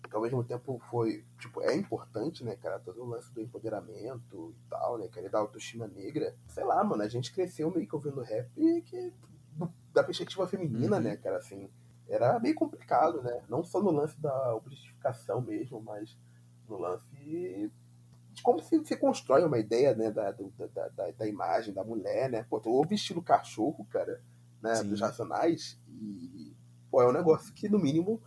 Que ao mesmo tempo foi. Tipo, é importante, né, cara? Todo o lance do empoderamento e tal, né, cara? E da autoestima negra. Sei lá, mano, a gente cresceu meio que ouvindo rap que. Da perspectiva feminina, uhum. né, cara? Assim era meio complicado, né? Não só no lance da objetificação mesmo, mas no lance como se, se constrói uma ideia né, da, da, da, da, imagem da mulher, né? Pô, tu ouve estilo cachorro, cara, né? Sim. Dos Racionais, e, pô, é um negócio que, no mínimo,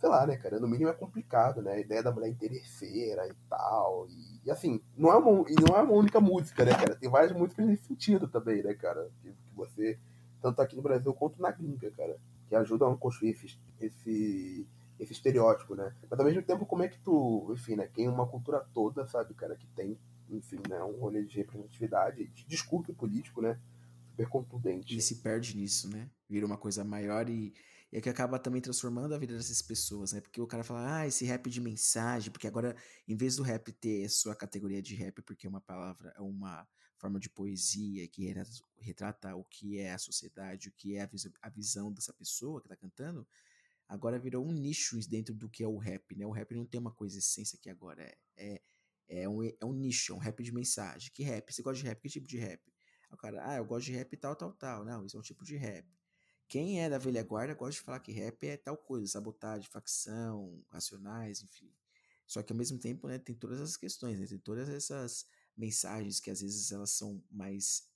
sei lá, né, cara? No mínimo é complicado, né? A ideia da mulher interesseira e tal. E, e assim, não é, uma, e não é uma única música, né, cara? Tem várias músicas nesse sentido também, né, cara? Que, que você, tanto aqui no Brasil quanto na gringa, cara que ajudam a construir esse, esse, esse estereótipo, né? Mas ao mesmo tempo, como é que tu, enfim, né? Tem uma cultura toda, sabe, cara, que tem, enfim, né? Um rolê de representatividade, de discurso político, né? Super contundente. E se perde nisso, né? Vira uma coisa maior e, e é que acaba também transformando a vida dessas pessoas, né? Porque o cara fala, ah, esse rap de mensagem, porque agora, em vez do rap ter sua categoria de rap, porque é uma palavra, é uma forma de poesia que retrata o que é a sociedade, o que é a, visão dessa pessoa que está cantando, agora virou um nicho dentro do que é o rap, né? O rap não tem uma coisa essência que agora é, é, é, um, é um nicho, é um rap de mensagem. Que rap? Você gosta de rap? Que tipo de rap? O cara, ah, eu gosto de rap tal, tal, tal. Não, isso é um tipo de rap. Quem é da velha guarda gosta de falar que rap é tal coisa, sabotagem, facção, racionais, enfim. Só que ao mesmo tempo, né, tem todas essas questões, né? Tem todas essas mensagens que às vezes elas são mais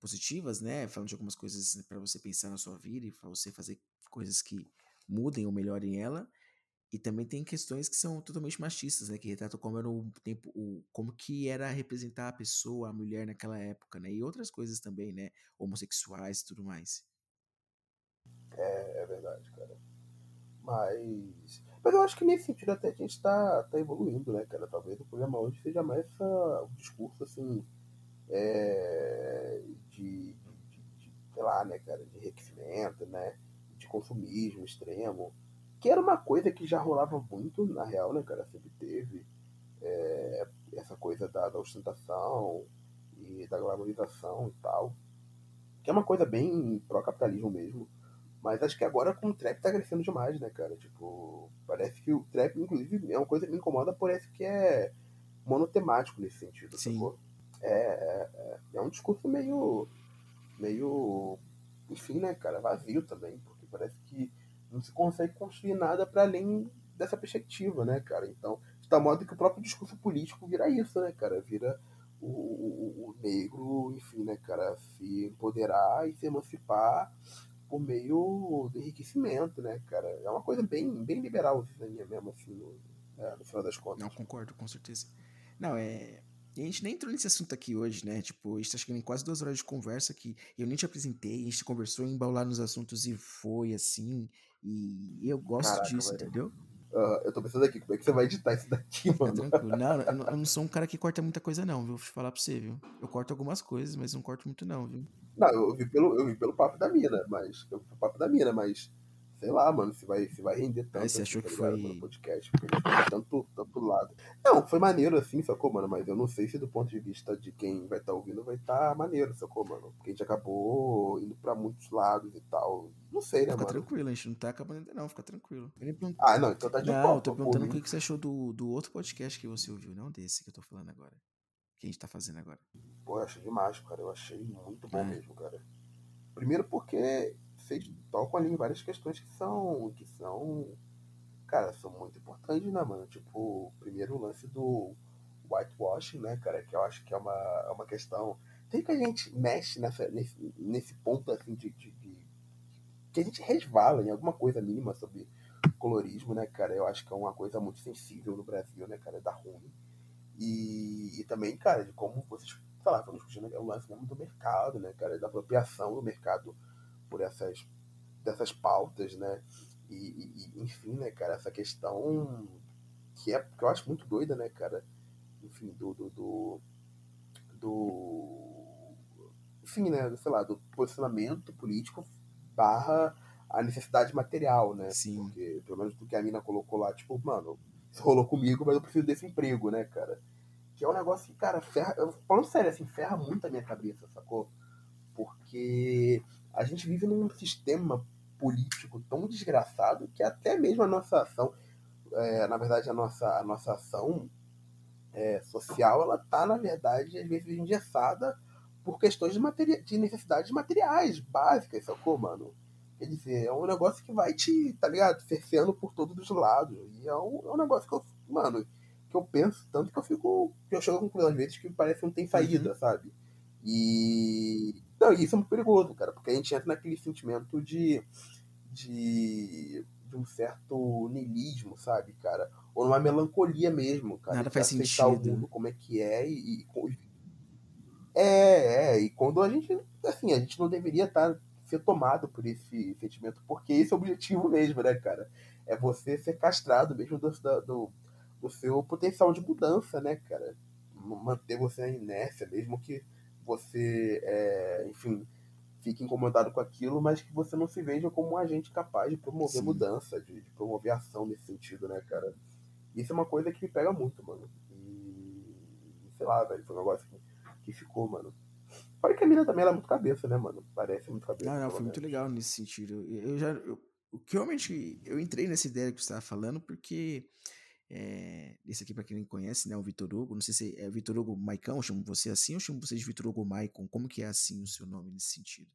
positivas, né? Falando de algumas coisas né, para você pensar na sua vida e para você fazer coisas que mudem ou melhorem ela. E também tem questões que são totalmente machistas, né? Que retratam como era o tempo, o, como que era representar a pessoa, a mulher naquela época, né? E outras coisas também, né? Homossexuais e tudo mais. É, é verdade, cara. Mas mas eu acho que nesse sentido até a gente está tá evoluindo, né, cara? Talvez o problema hoje seja mais essa, o discurso, assim, é, de, de, de, sei lá, né, cara, de enriquecimento, né? De consumismo extremo. Que era uma coisa que já rolava muito, na real, né, cara? Sempre teve é, essa coisa da, da ostentação e da glamorização e tal. Que é uma coisa bem pró-capitalismo mesmo. Mas acho que agora com o trap tá crescendo demais, né, cara? Tipo, parece que o trap, inclusive, é uma coisa que me incomoda, parece que é monotemático nesse sentido, Sim. sacou? É, é, é, é um discurso meio. meio. enfim, né, cara, vazio também, porque parece que não se consegue construir nada para além dessa perspectiva, né, cara? Então, tal modo que o próprio discurso político vira isso, né, cara? Vira o, o, negro, enfim, né, cara, se empoderar e se emancipar por meio do enriquecimento, né, cara? É uma coisa bem, bem liberal, né, mesmo, assim, no, é, no final das contas. Não, concordo, com certeza. Não, é. E a gente nem entrou nesse assunto aqui hoje, né? Tipo, a gente tá chegando em quase duas horas de conversa que eu nem te apresentei, a gente conversou em embalar nos assuntos e foi assim. E eu gosto Caraca, disso, velho. entendeu? Uh, eu tô pensando aqui, como é que você vai editar isso daqui, Tá mano? tranquilo. Não, eu não, eu não sou um cara que corta muita coisa, não, viu? Vou te falar pra você, viu? Eu corto algumas coisas, mas não corto muito, não, viu? Não, eu vi pelo, eu vi pelo papo da mina, mas. Eu vi pelo papo da mina, mas. Sei lá, mano, se vai, se vai render tanto. Aí você assim, achou tá que ligado, foi- mano, podcast, porque a gente foi tanto, tanto lado. Não, foi maneiro assim, sacou, mano? Mas eu não sei se do ponto de vista de quem vai estar ouvindo vai estar maneiro, sacou, mano? Porque a gente acabou indo pra muitos lados e tal. Não sei, né, Fica mano? tranquilo, a gente não tá acabando ainda, não, fica tranquilo. Ah, não, então tá de Não, boa. eu tô perguntando o que você achou do, do outro podcast que você ouviu, não desse que eu tô falando agora. Que a gente tá fazendo agora. Pô, eu achei demais, cara. Eu achei muito bom É. mesmo, cara. Primeiro porque vocês tocam ali várias questões que são. que são. Cara, são muito importantes, né, mano? Tipo, primeiro o lance do whitewashing, né, cara? Que eu acho que é uma, é uma questão. Tem que a gente mexe nessa, nesse, nesse ponto assim de, de, de- que a gente resvala em alguma coisa mínima sobre colorismo, né, cara? Eu acho que é uma coisa muito sensível no Brasil, né, cara? Dá ruim. E, e também, cara, de como vocês, sei lá, discutindo o lance mesmo do mercado, né, cara? Da apropriação do mercado por essas dessas pautas, né? E, e- enfim, né, cara, essa questão que é que eu acho muito doida, né, cara? Enfim, do, do, do, do enfim, né, sei lá, do posicionamento político barra a necessidade material, né? Sim. Porque, pelo menos do que a mina colocou lá, tipo, mano, isso rolou comigo, mas eu preciso desse emprego, né, cara? Que é um negócio que, cara, ferra. eu- Falando sério, assim, ferra muito a minha cabeça, sacou? Porque a gente vive num sistema político tão desgraçado que até mesmo a nossa ação, é, na verdade, a nossa, a nossa ação é, social, ela tá, na verdade, às vezes engessada por questões de, materia de necessidades materiais básicas, sacou, mano? Quer dizer, é um negócio que vai te, tá ligado? Cerceando por todos os lados. E é um, é um negócio que eu, mano, que eu penso tanto que eu fico. que eu chego à conclusão às vezes que parece que não tem saída, sabe? E. Não, e isso é muito perigoso, cara, porque a gente entra naquele sentimento de. de. de um certo niilismo, sabe, cara? Ou numa melancolia mesmo, cara. Nada faz aceitar sentido. o mundo como é que é e. e é, é, e quando a gente. Assim, a gente não deveria estar ser tomado por esse sentimento, porque esse é o objetivo mesmo, né, cara? É você ser castrado mesmo do, do, do seu potencial de mudança, né, cara? Manter você na inércia, mesmo que você, é, enfim, fique incomodado com aquilo, mas que você não se veja como um agente capaz de promover Sim. mudança, de, de promover ação nesse sentido, né, cara? Isso é uma coisa que me pega muito, mano. E sei lá, velho, foi um negócio que, que ficou, mano. Fora que a mina também é muito cabeça, né, mano? Parece muito cabeça. Não, não, foi muito legal nesse sentido. Eu já. Eu, o que realmente. Eu entrei nessa ideia que você estava falando porque. É, esse aqui, pra quem não conhece, né? O Vitor Hugo. Não sei se é Vitor Hugo Maicão, eu chamo você assim ou chamo você de Vitor Hugo Maicon? Como que é assim o seu nome nesse sentido?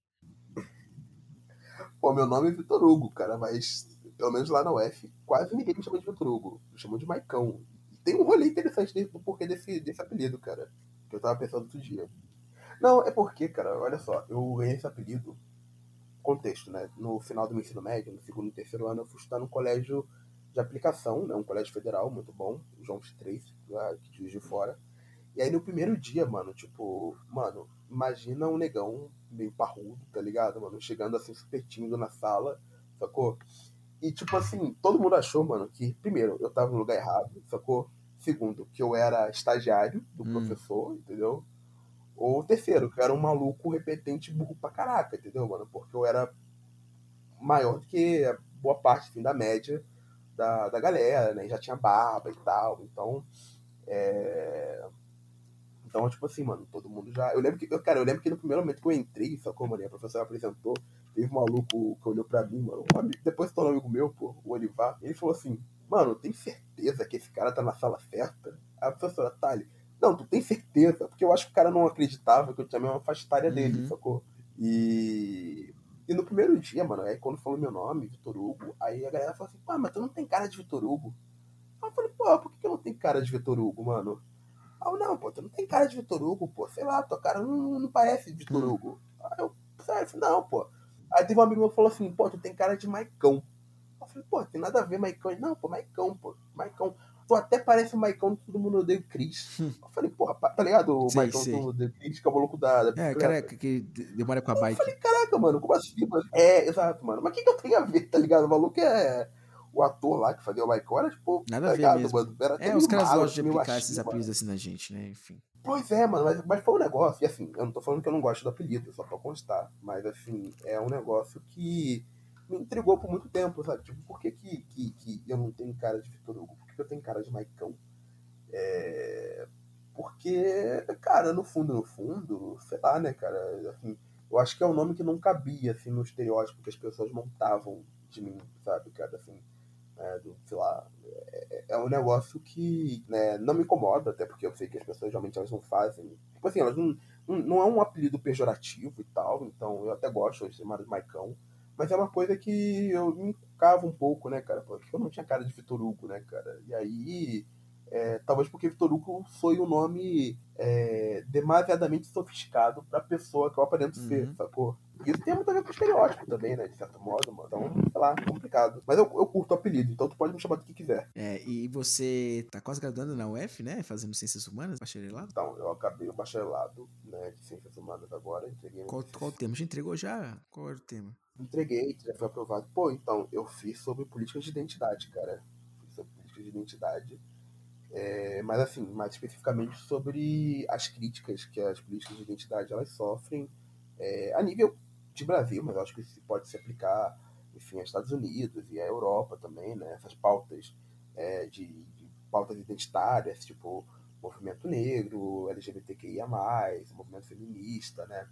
Pô, meu nome é Vitor Hugo, cara, mas pelo menos lá na UF, quase ninguém me chama de Vitor Hugo. Me chamam de Maicão. Tem um rolê interessante do porquê desse, desse apelido, cara. Que eu tava pensando outro dia. Não, é porque, cara, olha só, eu ganhei esse apelido. Contexto, né? No final do meu ensino médio, no segundo e terceiro ano, eu fui estudar num colégio de aplicação, né? Um colégio federal muito bom, o João X3, lá aqui de Juiz de Fora. E aí no primeiro dia, mano, tipo, mano, imagina um negão meio parrudo, tá ligado, mano? Chegando assim super tímido na sala, sacou? E tipo assim, todo mundo achou, mano, que primeiro, eu tava no lugar errado, sacou? Segundo, que eu era estagiário do Hum. professor, entendeu? Ou terceiro, que eu era um maluco repetente burro pra caraca, entendeu, mano? Porque eu era maior do que a boa parte assim, da média da, da galera, né? Já tinha barba e tal. Então, é... Então, tipo assim, mano, todo mundo já. Eu lembro que, cara, eu lembro que no primeiro momento que eu entrei, sacou, mano? A professora apresentou, teve um maluco que olhou pra mim, mano. Um amigo, depois se tornou amigo meu, pô, o Olivar. Ele falou assim: Mano, tem certeza que esse cara tá na sala certa? A professora, Thali, não, tu tem certeza? Porque eu acho que o cara não acreditava que eu tinha a mesma faixa etária dele, uhum. sacou? E. E no primeiro dia, mano, aí quando falou meu nome, Vitor Hugo, aí a galera falou assim, pô, mas tu não tem cara de Vitor Hugo. Aí eu falei, pô, por que eu não tenho cara de Vitor Hugo, mano? Aí eu, não, pô, tu não tem cara de Vitor Hugo, pô, sei lá, tua cara não, não parece Vitor hum. Hugo. Aí eu, sério, não, pô. Aí teve um amigo meu que falou assim, pô, tu tem cara de Maicão. Eu falei, pô, tem nada a ver Maicão. Não, pô, Maicão, pô, Maicão. Tu até parece o Maicão do Todo Mundo Odeia o Chris. Hum. Eu falei, porra, tá ligado? O sim, Maicão do Todo Mundo Odeia o Chris, que é o maluco da... da é, cara que demora com a bike. Eu falei, caraca, mano, como assim? Mano? É, exato, mano. Mas o que, que eu tenho a ver, tá ligado? O maluco é o ator lá que fazia o Michael era tipo. Nada tá a ver ligado, mesmo. Mano? Era é, os caras gostam de aplicar esses apelidos assim na gente, né? Enfim. Pois é, mano, mas, mas foi um negócio, e assim, eu não tô falando que eu não gosto do apelido, só pra constar, mas assim, é um negócio que me intrigou por muito tempo, sabe? Tipo, por que, que, que, que eu não tenho cara de Vitor Hugo? Por que, que eu tenho cara de Maicão? É... Porque, cara, no fundo, no fundo, sei lá, né, cara, assim, eu acho que é um nome que não cabia, assim, no estereótipo que as pessoas montavam de mim, sabe, cara, assim, é, do, sei lá, é, é, um negócio que né, não me incomoda, até porque eu sei que as pessoas realmente elas não fazem. Tipo assim, elas não, não, é um apelido pejorativo e tal, então eu até gosto de chamar de Maicão. Mas é uma coisa que eu me encucava um pouco, né, cara? Porque eu não tinha cara de Vitor Hugo, né, cara? E aí, é, talvez porque Vitor Hugo foi um nome é, demasiadamente sofisticado pra pessoa que eu aparento uhum. ser, sacou? Isso tem muito a ver com estereótipo também, né? De certo modo, mano. Então, sei lá, complicado. Mas eu, eu curto o apelido, então tu pode me chamar do que quiser. É, e você tá quase graduando na UF, né? Fazendo Ciências Humanas, bacharelado? Então, eu acabei o bacharelado, né, de Ciências Humanas agora. Entreguei qual, qual o tema? Já entregou já? Qual era o tema? Entreguei, já foi aprovado. Pô, então, eu fiz sobre políticas de identidade, cara. Fiz sobre políticas de identidade. É, mas assim, mais especificamente sobre as críticas que as políticas de identidade elas sofrem é, a nível de Brasil, mas acho que isso pode se aplicar, enfim, aos Estados Unidos e à Europa também, né? Essas pautas é, de, de, pautas identitárias, tipo movimento negro, LGBTQIA+, movimento feminista, né?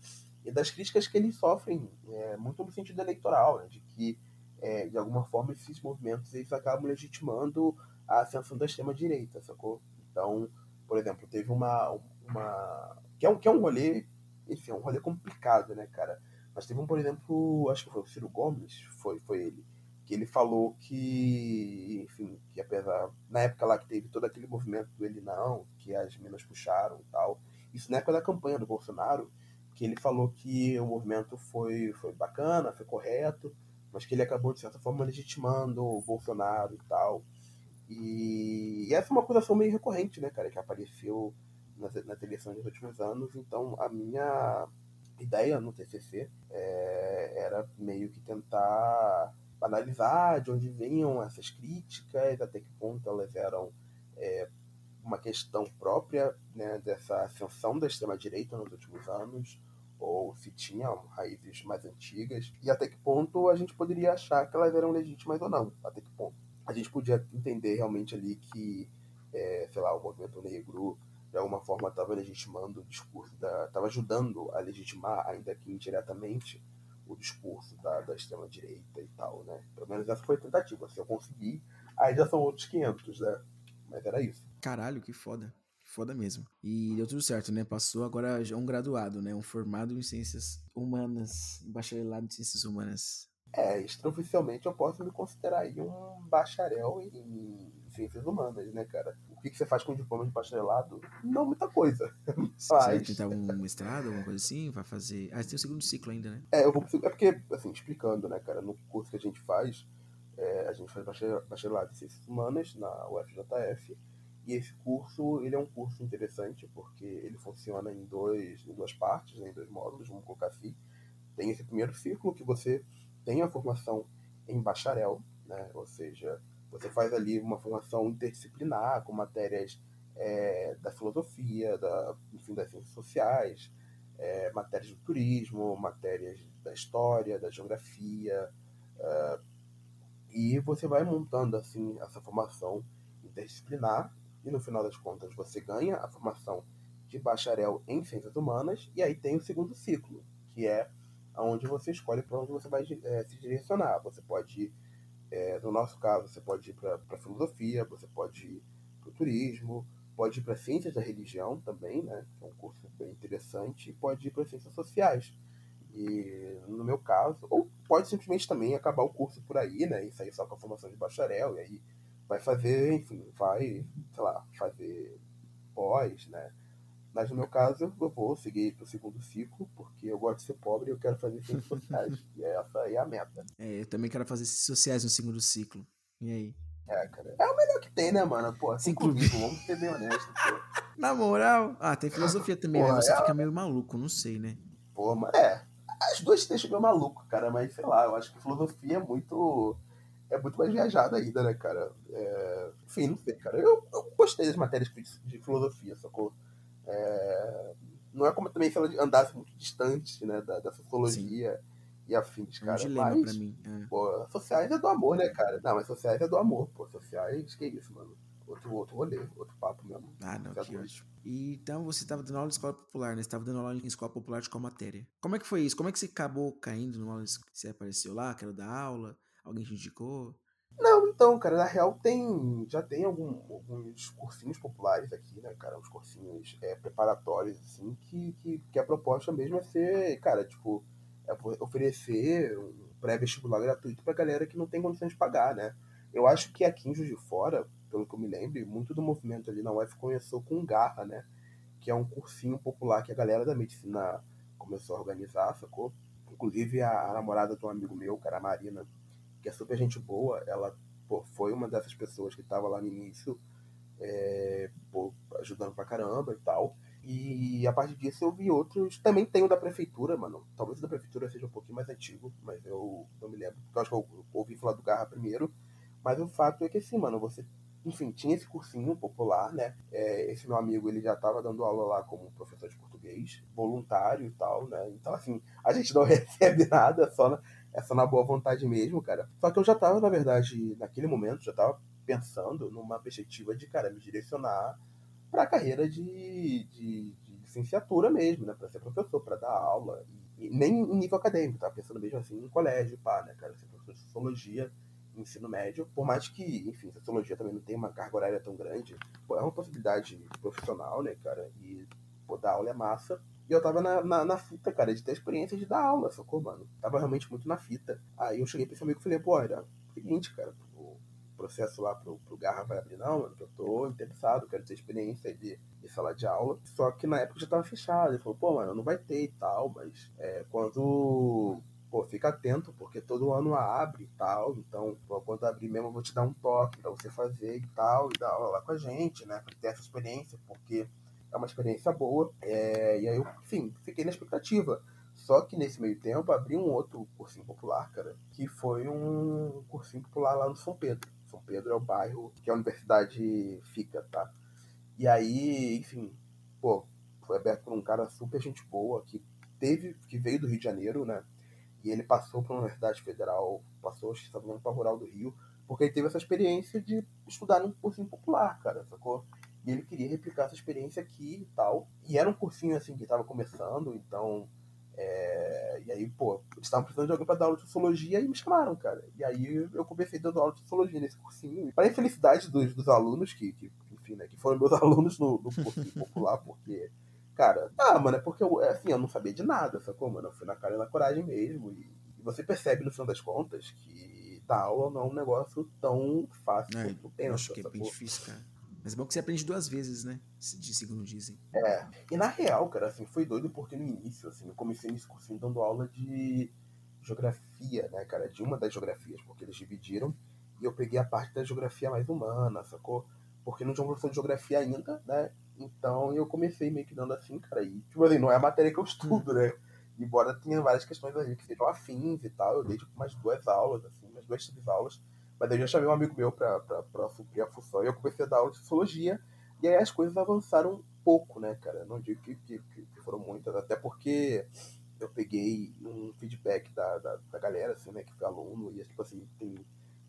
E das críticas que eles sofrem, é, muito no sentido eleitoral, né? De que, é, de alguma forma, esses movimentos eles acabam legitimando a ascensão da extrema-direita, sacou? Então, por exemplo, teve uma... uma que, é um, que é um rolê, enfim, é um rolê complicado, né, cara? Mas teve um, por exemplo, acho que foi o Ciro Gomes, foi, foi ele, que ele falou que, enfim, que apesar, na época lá que teve todo aquele movimento do ele não, que as minas puxaram e tal, isso na época da campanha do Bolsonaro, que ele falou que o movimento foi, foi bacana, foi correto, mas que ele acabou, de certa forma, legitimando o Bolsonaro e tal. E, e essa é uma acusação meio recorrente, né, cara, que apareceu nas, nas eleições dos últimos anos. Então, a minha ideia no TCC é, era meio que tentar analisar de onde vinham essas críticas, até que ponto elas eram é, uma questão própria né, dessa ascensão da extrema-direita nos últimos anos, ou se tinham raízes mais antigas, e até que ponto a gente poderia achar que elas eram legítimas ou não, até que ponto. A gente podia entender realmente ali que, é, sei lá, o movimento negro de alguma forma estava legitimando o discurso, estava ajudando a legitimar, ainda que indiretamente, o discurso da, da extrema-direita e tal, né? Pelo menos essa foi a tentativa. Se eu conseguir, aí já são outros 500, né? Mas era isso. Caralho, que foda. Foda mesmo. E deu tudo certo, né? Passou agora já um graduado, né? Um formado em ciências humanas, bacharelado em ciências humanas. É, extraoficialmente eu posso me considerar aí um bacharel em ciências humanas, né, cara? O que, que você faz com o diploma de bacharelado? Não muita coisa. [laughs] Você vai tentar um mestrado, alguma coisa assim? Vai fazer. Ah, você tem o segundo ciclo ainda, né? É, eu vou. É porque, assim, explicando, né, cara, no curso que a gente faz, é, a gente faz bacharelado em ciências humanas na UFJF. E esse curso, ele é um curso interessante porque ele funciona em, dois, em duas partes, né, em dois módulos, vamos colocar assim. Tem esse primeiro ciclo que você tem a formação em bacharel, né, ou seja, você faz ali uma formação interdisciplinar com matérias é, da filosofia, da, enfim, das ciências sociais, é, matérias do turismo, matérias da história, da geografia, é, E você vai montando assim essa formação interdisciplinar e no final das contas você ganha a formação de bacharel em ciências humanas e aí tem o segundo ciclo, que é onde você escolhe para onde você vai é, se direcionar. Você pode ir, é, no nosso caso, você pode ir para filosofia, você pode ir para o turismo, pode ir para ciências da religião também, né, que é um curso bem interessante, e pode ir para ciências sociais. E no meu caso, ou pode simplesmente também acabar o curso por aí, né, e sair só com a formação de bacharel, e aí vai fazer, enfim, vai, sei lá, fazer pós, né, mas no meu caso, eu vou seguir pro segundo ciclo, porque eu gosto de ser pobre e eu quero fazer ciências sociais. [laughs] e essa aí é a meta. É, eu também quero fazer ciências sociais no segundo ciclo. E aí? É, cara. É o melhor que tem, né, mano? Pô, ciclo vivo, vamos ser bem honestos, pô. [laughs] Na moral. Ah, tem filosofia também, né? Você é... fica meio maluco, não sei, né? Pô, mas é. As duas deixam meio maluco, cara, mas sei lá, eu acho que filosofia é muito. É muito mais viajada ainda, né, cara? É... Enfim, não sei, cara. Eu, eu gostei das matérias de filosofia, sacou? É, não é como também se ela andasse muito distante né, da, da sociologia Sim. e afins, cara. É um mas, pra mim. É. Pô, sociais é do amor, né, cara? Não, mas sociais é do amor, pô. Sociais, que isso, mano. Outro, outro rolê, outro papo mesmo. Ah, não, que ótimo. E, então você estava dando aula de escola popular, né? Você estava dando aula em escola popular de qual matéria? Como é que foi isso? Como é que você acabou caindo numa aula que você apareceu lá, que era da aula? Alguém te indicou? Não, então, cara, na real tem. Já tem algum, alguns cursinhos populares aqui, né, cara? Uns cursinhos é, preparatórios, assim, que, que, que, a proposta mesmo é ser, cara, tipo, é oferecer um pré-vestibular gratuito pra galera que não tem condições de pagar, né? Eu acho que aqui em Juiz de Fora, pelo que eu me lembro, muito do movimento ali na UF começou com Garra, né? Que é um cursinho popular que a galera da medicina começou a organizar, sacou? Inclusive a, a namorada de um amigo meu, cara, a Marina, que é super gente boa, ela pô, foi uma dessas pessoas que estava lá no início, é, pô, ajudando pra caramba e tal. E a partir disso eu vi outros. Também tem o da prefeitura, mano. Talvez o da prefeitura seja um pouquinho mais antigo, mas eu não me lembro. Porque eu acho que eu ouvi falar do Garra primeiro. Mas o fato é que assim, mano, você. Enfim, tinha esse cursinho popular, né? É, esse meu amigo, ele já estava dando aula lá como professor de português, voluntário e tal, né? Então, assim, a gente não [laughs] recebe nada, só na, essa na boa vontade mesmo, cara. Só que eu já tava, na verdade, naquele momento, já tava pensando numa perspectiva de, cara, me direcionar para a carreira de, de, de, licenciatura mesmo, né? Para ser professor, para dar aula. E, e, nem em nível acadêmico, tava pensando mesmo assim em colégio, pá, né, cara? Ser professor de sociologia, ensino médio. Por mais que, enfim, sociologia também não tem uma carga horária tão grande, pô, é uma possibilidade profissional, né, cara? E, pô, dar aula é massa. E eu tava na, na, na, fita, cara, de ter experiência de dar aula, sacou, mano? Tava realmente muito na fita. Aí eu cheguei pra esse amigo e falei, pô, era seguinte, cara, o processo lá pro, pro Garra vai abrir, não, mano, que eu tô interessado, quero ter experiência de, de sala de aula. Só que na época já tava fechado. Ele falou, pô, mano, não vai ter e tal, mas é, quando pô, fica atento, porque todo ano abre e tal. Então, pô, quando abrir mesmo, eu vou te dar um toque pra você fazer e tal, e dar aula lá com a gente, né? Pra ter essa experiência, porque é uma experiência boa. É, e aí eu, enfim, fiquei na expectativa. Só que nesse meio tempo abri um outro cursinho popular, cara, que foi um cursinho popular lá no São Pedro. São Pedro é o bairro que a universidade fica, tá? E aí, enfim, pô, foi aberto por um cara super gente boa que teve, que veio do Rio de Janeiro, né? E ele passou para a Universidade Federal, passou, acho que para Rural do Rio, porque ele teve essa experiência de estudar num cursinho popular, cara, sacou? E ele queria replicar essa experiência aqui e tal. E era um cursinho assim que estava começando, então. É... E aí, pô, eles estavam precisando de alguém para dar aula de sociologia e me chamaram, cara. E aí eu comecei dando aula de sociologia nesse cursinho. Para a infelicidade dos, dos alunos, que, que, enfim, né, que foram meus [laughs] alunos no, no cursinho popular, porque cara, ah, mano, é porque eu, é assim, eu não sabia de nada, sacou, mano? Eu fui na cara e na coragem mesmo. E, e, você percebe, no final das contas, que dar aula não é um negócio tão fácil é, quanto pensa. Acho que é bem difícil, cara. Mas é bom que você aprende duas vezes, né? De segundo dizem. É. E na real, cara, assim, foi doido porque no início, assim, eu comecei nesse cursinho dando aula de geografia, né, cara? De uma das geografias, porque eles dividiram. E eu peguei a parte da geografia mais humana, sacou? Porque não tinha um professor de geografia ainda, né? Então eu comecei meio que dando assim, cara. E, tipo assim, não é a matéria que eu estudo, né? Embora tenha várias questões ali que sejam afins e tal, eu dei tipo umas duas aulas, assim, umas duas aulas mas eu já chamei um amigo meu para suprir a função e eu comecei a dar aula de sociologia. E aí as coisas avançaram um pouco, né, cara? Não digo que, que, que foram muitas, até porque eu peguei um feedback da, da, da, galera, assim, né, que foi aluno, e tipo assim, tem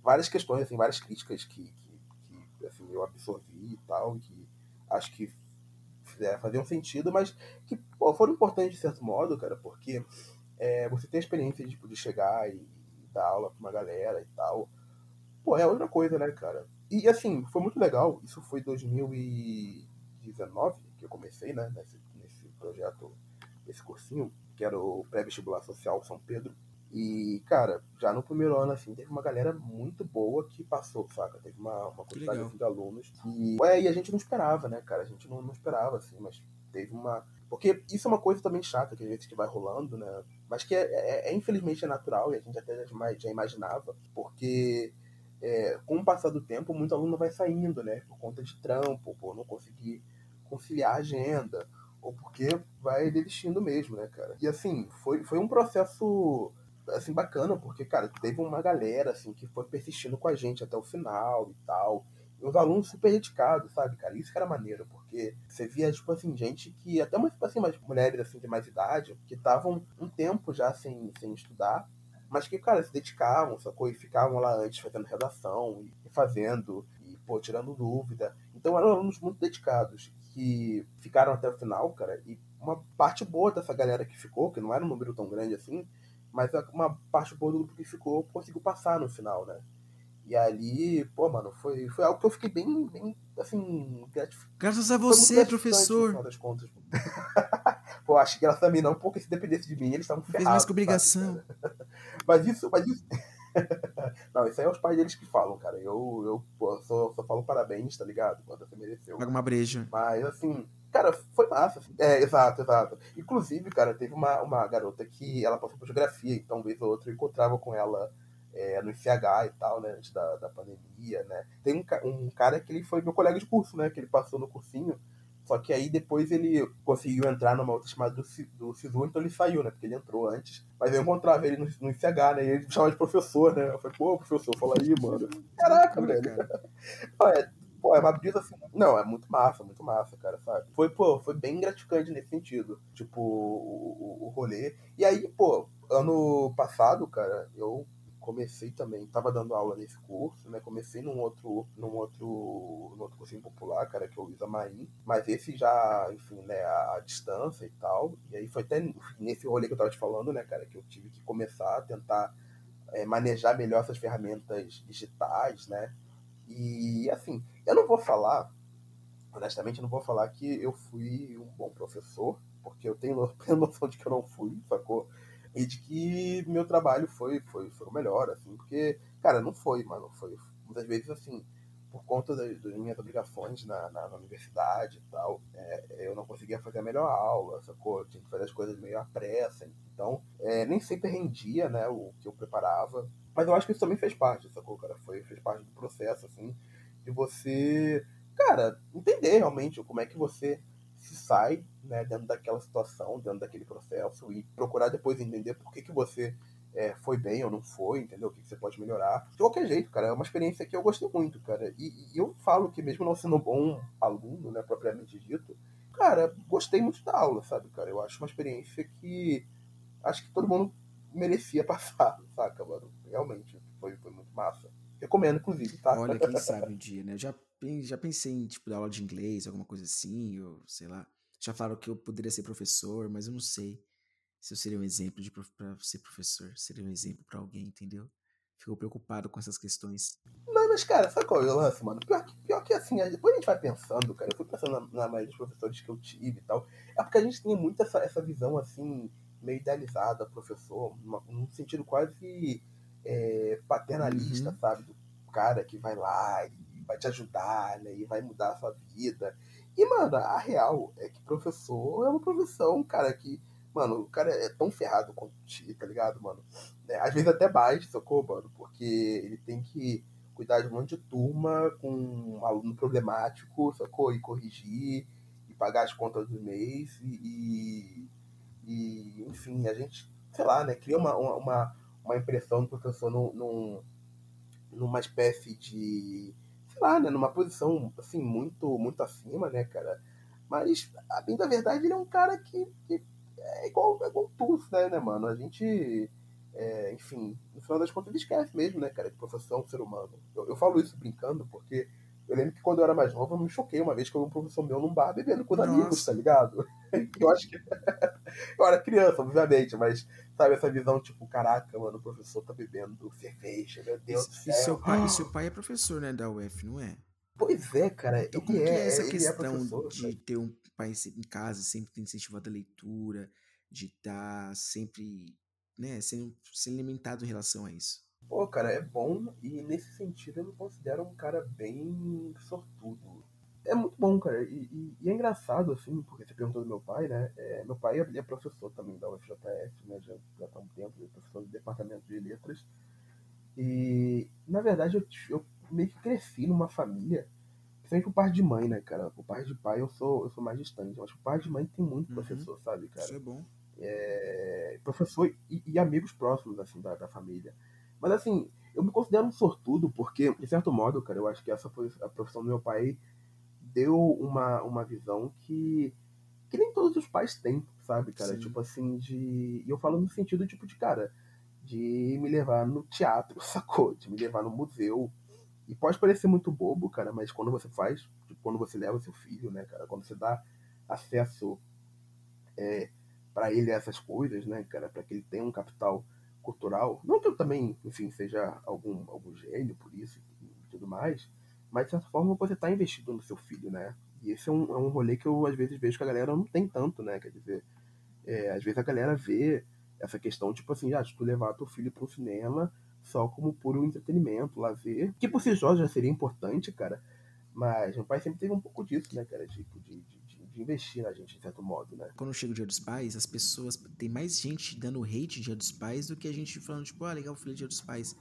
várias questões, assim, várias críticas que, que, que assim, eu absorvi e tal, que acho que é, faziam sentido, mas que pô, foram importantes de certo modo, cara, porque é, você tem a experiência de poder chegar e, e dar aula pra uma galera e tal. Pô, é outra coisa, né, cara? E assim, foi muito legal. Isso foi 2019 que eu comecei, né, nesse, nesse projeto, esse cursinho, que era o pré-vestibular social São Pedro. E, cara, já no primeiro ano, assim, teve uma galera muito boa que passou, saca? Teve uma, uma quantidade assim, de alunos. E, é, e a gente não esperava, né, cara? A gente não, não esperava, assim, mas teve uma. Porque isso é uma coisa também chata que a gente que vai rolando, né? Mas que é, é, é infelizmente é natural e a gente até já, já imaginava, porque é, com o passar do tempo, muito aluno vai saindo, né? Por conta de trampo, por não conseguir conciliar a agenda, ou porque vai desistindo mesmo, né, cara? E assim, foi, foi um processo assim, bacana, porque, cara, teve uma galera, assim, que foi persistindo com a gente até o final e tal. E os alunos super dedicados, sabe, cara? Isso que era maneiro, porque você via, tipo assim, gente que, até umas, assim, mais mulheres, assim, de mais idade, que estavam um tempo já sem, sem estudar, mas que, cara, se dedicavam, sacou? E ficavam lá antes fazendo redação e fazendo, e, pô, tirando dúvida. Então eram alunos muito dedicados, que ficaram até o final, cara, e uma parte boa dessa galera que ficou, que não era um número tão grande assim, mas uma parte boa do grupo que ficou conseguiu passar no final, né? E ali, pô, mano, foi, foi algo que eu fiquei bem, bem assim, gratificado. Graças a você, professor. No das contas. [laughs] pô, acho que graças a mim não, porque se dependesse de mim, eles estavam ferrados. Fez mais que obrigação. [laughs] mas isso, mas isso. [laughs] não, isso aí é os pais deles que falam, cara. Eu, eu pô, só, só falo parabéns, tá ligado? Quando você mereceu. Paga uma breja. Mas, assim, Cara, foi massa. Assim. É, exato, exato. Inclusive, cara, teve uma, uma garota que ela passou por geografia, então, vez ou outra, eu encontrava com ela é, no ICH e tal, né? Antes da, da pandemia, né? Tem um, um cara que ele foi meu colega de curso, né? Que ele passou no cursinho. Só que aí depois ele conseguiu entrar numa outra chamada do, do SISU, então ele saiu, né? Porque ele entrou antes. Mas eu encontrava ele no, no ICH, né? E ele me chamava de professor, né? Eu falei, pô, professor, fala aí, mano. [laughs] Caraca, velho. [laughs] Olha, Pô, é uma brisa assim. Não, é muito massa, muito massa, cara, sabe? Foi, pô, foi bem gratificante nesse sentido. Tipo, o, o, o rolê. E aí, pô, ano passado, cara, eu comecei também, tava dando aula nesse curso, né? Comecei num outro, num outro, num outro cursinho popular, cara, que é o Luiz Marim, mas esse já, enfim, né, a, a, distância e tal. E aí foi até nesse rolê que eu tava te falando, né, cara, que eu tive que começar a tentar é, manejar melhor essas ferramentas digitais, né? E assim, eu não vou falar, honestamente, eu não vou falar que eu fui um bom professor, porque eu tenho [laughs] noção de que eu não fui, sacou? E de que meu trabalho foi, foi, foi o melhor, assim, porque, cara, não foi, mano, foi muitas vezes assim, por conta das, das minhas obrigações na, na, na, universidade e tal, é, eu não conseguia fazer a melhor aula, sacou? Eu tinha que fazer as coisas meio à pressa, então é, nem sempre rendia, né, o que eu preparava, mas eu acho que isso também fez parte, sacou, cara? Foi, fez parte do processo, assim, de você, cara, entender realmente como é que você se sai, né, dentro daquela situação, dentro daquele processo, e procurar depois entender por que, que você é, foi bem ou não foi, entendeu? O que, que, você pode melhorar. De qualquer jeito, cara, é uma experiência que eu gostei muito, cara. E, e eu falo que mesmo não sendo um bom aluno, né, propriamente dito, cara, gostei muito da aula, sabe, cara? Eu acho uma experiência que acho que todo mundo merecia [laughs] passar, saca, mano? Realmente, foi, foi muito massa. Recomendo, inclusive, tá? Olha, quem [laughs] sabe um dia, né? Eu já, já pensei em, tipo, dar aula de inglês, alguma coisa assim, ou sei lá. Já falaram que eu poderia ser professor, mas eu não sei se eu seria um exemplo de para ser professor. Seria um exemplo para alguém, entendeu? Fico preocupado com essas questões. Não, mas, cara, sabe qual é o lance, mano? Pior que, pior que assim, depois a gente vai pensando, cara. Eu fui pensando na, na maioria dos professores que eu tive e tal. É porque a gente tem muito essa, essa visão, assim, meio idealizada, professor, uma, num sentido quase é, paternalista, uhum. sabe? Do cara que vai lá e vai te ajudar, né? E vai mudar a sua vida. E, mano, a real é que professor é uma profissão, cara, que, mano, o cara é tão ferrado quanto ti, tá ligado, mano? É, às vezes até mais, sacou, mano? Porque ele tem que cuidar de um monte de turma com um aluno problemático, sacou? E corrigir, e pagar as contas do mês, e, e, enfim, a gente, sei lá, né, cria uma, uma, uma impressão do professor num, num, numa espécie de, lá, né, numa posição, assim, muito, muito acima, né, cara. Mas, a bem da verdade, ele é um cara que, que é igual, é igual tu, né, né, mano? A gente é, enfim, no final das contas ele esquece mesmo, né, cara, é um ser humano. Eu, eu falo isso brincando porque eu lembro que quando eu era mais novo, eu me choquei uma vez que eu vi um professor meu num bar bebendo com os Nossa. amigos, tá ligado? Eu acho que. [laughs] eu era criança, obviamente, mas sabe essa visão, tipo, caraca, mano, o professor tá bebendo cerveja, meu Deus do céu. E seu pai, seu pai é professor, né, da UF, não é? Pois é, cara. Então, como é, que é essa é questão é de ter um pai em casa, sempre incentivado a leitura, de estar tá sempre, né, sendo, sendo alimentado em relação a isso? Pô, cara, é bom e nesse sentido eu me considero um cara bem sortudo. É muito bom, cara. E, e, e é engraçado, assim, porque você perguntou do meu pai, né? É, meu pai é, é professor também da UFJF, né? Já, já tá há um tempo, ele é professor do departamento de letras. E, na verdade, eu, eu meio que cresci numa família, principalmente o pai de mãe, né, cara? O pai de pai eu sou, eu sou mais distante. Mas o pai de mãe tem muito uhum. professor, sabe, cara? Isso é bom. É, professor e, e, amigos próximos, assim, da, da família. Mas assim, eu me considero um sortudo porque, de certo modo, cara, eu acho que essa foi a profissão do meu pai deu uma, uma visão que, que nem todos os pais têm, sabe, cara? Sim. Tipo assim, de. E eu falo no sentido, tipo, de, cara, de me levar no teatro, [laughs] sacou? De me levar no museu. E pode parecer muito bobo, cara, mas quando você faz, tipo, quando você leva seu filho, né, cara, quando você dá acesso é, para ele a essas coisas, né, cara, para que ele tenha um capital cultural. Não que eu também, enfim, seja algum, algum gênio por isso e tudo mais, mas de certa forma você está investido no seu filho, né? E esse é um, é um rolê que eu às vezes vejo que a galera não tem tanto, né? Quer dizer, é, às vezes a galera vê essa questão, tipo assim, ah, de tu levar teu filho para o cinema só como puro entretenimento, lazer, que por si só já seria importante, cara. Mas meu pai sempre teve um pouco disso, né, cara? Tipo, de, de de investir na gente, de certo modo, né? Quando chega o Dia dos Pais, as pessoas. Tem mais gente dando hate Dia dos Pais do que a gente falando, tipo, ah, legal, feliz Dia dos Pais.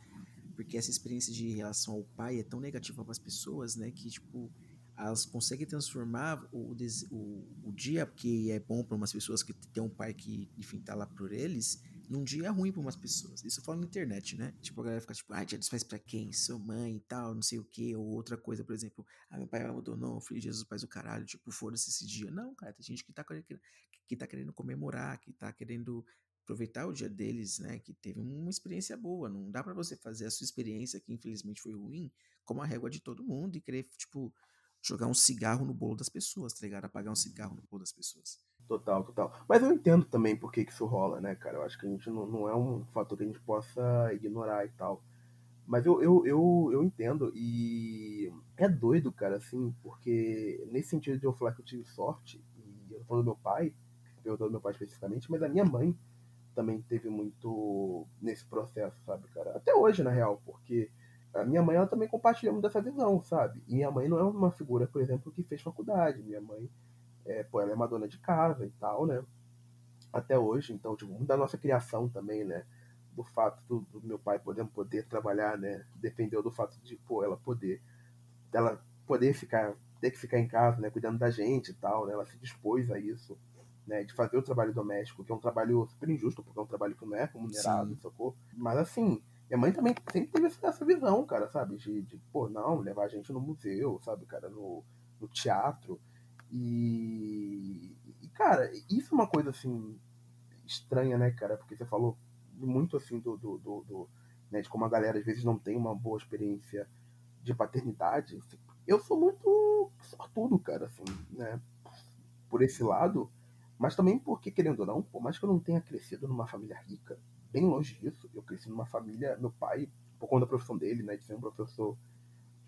Porque essa experiência de relação ao pai é tão negativa para as pessoas, né? Que, tipo, elas conseguem transformar o, o, o dia que é bom para umas pessoas que tem um pai que, enfim, tá lá por eles, num dia ruim para umas pessoas. Isso fala na internet, né? Tipo, a galera fica tipo, ah, dos pais pra quem? Sua mãe e tal, não sei o quê. Ou outra coisa, por exemplo, ah, meu pai abandonou, filho de Jesus, pais do caralho. Tipo, foda-se esse dia. Não, cara, tem gente que tá, que tá querendo comemorar, que tá querendo aproveitar o dia deles, né? Que teve uma experiência boa. Não dá para você fazer a sua experiência, que infelizmente foi ruim, como a régua de todo mundo e querer, tipo, jogar um cigarro no bolo das pessoas, tá ligado? Apagar um cigarro no bolo das pessoas. Total, total. Mas eu entendo também por que, que isso rola, né, cara? Eu acho que a gente não, não é um fator que a gente possa ignorar e tal. Mas eu, eu, eu, eu entendo e é doido, cara, assim, porque nesse sentido de eu falar que eu tive sorte, e eu tô falando do meu pai, eu tô do meu pai especificamente, mas a minha mãe também teve muito nesse processo, sabe, cara? Até hoje, na real, porque a minha mãe ela também compartilha muito dessa visão, sabe? E minha mãe não é uma figura, por exemplo, que fez faculdade. Minha mãe é, pô, ela é uma dona de casa e tal, né? Até hoje, então, tipo, da nossa criação também, né? Do fato do, do meu pai, por poder trabalhar, né? Dependeu do fato de, pô, ela poder, ela poder ficar, ter que ficar em casa, né? Cuidando da gente e tal, né? Ela se dispôs a isso, né? De fazer o trabalho doméstico, que é um trabalho super injusto, porque é um trabalho que não é remunerado, Sim. sacou? Mas assim, minha mãe também sempre teve essa visão, cara, sabe? De, de, pô, não, levar a gente no museu, sabe, cara, no, no teatro. E, e, cara, isso é uma coisa assim estranha, né, cara? Porque você falou muito assim do, do, do, do né, de como a galera às vezes não tem uma boa experiência de paternidade. Eu sou muito sortudo, cara, assim, né? Por esse lado, mas também porque, querendo ou não, por mais que eu não tenha crescido numa família rica, bem longe disso, eu cresci numa família, meu pai, por conta da profissão dele, né, de ser um professor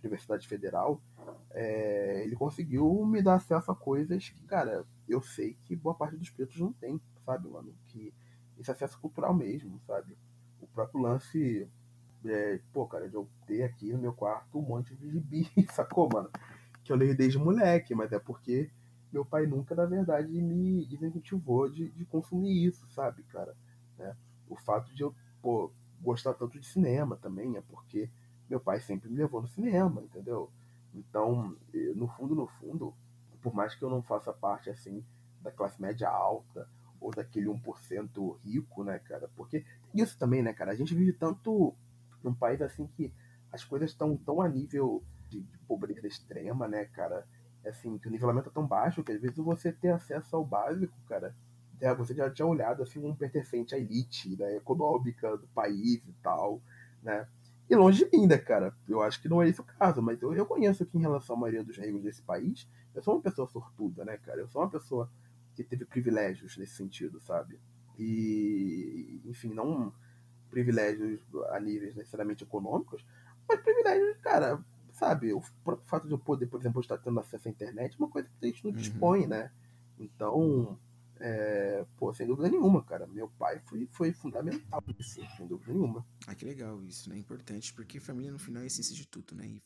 Universidade Federal, é, ele conseguiu me dar acesso a coisas que, cara, eu sei que boa parte dos pretos não tem, sabe, mano? Que esse acesso cultural mesmo, sabe? O próprio lance, é, pô, cara, de eu ter aqui no meu quarto um monte de gibi, [laughs] sacou, mano? Que eu leio desde moleque, mas é porque meu pai nunca, na verdade, me incentivou de, de consumir isso, sabe, cara? Né? O fato de eu, pô, gostar tanto de cinema também é porque meu pai sempre me levou no cinema, entendeu? Então, no fundo, no fundo, por mais que eu não faça parte, assim, da classe média alta ou daquele 1% rico, né, cara? Porque isso também, né, cara? A gente vive tanto num país, assim, que as coisas estão tão a nível de, de pobreza extrema, né, cara? Assim, que o nivelamento é tão baixo que às vezes você ter acesso ao básico, cara, é, você já tinha olhado assim um pertencente à elite né, econômica do país e tal, né? E longe de mim, né, cara? Eu acho que não é esse o caso, mas eu reconheço que em relação à maioria dos negros desse país, eu sou uma pessoa sortuda, né, cara? Eu sou uma pessoa que teve privilégios nesse sentido, sabe? E, enfim, não privilégios a níveis necessariamente econômicos, mas privilégios, cara, sabe? O próprio fato de eu poder, por exemplo, estar tendo acesso à internet é uma coisa que a gente não uhum. dispõe, né? Então, é, pô, sem dúvida nenhuma, cara. Meu pai foi, foi fundamental nisso, sem dúvida nenhuma. Ah, que legal isso, né? Importante, porque família no final é a essência de tudo, né? E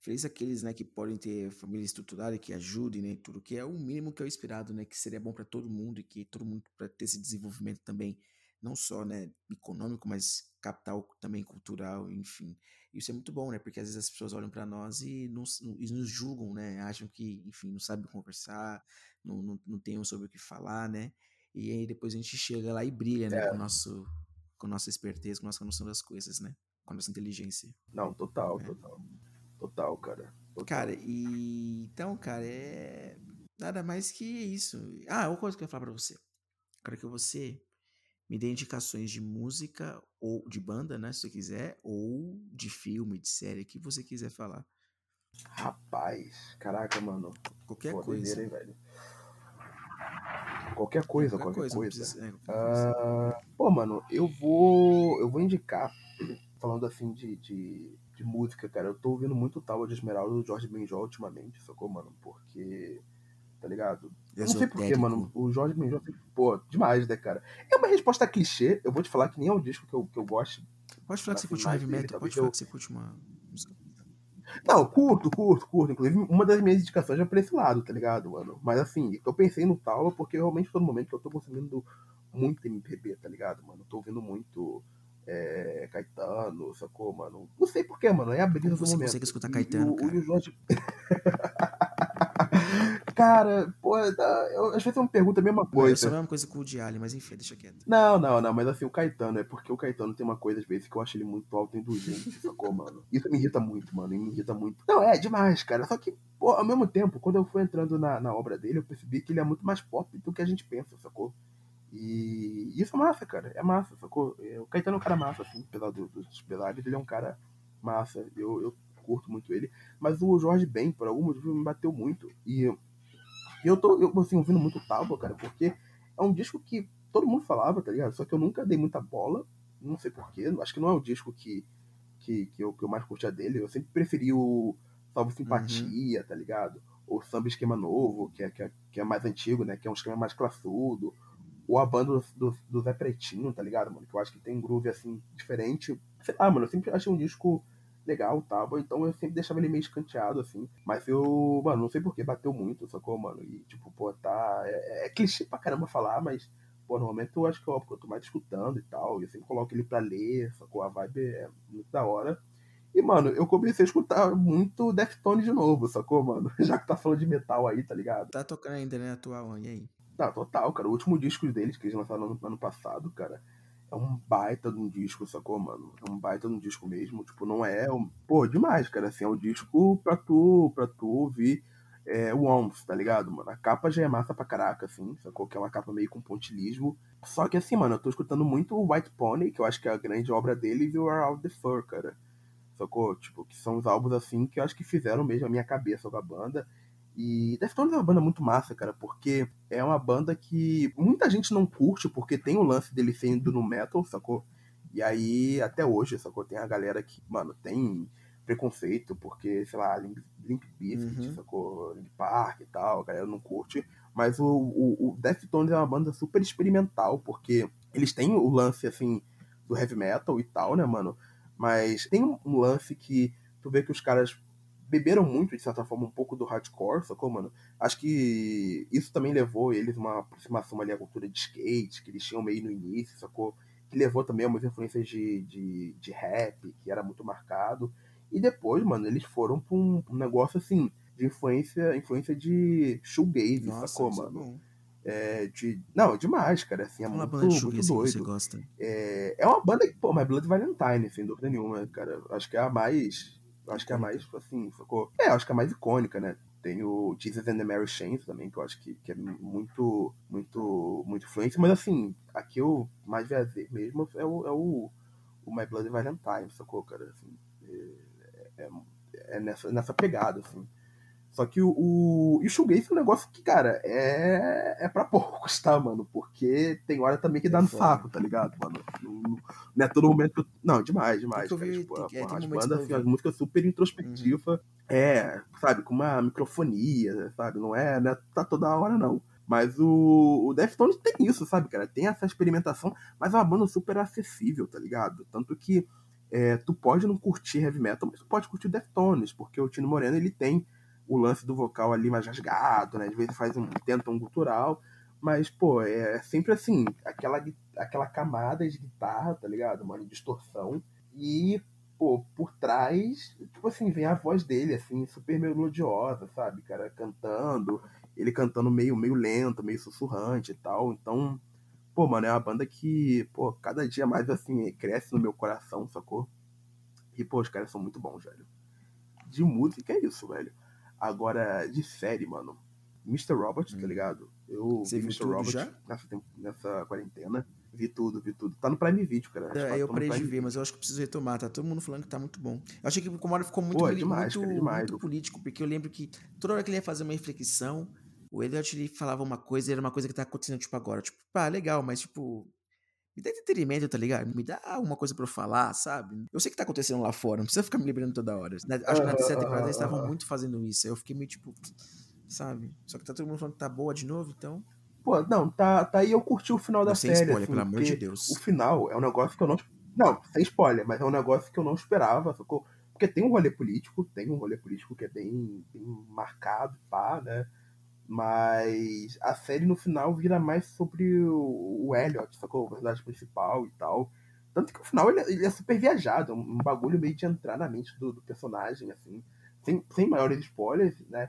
feliz aqueles, né, que podem ter família estruturada, que ajudem, né, tudo, que é o mínimo que é o esperado, né, que seria bom para todo mundo e que todo mundo para ter esse desenvolvimento também, não só, né, econômico, mas capital também cultural, enfim. Isso é muito bom, né, porque às vezes as pessoas olham para nós e nos, e nos julgam, né, acham que, enfim, não sabem conversar, não, não, não tem sobre o que falar, né? E aí depois a gente chega lá e brilha, né? É. Com, o nosso, com nossa esperteza, com nossa noção das coisas, né? Com a nossa inteligência. Não, total, é. total. Total, cara. Total. Cara, e. Então, cara, é. Nada mais que isso. Ah, outra coisa que eu ia falar pra você. Quero que você me dê indicações de música ou de banda, né? Se você quiser, ou de filme, de série, que você quiser falar. Rapaz, caraca, mano. Qualquer Pô, coisa. Doideira, hein, velho. Qualquer coisa, qualquer, qualquer coisa. coisa. Precisa, é, qualquer uh, pô, mano, eu vou. Eu vou indicar, falando assim de, de, de, música, cara, eu tô ouvindo muito tal de Esmeralda do Jorge Benjol ultimamente, sacou, mano? Porque. Tá ligado? Eu não sei porquê, mano. O Jorge Benjol, pô, demais, né, cara? É uma resposta clichê. Eu vou te falar que nem é um disco que eu, que eu gosto. Pode falar que você curte um heavy metal, pode falar que você curte uma não, curto, curto, curto. Inclusive, uma das minhas indicações é pra esse lado, tá ligado, mano? Mas assim, eu pensei no Taula porque realmente todo momento que eu tô consumindo muito MPB, tá ligado, mano? tô ouvindo muito é, Caetano, sacou, mano? Não sei porquê, mano. É a brisa do momento. Você consegue escutar Caetano, e o, cara? O Jorge... [laughs] Cara, pô, eu, às vezes eu me pergunto a mesma coisa. Isso é a mesma coisa com o Diali, mas enfim, deixa quieto. Não, não, não, mas assim, o Caetano, é porque o Caetano tem uma coisa, às vezes, que eu acho ele muito autoindulgente, [laughs] sacou, mano? Isso me irrita muito, mano, me irrita muito. Não, é demais, cara, só que, pô, ao mesmo tempo, quando eu fui entrando na, na obra dele, eu percebi que ele é muito mais pop do que a gente pensa, sacou? E isso é massa, cara, é massa, sacou? O Caetano é um cara massa, assim, apesar dos pesares, ele é um cara massa, eu, eu curto muito ele, mas o Jorge Ben, por algum motivo, me bateu muito, e e eu tô, eu, assim, ouvindo muito Tábua, cara, porque é um disco que todo mundo falava, tá ligado? Só que eu nunca dei muita bola, não sei porquê, acho que não é o disco que, que, que, eu, que eu mais curtia dele, eu sempre preferi o Salvo Simpatia, uhum. tá ligado? O Samba Esquema Novo, que é, que, é, que é mais antigo, né? Que é um esquema mais classudo. Ou a banda do, do, do Zé Pretinho, tá ligado, mano? Que eu acho que tem um groove, assim, diferente. Sei lá, mano, eu sempre achei um disco legal, tava. Então eu sempre deixava ele meio escanteado, assim. Mas eu, mano, não sei porquê, bateu muito, sacou, mano? E, tipo, pô, tá. É, é clichê pra caramba falar, mas, pô, no momento eu acho que é óbvio que eu tô mais escutando e tal. E eu sempre coloco ele pra ler, sacou? A vibe é muito da hora. E, mano, eu comecei a escutar muito Deftones de novo, sacou, mano? [laughs] Já que tá falando de metal aí, tá ligado? Tá tocando ainda, né, atual, e aí? Tá, total, cara. O último disco deles, que eles lançaram no ano passado, cara, é um baita de um disco, sacou, mano? É um baita de um disco mesmo. Tipo, não é. Um... Pô, demais, cara. Assim, é um disco pra tu, pra tu ouvir é, o Worms, tá ligado, mano? A capa já é massa pra caraca, assim, sacou? Que é uma capa meio com pontilismo. Só que assim, mano, eu tô escutando muito o White Pony, que eu acho que é a grande obra dele, e o Are Out the Fur, cara. Sacou? Tipo, que são os álbuns assim que eu acho que fizeram mesmo a minha cabeça com a banda. E Deftones é uma banda muito massa, cara, porque é uma banda que muita gente não curte, porque tem o lance dele sendo no metal, sacou? E aí, até hoje, sacou? Tem a galera que, mano, tem preconceito, porque, sei lá, Limp, Limp Bizkit, uhum. sacou? Limp Park e tal, a galera não curte. Mas o, o, o Deftones é uma banda super experimental, porque eles têm o lance, assim, do heavy metal e tal, né, mano? Mas tem um lance que tu vê que os caras beberam muito, de certa forma, um pouco do hardcore, sacou, mano? Acho que isso também levou eles uma aproximação ali à cultura de skate, que eles tinham meio no início, sacou? Que levou também a muitas influências de, de, de rap, que era muito marcado. E depois, mano, eles foram pra um, um negócio assim, de influência, influência de shoegaze, Nossa, sacou, é mano? É, de, não, demais, cara. Assim, é uma muito, banda de muito doido. Que você gosta. É, é uma banda que, pô, My Blood Valentine, sem dúvida nenhuma, cara. Acho que é a mais Acho que é a mais, assim, sacou? É, acho que é a mais icônica, né? Tem o Jesus and the Mary Chains também, que eu acho que, que é muito, muito, muito influente. Mas assim, aqui eu mais viajei mesmo é o, é o, o My Bloody Valentine, sacou, cara? Assim, é, é, é, nessa, nessa pegada, assim. Só que o, o, e o shoegaze é um negócio que, cara, é, é pra poucos, tá, mano? Porque tem hora também que dá no saco, tá ligado, mano? Não, não é todo momento que eu... Não, demais, demais. Cara, vi, tipo, tem, é, as bandas, assim, as músicas super introspectiva, uhum. é, sabe, com uma microfonia, sabe? Não é, não é tá toda hora, não. Mas o, o Deftones tem isso, sabe, cara? Tem essa experimentação, mas é uma banda super acessível, tá ligado? Tanto que é, tu pode não curtir heavy metal, mas tu pode curtir Deftones, porque o Tino Moreno, ele tem o lance do vocal ali mais rasgado, né? Às vezes faz um, tenta um gutural, mas, pô, é sempre assim, aquela, aquela camada de guitarra, tá ligado? Uma distorção. E, pô, por trás, tipo assim, vem a voz dele, assim, super melodiosa, sabe, cara, cantando, ele cantando meio, meio lento, meio sussurrante e tal. Então, pô, mano, é uma banda que, pô, cada dia mais, assim, cresce no meu coração, sacou? E, pô, os caras são muito bons, velho. De música é isso, velho. Agora, de série, mano. Mr. Robot, tá hum. tá ligado? Eu Você vi Mr. Robot já? Nessa, nessa quarentena. Vi tudo, vi tudo. Tá no Prime Video, cara. É, eu parei de ver, mas eu acho que preciso retomar. Tá todo mundo falando que tá muito bom. Eu achei que o Comoro ficou muito, Pô, é demais, muito, cara, demais. muito político, porque eu lembro que toda hora que ele ia fazer uma reflexão, o Elliot ele falava uma coisa e era uma coisa que tá acontecendo, tipo, agora. Tipo, pá, legal, mas, tipo, me dá entretenimento, tá ligado? Me dá uma coisa pra eu falar, sabe? Eu sei que tá acontecendo lá fora, não precisa ficar me lembrando toda hora. Acho que na terceira temporada eles estavam muito fazendo isso. Aí eu fiquei meio tipo, sabe? Só que tá todo mundo falando que tá boa de novo, então. Pô, não, tá, tá aí eu curti o final da série. Sem spoiler, assim, pelo amor de Deus. O final é um negócio que eu não. Não, sem spoiler, mas é um negócio que eu não esperava, sacou? Porque tem um rolê político, tem um rolê político que é bem, bem marcado, pá, né? Mas a série no final vira mais sobre o, o Elliot, sacou? O personagem principal e tal. Tanto que o final ele, ele é super viajado, é um, bagulho meio de entrar na mente do, do, personagem, assim. Sem, sem maiores spoilers, né?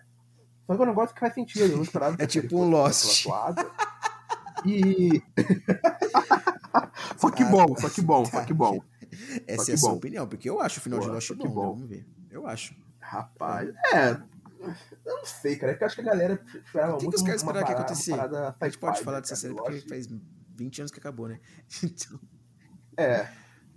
Só que é um negócio que faz sentido, eu não esperava [laughs] É tipo um Lost. E. [laughs] só que bom, só que bom, só que bom. Essa que é a sua opinião, porque eu acho o final Pô, de Lost bom, bom. Né? Vamos ver. Eu acho. Rapaz, é eu não sei, cara. É que eu acho que a galera esperava muito. O que, os caras esperavam que? A gente pode falar né, dessa série porque faz 20 anos que acabou, né? [laughs] Então. É.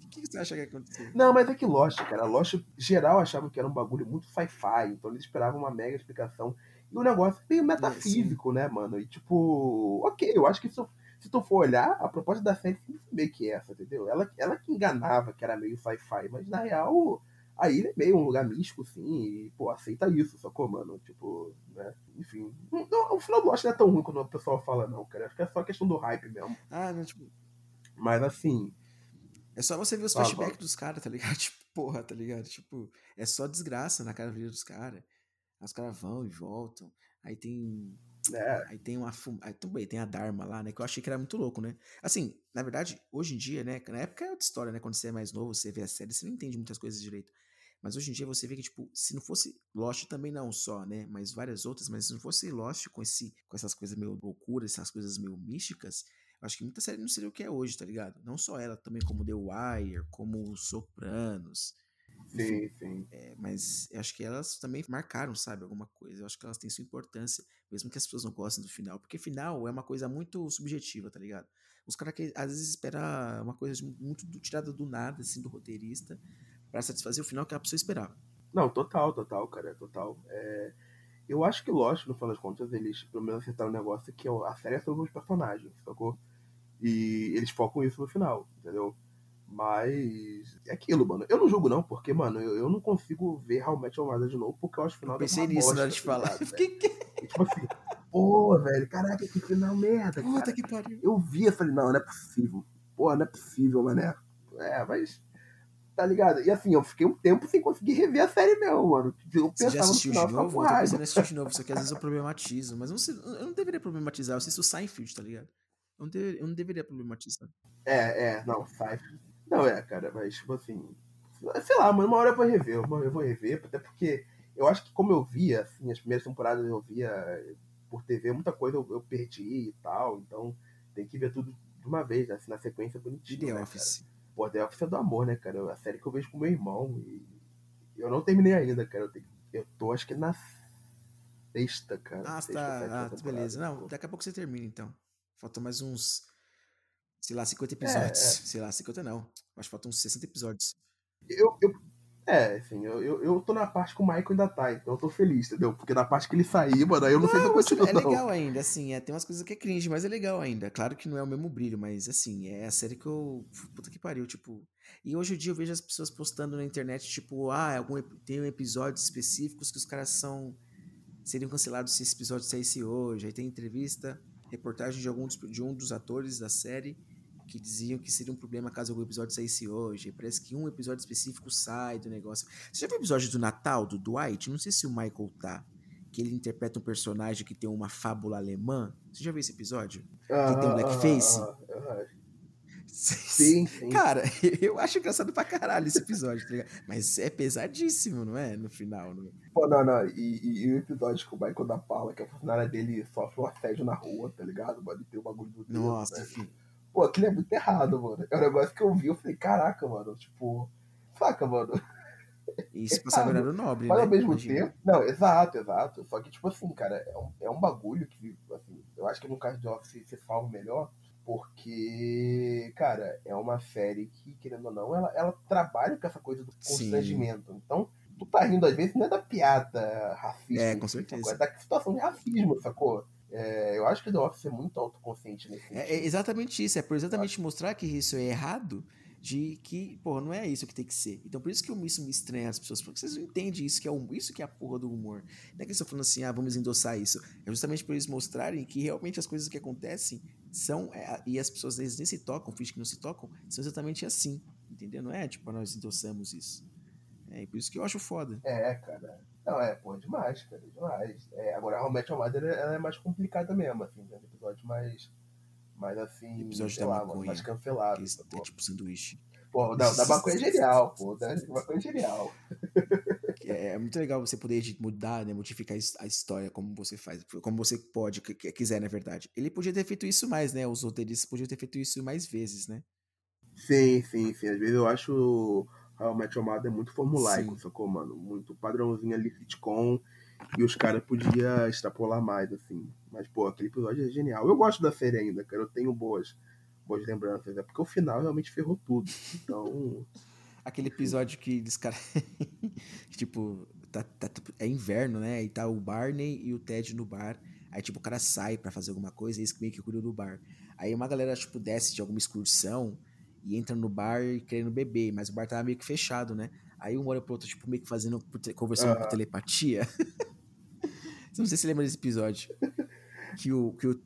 O que você acha que ia acontecer? Não, mas é que Lost, cara. Lost, geral, achava que era um bagulho muito sci-fi. Então eles esperavam uma mega explicação. E o negócio é meio metafísico, é, né, mano? E tipo, ok, eu acho que isso se tu for olhar, a proposta da série meio que é essa, entendeu? Ela, ela que enganava que era meio sci-fi, mas na real a ilha é meio um lugar místico, sim, e, pô, aceita isso, sacou, mano? Tipo, né? Enfim. Não, o final do Lost não é tão ruim quando o pessoal fala, não, cara. Acho que é só questão do hype mesmo. Ah, não, tipo. Mas assim. É só você ver os flashbacks dos caras, tá ligado? [laughs] Tipo, porra, tá ligado? Tipo, é só desgraça na cara dos caras. Os caras vão e voltam. Aí tem. É. Aí tem uma. Aí também tem a Dharma lá, né? Que eu achei que era muito louco, né? Assim, na verdade, hoje em dia, né? Na época é outra história, né? Quando você é mais novo, você vê a série, você não entende muitas coisas direito. Mas hoje em dia você vê que, tipo, se não fosse Lost também não só, né? Mas várias outras, mas se não fosse Lost com, esse, com essas coisas meio loucuras, essas coisas meio místicas, eu acho que muita série não seria o que é hoje, tá ligado? Não só ela, também como The Wire, como Sopranos. Sim, sim. É, mas eu acho que elas também marcaram, sabe, alguma coisa. Eu acho que elas têm sua importância, mesmo que as pessoas não gostem do final. Porque final é uma coisa muito subjetiva, tá ligado? Os caras que às vezes esperam uma coisa muito tirada do nada, assim, do roteirista para satisfazer o final que a pessoa esperava. Não, total, total, cara, total. É... Eu acho que Lost, no final das contas, eles pelo menos acertaram um negócio que a série é sobre os personagens, sacou? E eles focam isso no final, entendeu? Mas é aquilo, mano. Eu não julgo, não, porque, mano, eu, eu não consigo ver realmente a Metal de novo, porque eu acho o final eu Pensei nisso bosta, na hora de tá falar. [laughs] E, tipo assim, pô, velho, caraca, que final merda. Puta cara. que pariu. Eu vi e falei, não, não é possível. Pô, não é possível, mané. É, mas Tá ligado? E assim, eu fiquei um tempo sem conseguir rever a série mesmo, mano. Eu você já assistiu no final, de novo? Eu tô pensando assistir de novo, só que às vezes eu problematizo. Mas eu não, eu não deveria problematizar, eu assisto o Seinfeld, tá ligado? Eu não, deveria, eu não deveria problematizar. É, é, não, Seinfeld. Não é, cara, mas tipo assim. Sei lá, mano, uma hora eu vou rever, uma hora eu vou rever, até porque eu acho que como eu via, assim, as primeiras temporadas eu via por TV, muita coisa eu, eu perdi e tal, então tem que ver tudo de uma vez, assim, na sequência bonitinha. The né, Office. Cara? Pô, The Office é do amor, né, cara? A série que eu vejo com meu irmão. E eu não terminei ainda, cara. Eu, tenho, eu tô, acho que na sexta, cara. Ah, sexta, tá. Ah, beleza. Não, daqui a pouco você termina, então. Faltam mais uns, sei lá, 50 episódios. É, é. Sei lá, 50 não. Acho que faltam uns 60 episódios. Eu, eu, é, assim, eu, eu, eu tô na parte que o Michael ainda tá, então eu tô feliz, entendeu? Porque na parte que ele sair, mano, aí eu não, não sei se eu continuo, É legal ainda, assim, é, tem umas coisas que é cringe, mas é legal ainda. Claro que não é o mesmo brilho, mas, assim, é a série que eu... Puta que pariu, tipo... E hoje em dia eu vejo as pessoas postando na internet, tipo, ah, algum, tem episódios específicos que os caras são... Seriam cancelados se esse episódio saísse hoje. Aí tem entrevista, reportagem de, algum, de um dos atores da série que diziam que seria um problema caso algum episódio saísse hoje. Parece que um episódio específico sai do negócio. Você já viu o episódio do Natal, do Dwight? Não sei se o Michael tá. Que ele interpreta um personagem que tem uma fábula alemã. Você já viu esse episódio? que tem um blackface? Sim, sim. Cara, [laughs] eu acho engraçado pra caralho esse episódio, tá Mas é pesadíssimo, não é? No final. Não... Pô, não, não. E, e, o episódio que o Michael da Paula, que a funcionária dele sofre um assédio na rua, tá ligado? Mano, tem o bagulho do dedo, Nossa, né? enfim. Pô, aquilo é muito errado, mano. É um negócio que eu vi, eu falei, caraca, mano, tipo, saca, mano. Isso é passar no nobre, Mas né? ao mesmo Imagina. tempo. Não, exato, exato. Só que, tipo assim, cara, é um, é um bagulho que, assim, eu acho que no caso de Office se salva melhor, porque, cara, é uma série que, querendo ou não, ela, ela trabalha com essa coisa do constrangimento. Então, tu tá rindo às vezes não é da piada racista. É, com certeza. É da situação de racismo, sacou? É, eu acho que The Office é muito autoconsciente nesse. É, é exatamente isso, é por exatamente mostrar que isso é errado, de que, porra, não é isso que tem que ser. Então por isso que isso me estranha as pessoas, porque vocês não entendem isso que é um, isso que é a porra do humor. Não é que eles estão falando assim, ah, vamos endossar isso. É justamente por eles mostrarem que realmente as coisas que acontecem são, é, e as pessoas às vezes nem se tocam, fingem que não se tocam, são exatamente assim, entendeu? Não é tipo, nós endossamos isso. É por isso que eu acho foda. É, cara. Não, é, pô, demais, cara, demais. É, agora, a Met Mother ela é mais complicada mesmo, assim, tem episódio mais, mais assim, episódio da lá, maconha, mais cancelado. é tipo sanduíche. Pô, da, da maconha é genial, pô, da maconha é genial. É, é, muito legal você poder mudar, né, modificar a história como você faz, como você pode, quiser, na verdade. Ele podia ter feito isso mais, né, os roteiristas podiam ter feito isso mais vezes, né. Sim, sim, sim. Às vezes eu acho How Match Your é muito formulaico, Sim. sacou, mano? Muito padrãozinho ali, sitcom, e os caras podiam extrapolar mais, assim. Mas, pô, aquele episódio é genial. Eu gosto da série ainda, cara, eu tenho boas, boas lembranças, é porque o final realmente ferrou tudo. Então... aquele episódio que eles caras... [laughs] tipo, tá, tá, é inverno, né? E tá o Barney e o Ted no bar. Aí, tipo, o cara sai para fazer alguma coisa e eles meio que cuidam do bar. Aí uma galera, tipo, desce de alguma excursão e entra no bar querendo beber, mas o bar tava meio que fechado, né? Aí um olha pro outro, tipo, meio que fazendo, conversando por telepatia. [laughs] Não sei se você lembra desse episódio. Que o, que o,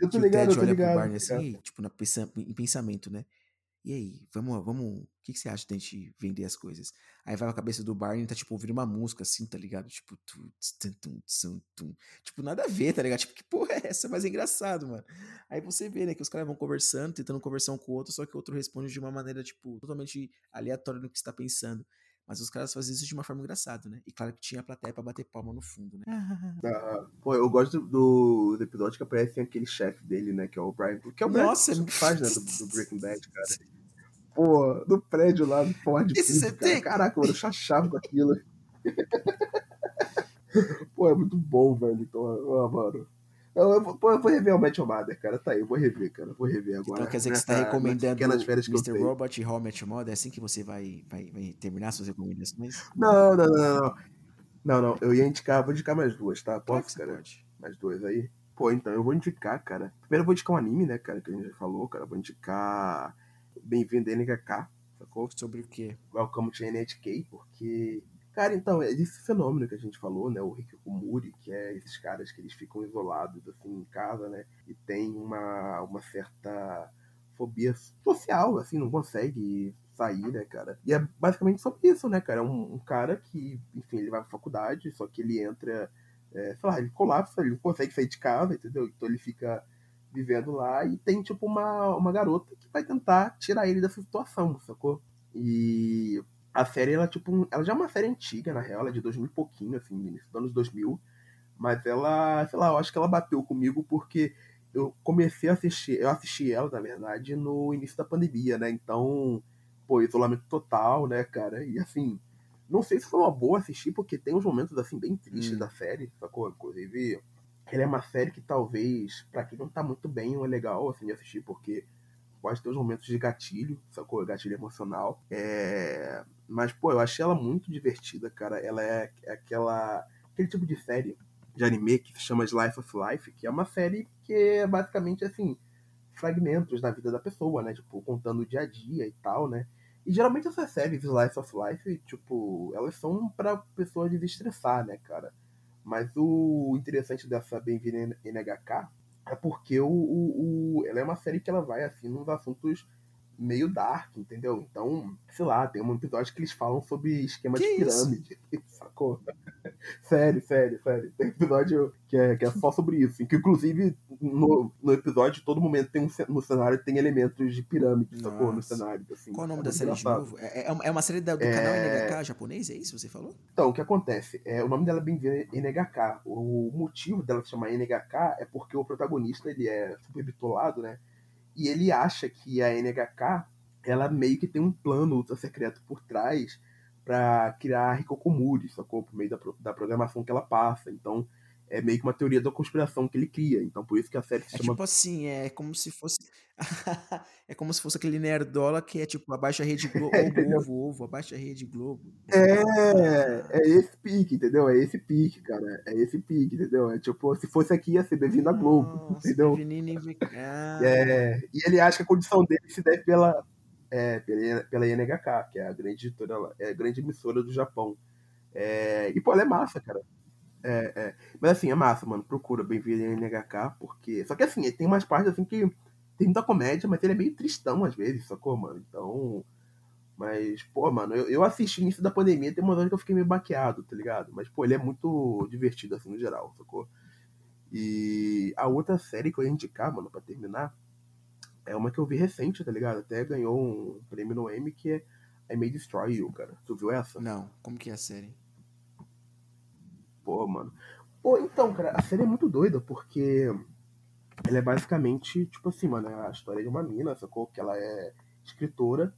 eu tô que ligado, o Ted olha ligado, pro Barney assim, tipo, na, em pensamento, né? E aí, vamos, vamos. O que, que você acha da gente vender as coisas? Aí vai a cabeça do Barney e tá, tipo, ouvindo uma música assim, tá ligado? Tipo, tum, tum, tum, tum, tipo, nada a ver, tá ligado? Tipo, que porra é essa? Mas é engraçado, mano. Aí você vê, né, que os caras vão conversando, tentando conversar um com o outro, só que o outro responde de uma maneira, tipo, totalmente aleatória no que está pensando. Mas os caras fazem isso de uma forma engraçada, né? E claro que tinha a plateia pra bater palma no fundo, né? [laughs] Ah, pô, eu gosto do, do episódio que aparece aquele chefe dele, né? Que é o Brian. Que é o Nossa, que faz, né? Do, do, Breaking Bad, [laughs] cara. Pô, no prédio lá do Ford. Esse cara. Caraca, mano, eu chachava com aquilo. [laughs] pô, é muito bom, velho. Então, ah, mano. Eu, eu, vou, eu vou rever o Match Mother, cara. Tá aí, eu vou rever, cara. Vou rever agora. Então quer dizer que você tá recomendando Mr. Robot e How Match Mother? É assim que você vai, vai, vai terminar suas recomendações? Não, não, não, não. Não, não. Eu ia indicar, vou indicar mais duas, tá? Posso, cara? Pode. Mais duas aí? Pô, então eu vou indicar, cara. Primeiro eu vou indicar um anime, né, cara, que a gente já falou, cara. vou indicar Bem-vindo a NHK, sacou? Sobre o quê? Welcome to NHK, porque Cara, então, é esse fenômeno que a gente falou, né? O Hikikomori, que é esses caras que eles ficam isolados, assim, em casa, né? E tem uma, uma certa fobia social, assim, não consegue sair, né, cara? E é basicamente sobre isso, né, cara? É um, um cara que, enfim, ele vai pra faculdade, só que ele entra, é, sei lá, ele colapsa, ele não consegue sair de casa, entendeu? Então ele fica vivendo lá e tem, tipo, uma, uma garota que vai tentar tirar ele dessa situação, sacou? E a série, ela, tipo, ela já é uma série antiga, na real, ela é de 2000 e pouquinho, assim, início dos anos 2000. Mas ela, sei lá, eu acho que ela bateu comigo porque eu comecei a assistir, eu assisti ela, na verdade, no início da pandemia, né? Então, pô, isolamento total, né, cara? E assim, Não sei se foi uma boa assistir, porque tem uns momentos assim bem tristes Hum. da série, sacou? Inclusive, ele é uma série que talvez, pra quem não tá muito bem, não é legal assim de assistir, porque pode ter uns momentos de gatilho, sacou? Gatilho emocional. É... Mas, pô, eu achei ela muito divertida, cara. Ela é, aquela. aquele tipo de série de anime que se chama Slice of Life, que é uma série que é basicamente assim, fragmentos da vida da pessoa, né? Tipo, contando o dia a dia e tal, né? E geralmente essas séries Slice of Life, tipo, elas são pra pessoa desestressar, né, cara? Mas o interessante dessa Bem-vinda NHK é porque o, o, o, ela é uma série que ela vai, assim, nos assuntos meio dark, entendeu? Então, sei lá, tem um episódio que eles falam sobre esquema Que de isso? pirâmide, [laughs] sacou? sério, sério, sério. Tem episódio que é, que é só sobre isso. Que inclusive no, no episódio, todo momento tem um, no cenário tem elementos de pirâmide, sacou? No Nossa. cenário. Assim. Qual o nome É da série de engraçado. novo? É, é uma- é série da- do É- canal NHK japonês, é isso que você falou? Então, o que acontece? É, o nome dela é Bem-vinda NHK. O motivo dela se chamar NHK é porque o protagonista ele é super bitolado, né? E ele acha que a NHK ela meio que tem um plano ultra secreto por trás pra criar Hikokomuri, sacou? Por meio da, da programação que ela passa. Então, é meio que uma teoria da conspiração que ele cria. Então, por isso que a série se É chama tipo assim, é como se fosse. [laughs] é como se fosse aquele nerdola que é tipo abaixa a rede Globo, [laughs] ovo, Entendeu? ovo, ovo, abaixa a rede Globo. É, é esse pique, entendeu? É esse pique, cara. É esse pique, entendeu? É tipo, se fosse aqui ia ser bem-vindo à Globo, Nossa, [laughs] entendeu? Ah, É, e ele acha que a condição dele se deve pela, é, pela, pela INHK, que é a grande editora, é a grande emissora do Japão. É, e, pô, ela é massa, cara. É, é. Mas assim, é massa, mano. Procura bem-vindo a NHK, porque. Só que assim, tem umas partes assim que tem muita comédia, mas ele é meio tristão às vezes, sacou, mano? Então. Mas, pô, mano, eu, eu assisti no início da pandemia, tem uma hora que eu fiquei meio baqueado, tá ligado? Mas, pô, ele é muito divertido, assim, no geral, sacou? E a outra série que eu ia indicar, mano, pra terminar, é uma que eu vi recente, tá ligado? Até ganhou um prêmio no Emmy, que é I May Destroy You, cara. Tu viu essa? Não, como que é a série? Pô, mano. Pô, então, cara, a série é muito doida, porque ela é basicamente, tipo assim, mano, a história de uma mina, sacou? Que ela é escritora,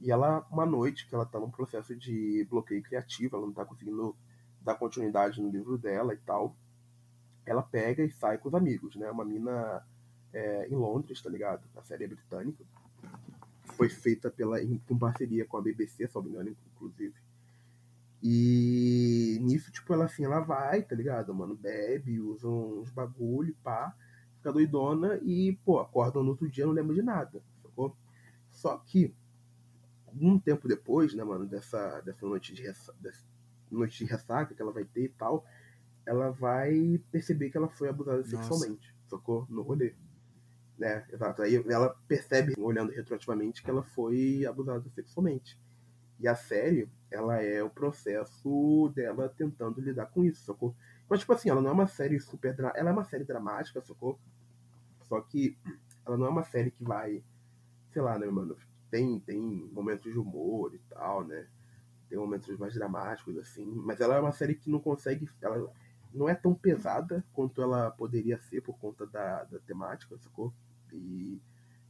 e ela, uma noite, que ela tá num processo de bloqueio criativo, ela não tá conseguindo dar continuidade no livro dela e tal, ela pega e sai com os amigos, né? Uma mina é, em Londres, tá ligado? A série é britânica. Foi feita pela, em, em parceria com a BBC, se não me engano, inclusive. E nisso, tipo, ela assim, ela vai, tá ligado, mano? Bebe, usa uns bagulho, pá, fica doidona e, pô, acorda no outro dia não lembra de nada, sacou? Só que, um tempo depois, né, mano, dessa, dessa noite de ressa- dessa noite de ressaca que ela vai ter e tal, ela vai perceber que ela foi abusada Nossa. sexualmente, sacou? No rolê. Né, exato. Aí ela percebe, olhando retroativamente, que ela foi abusada sexualmente. E a série, ela é o processo dela tentando lidar com isso, sacou? Mas, tipo assim, ela não é uma série super. Ela é uma série dramática, sacou? Só que ela não é uma série que vai. Sei lá, né, mano? Tem, tem momentos de humor e tal, né? Tem momentos mais dramáticos, assim. Mas ela é uma série que não consegue. Ela não é tão pesada quanto ela poderia ser por conta da, da temática, sacou? E,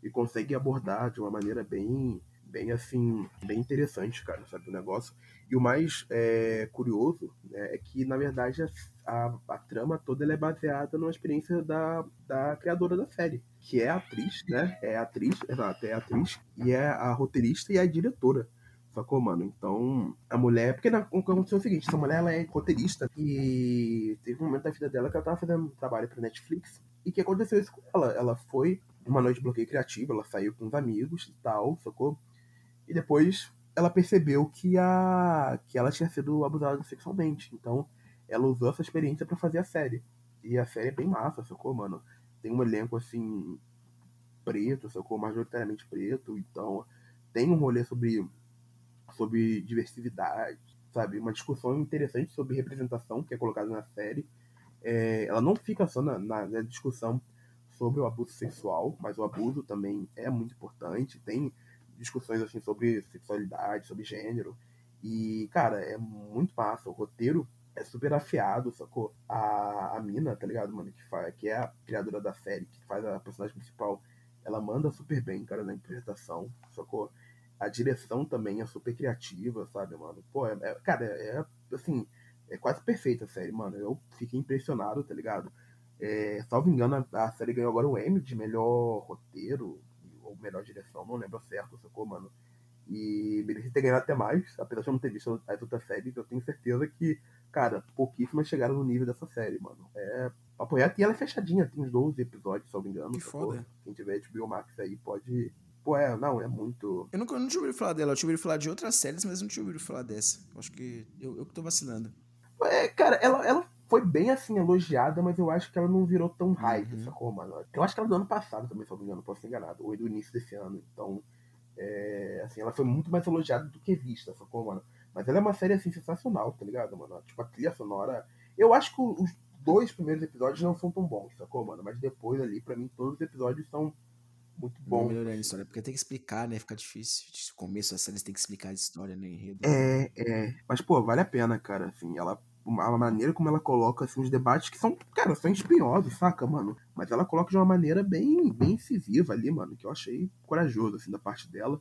e consegue abordar de uma maneira bem bem assim, bem interessante, cara, sabe, o negócio. E o mais é, curioso né, é que, na verdade, a, a, a trama toda ela é baseada numa experiência da, da criadora da série, que é atriz, né? É atriz, exato, é atriz, e é a roteirista e a diretora. Sacou, mano? Então, a mulher. Porque na, o que aconteceu é o seguinte: essa mulher ela é roteirista e teve um momento da vida dela que ela tava fazendo um trabalho pra Netflix. E que aconteceu isso com ela? Ela foi uma noite de bloqueio criativo, ela saiu com os amigos e tal, sacou? E depois ela percebeu que, a, que ela tinha sido abusada sexualmente. Então, ela usou essa experiência pra fazer a série. E a série é bem massa, sacou, mano? Tem um elenco assim. preto, sacou? Majoritariamente preto. Então, tem um rolê sobre, sobre diversidade, sabe? Uma discussão interessante sobre representação que é colocada na série. É, ela não fica só na, na, na discussão sobre o abuso sexual, mas o abuso também é muito importante. Tem discussões assim sobre sexualidade, sobre gênero. E, cara, é muito massa. O roteiro é super afiado, sacou? A, a mina, tá ligado, mano? Que, faz, que é a criadora da série, que faz a personagem principal, ela manda super bem, cara, na interpretação, sacou? A direção também é super criativa, sabe, mano? Pô, é, é, cara, é, é, assim, é quase perfeita a série, mano. Eu fiquei impressionado, tá ligado? É, salvo engano, a, a série ganhou agora o Emmy de melhor roteiro melhor direção, não lembro certo, sacou, mano? E merecia ter ganhado até mais, apesar de eu não ter visto as outras séries, eu tenho certeza que, cara, pouquíssimas chegaram no nível dessa série, mano. É apoiar, e ela é fechadinha, tem uns 12 episódios, se eu não me engano. Que foda. Quem tiver de Biomax aí pode. Pô, é, não, é muito. Eu nunca, eu não tinha ouvido falar dela, eu tinha ouvido falar de outras séries, mas não tinha ouvido falar dessa. Acho que eu, eu que tô vacilando. É, cara, ela, ela foi bem assim elogiada, mas eu acho que ela não virou tão hype, uhum. sacou, mano? Eu acho que ela é do ano passado também, se eu não me engano, posso ser enganado, ou é do início desse ano. Então, é, assim, ela foi muito mais elogiada do que vista, sacou, mano? Mas ela é uma série assim sensacional, tá ligado, mano? Tipo, a trilha sonora. Eu acho que os dois primeiros episódios não são tão bons, sacou, mano? Mas depois ali, para mim, todos os episódios são muito bons. melhorando a história, porque tem que explicar, né? Fica difícil. No começo da série tem que explicar a história, né? Enredo. É, é. Mas, pô, vale a pena, cara. Assim, ela a maneira como ela coloca assim, os debates que são, cara, são espinhosos, saca, mano? Mas ela coloca de uma maneira bem, bem incisiva ali, mano, que eu achei corajoso, assim, da parte dela.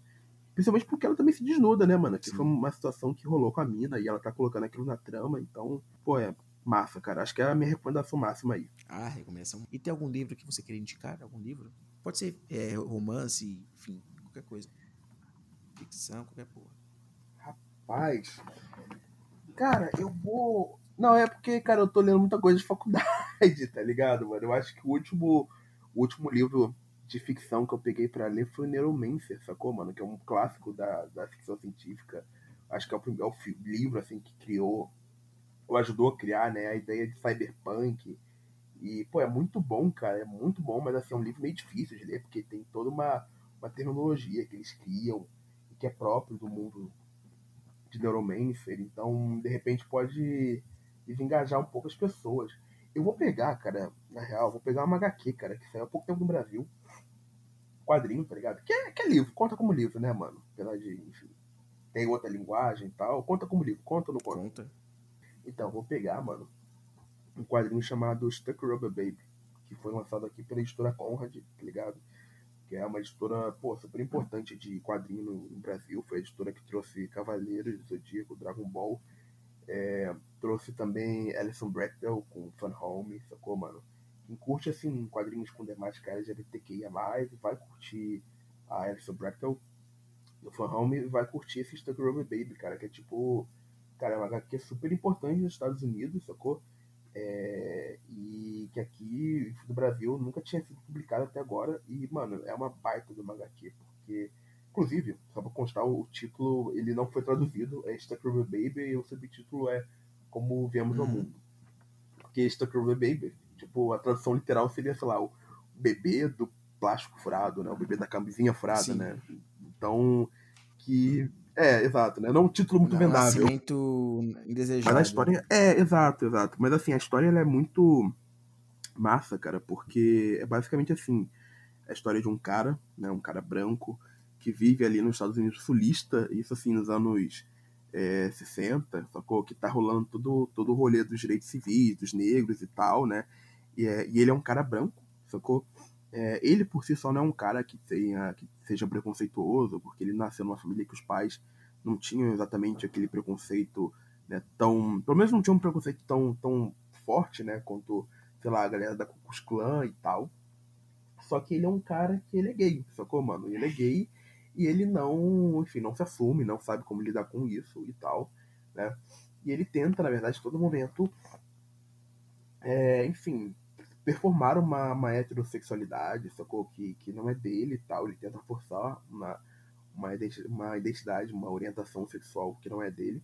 Principalmente porque ela também se desnuda, né, mano? Que foi uma situação que rolou com a mina e ela tá colocando aquilo na trama, então, pô, é massa, cara. Acho que é a minha recomendação máxima aí. Ah, recomendação. E tem algum livro que você queria indicar? Algum livro? Pode ser é, romance, enfim, qualquer coisa. Ficção, qualquer porra. Rapaz, Cara, eu vou. Não, é porque, cara, eu tô lendo muita coisa de faculdade, [laughs] tá ligado, mano? Eu acho que o último, o último livro de ficção que eu peguei para ler foi Neuromancer, sacou, mano? Que é um clássico da, da ficção científica. Acho que é o, é o livro, assim, que criou, ou ajudou a criar, né, a ideia de cyberpunk. E, pô, é muito bom, cara, é muito bom, mas, assim, é um livro meio difícil de ler, porque tem toda uma, uma terminologia que eles criam, que é próprio do mundo de Neuromancer, então de repente pode desengajar um pouco as pessoas. Eu vou pegar, cara, na real, vou pegar uma HQ, cara, que saiu há pouco tempo no Brasil. Quadrinho, tá ligado? Que é, que é livro, conta como livro, né, mano? Apesar de, enfim, tem outra linguagem e tal. Conta como livro, conta ou não conta? Conta. Então, vou pegar, mano, um quadrinho chamado Stuck Rubber Baby, que foi lançado aqui pela editora Conrad, tá ligado? Que é uma editora pô, super importante de quadrinho no, no Brasil. Foi a editora que trouxe Cavaleiros do Zodíaco, Dragon Ball. É, trouxe também Alison Brechtel com Fun Home, sacou, mano? Quem curte, assim, quadrinhos com temática LGBTQIA+, vai curtir a Alison Brechtel do Fun Home vai curtir esse Rubber Baby, cara, que é tipo... Cara, é uma HQ super importante nos Estados Unidos, sacou? É, e que aqui no Brasil nunca tinha sido publicado até agora. E, mano, é uma baita do HQ, porque, inclusive, só pra constar, o título ele não foi traduzido, é Stuck River Baby, e o subtítulo é Como Viemos ao uhum. Mundo. Porque Stuck River Baby, tipo, a tradução literal seria, sei lá, o bebê do plástico furado, né? O bebê da camisinha furada, Sim. né? Então, que é, exato, né? Não um título muito vendável. Nascimento indesejado. Mas a história. É, exato, exato. Mas assim, a história ela é muito massa, cara, porque é basicamente assim: a história de um cara, né? Um cara branco, que vive ali nos Estados Unidos sulista, isso assim, nos anos é, 60, sacou? Que tá rolando todo, todo o rolê dos direitos civis, dos negros e tal, né? E, é, e ele é um cara branco, sacou? É, ele por si só não é um cara que, tenha, que seja preconceituoso, porque ele nasceu numa família que os pais não tinham exatamente aquele preconceito né, tão. Pelo menos não tinham um preconceito tão, tão forte, né? Quanto, sei lá, a galera da Klux Klan e tal. Só que ele é um cara que ele é gay, sacou, mano? Ele é gay e ele não, enfim, não se assume, não sabe como lidar com isso e tal, né? E ele tenta, na verdade, todo momento, é, enfim, performar uma, uma heterossexualidade, sacou? Que, que não é dele e tal. Ele tenta forçar uma, uma, uma identidade, uma orientação sexual que não é dele.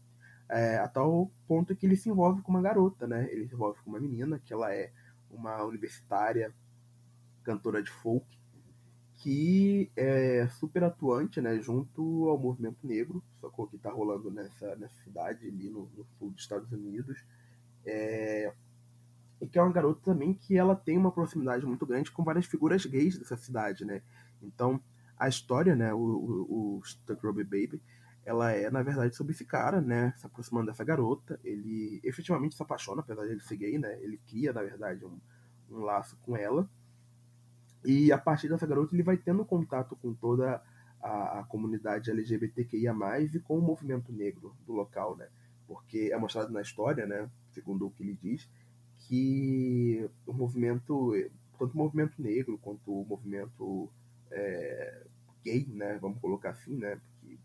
É, a tal ponto que ele se envolve com uma garota, né? Ele se envolve com uma menina, que ela é uma universitária, cantora de folk, que é super atuante, né? Junto ao movimento negro, sacou? Que tá rolando nessa, nessa cidade ali no, no sul dos Estados Unidos. É, e que é uma garota também que ela tem uma proximidade muito grande com várias figuras gays dessa cidade, né? Então, a história, né, o, o, o Stuck Ruby Baby, ela é, na verdade, sobre esse cara, né, se aproximando dessa garota, ele efetivamente se apaixona, apesar de ele ser gay, né, ele cria, na verdade, um, um laço com ela, e a partir dessa garota ele vai tendo contato com toda a, a comunidade LGBTQIA+, e com o movimento negro do local, né? Porque é mostrado na história, né, segundo o que ele diz, que o movimento, tanto o movimento negro quanto o movimento é, gay, né, vamos colocar assim, né, porque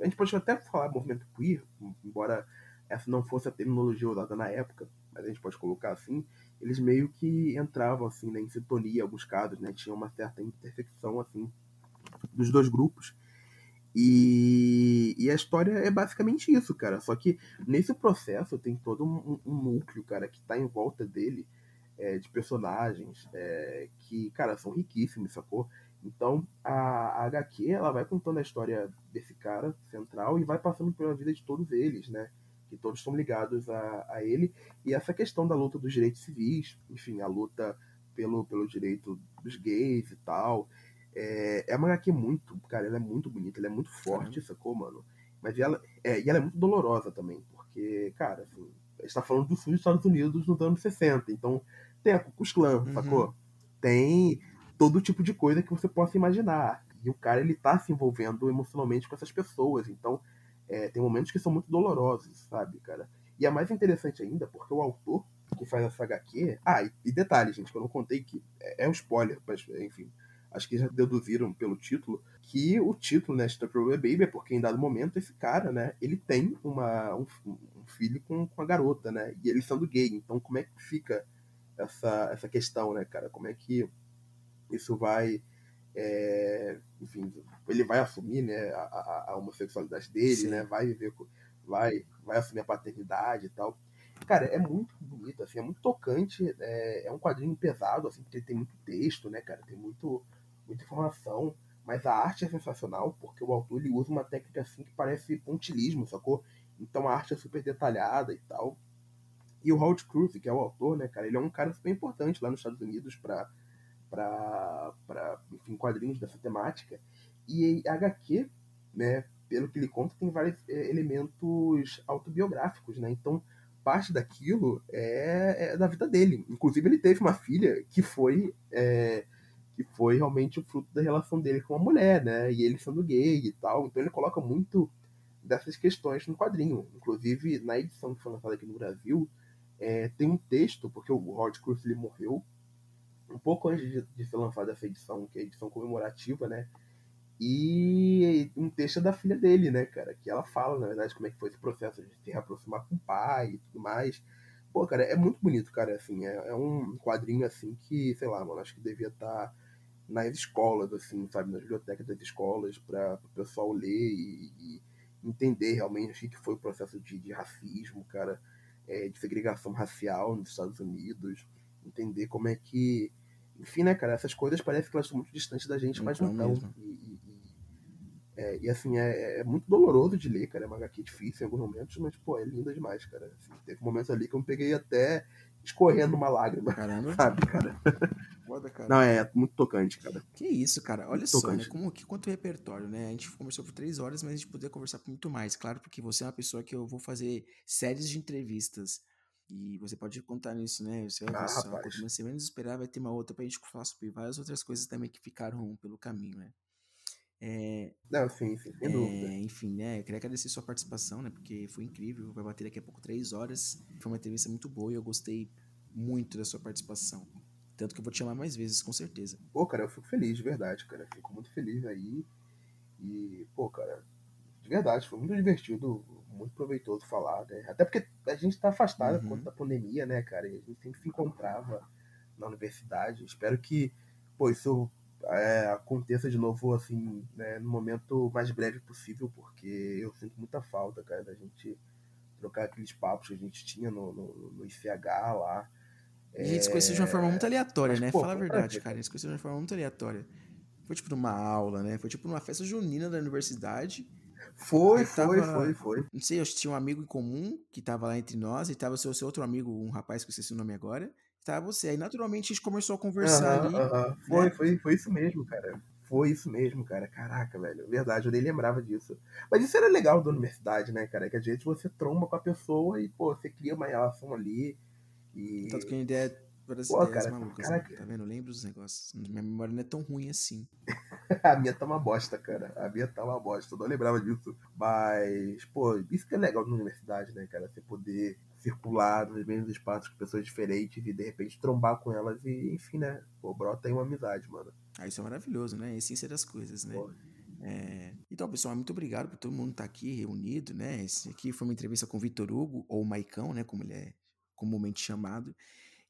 a gente pode até falar movimento queer, embora essa não fosse a terminologia usada na época, mas a gente pode colocar assim, eles meio que entravam assim, né, em sintonia em alguns casos, né, tinha uma certa intersecção assim dos dois grupos. E, e, a história é basicamente isso, cara. Só que nesse processo tem todo um, um núcleo, cara, que tá em volta dele, é, de personagens é, que, cara, são riquíssimos, sacou? Então a, a HQ ela vai contando a história desse cara central e vai passando pela vida de todos eles, né? Que todos estão ligados a, a ele. E essa questão da luta dos direitos civis, enfim, a luta pelo, pelo direito dos gays e tal. É, é uma HQ muito, cara, ela é muito bonita, ela é muito forte, sacou, mano? Mas ela, é, e ela é muito dolorosa também, porque, cara, assim, a gente tá falando do sul dos Estados Unidos nos anos 60, então tem a Klan, uhum. sacou? Tem todo tipo de coisa que você possa imaginar. E o cara, ele tá se envolvendo emocionalmente com essas pessoas, então é, tem momentos que são muito dolorosos, sabe, cara? E é mais interessante ainda, porque o autor que faz essa HQ... Ah, e, e detalhe, gente, que eu não contei que é, é um spoiler, mas, enfim acho que já deduziram pelo título, que o título, né, Stop Baby, é porque em dado momento esse cara, né, ele tem uma, um, um, filho com, com a garota, né, e eles sendo gay, então como é que fica essa, essa questão, né, cara, como é que isso vai, é, enfim, ele vai assumir, né, a, a, a homossexualidade dele, Sim. né, vai viver, vai, vai assumir a paternidade e tal, Cara, é muito bonito, assim, é muito tocante. É, é um quadrinho pesado, assim, porque tem muito texto, né, cara? Tem muito, muita informação. Mas a arte é sensacional, porque o autor ele usa uma técnica assim que parece pontilismo, sacou? Então a arte é super detalhada e tal. E o Howard Cruz, que é o autor, né, cara, ele é um cara super importante lá nos Estados Unidos para para enfim, quadrinhos dessa temática. E a HQ, né, pelo que ele conta, tem vários é, elementos autobiográficos, né? Então, parte daquilo é, é, da vida dele. Inclusive, ele teve uma filha que foi é, que foi realmente o fruto da relação dele com a mulher, né? E ele sendo gay e tal. Então, ele coloca muito dessas questões no quadrinho. Inclusive, na edição que foi lançada aqui no Brasil, é, tem um texto, porque o Howard Cruz ele morreu um pouco antes de, de ser lançada essa edição, que é a edição comemorativa, né? E um texto da filha dele, né, cara? Que ela fala, na verdade, como é que foi esse processo de se reaproximar com o pai e tudo mais. Pô, cara, é muito bonito, cara. Assim, é, é um quadrinho, assim, que, sei lá, mano, acho que devia estar tá nas escolas, assim, sabe? Nas bibliotecas das escolas, para o pessoal ler e, e, entender realmente o que foi o processo de, de racismo, cara, é, de segregação racial nos Estados Unidos. Entender como é que enfim, né, cara, essas coisas parecem que elas estão muito distantes da gente, mas não estão. E, e, é, e, assim, é, é, muito doloroso de ler, cara. É uma HQ difícil em alguns momentos, mas, pô, é linda demais, cara. Assim, teve momentos ali que eu me peguei até escorrendo uma lágrima. Caramba. [laughs] Sabe, cara? Foda, cara. Não, é muito tocante, cara. Que isso, cara. Olha muito só, né? Como, que, quanto repertório, né? A gente conversou por três horas, mas a gente poderia conversar por muito mais. Claro, porque você é uma pessoa que eu vou fazer séries de entrevistas e você pode contar nisso, né? Você vai ah, só, quando você menos esperar, vai ter uma outra pra gente falar sobre várias outras coisas também que ficaram pelo caminho, né? É, Não, sim, sim, sem é, dúvida. Enfim, né? Eu queria agradecer sua participação, né? Porque foi incrível. Vai bater daqui a pouco três horas. Foi uma entrevista muito boa e eu gostei muito da sua participação. Tanto que eu vou te chamar mais vezes, com certeza. Pô, cara, eu fico feliz, de verdade, cara. Fico muito feliz aí. E, pô, cara, de verdade, foi muito divertido muito proveitoso falar, né? Até porque a gente está afastado uhum. por conta da pandemia, né, cara? E a gente sempre se encontrava na universidade. Espero que, pô, isso é, aconteça de novo, assim, né, no momento mais breve possível, porque eu sinto muita falta, cara, da gente trocar aqueles papos que a gente tinha no, no, no ICH lá. A gente se conheceu de uma forma muito aleatória, Mas, né? Pô, Fala a verdade, cara. A gente se conheceu de uma forma muito aleatória. Foi tipo numa aula, né? Foi tipo numa festa junina da universidade. Foi, foi, tava, foi, foi. Não sei, eu tinha um amigo em comum que tava lá entre nós, e tava o seu, seu outro amigo, um rapaz que eu esqueci o nome agora, tava você. Aí naturalmente a gente começou a conversar uh -huh, ali. -huh. Foi, né? foi, foi isso mesmo, cara. Foi isso mesmo, cara. Caraca, velho. Verdade, eu nem lembrava disso. Mas isso era legal da universidade, né, cara? Que às vezes você tromba com a pessoa e, pô, você cria uma relação ali. E... Tanto que a ideia várias Pô, ideias cara, malucas, caraca. né? Tá vendo? Eu lembro dos negócios. Minha memória não é tão ruim assim. [laughs] A minha tá uma bosta, cara. A minha tá uma bosta. Eu não lembrava disso. Mas, pô, isso que é legal na universidade, né, cara? Você poder circular nos mesmos espaços com pessoas diferentes e de repente trombar com elas e, enfim, né? Pô, brota aí uma amizade, mano. Ah, isso é maravilhoso, né? A essência das coisas, né? Pô, É, Então, pessoal, muito obrigado por todo mundo estar aqui reunido, né? Esse aqui foi uma entrevista com o Vitor Hugo, ou Maicão, né? Como ele é comumente chamado.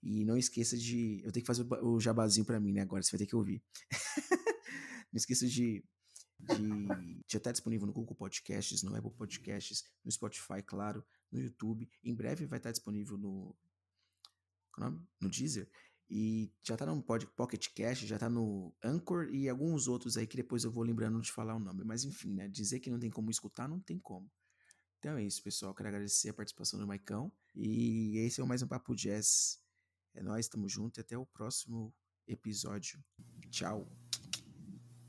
E não esqueça de. Eu tenho que fazer o ba- o jabazinho pra mim, né? Agora você vai ter que ouvir. [laughs] não esqueça de. de já estar disponível no Google Podcasts, no Apple Podcasts, no Spotify, claro, no YouTube. Em breve vai estar disponível no. é? No Deezer. E já tá no Pocket Cast, já tá no Anchor e alguns outros aí que depois eu vou lembrando de falar o nome. Mas enfim, né? Dizer que não tem como escutar, não tem como. Então é isso, pessoal. Quero agradecer a participação do Maicão. E esse é mais um Papo Jazz. É nóis, tamo junto e até o próximo episódio. Tchau.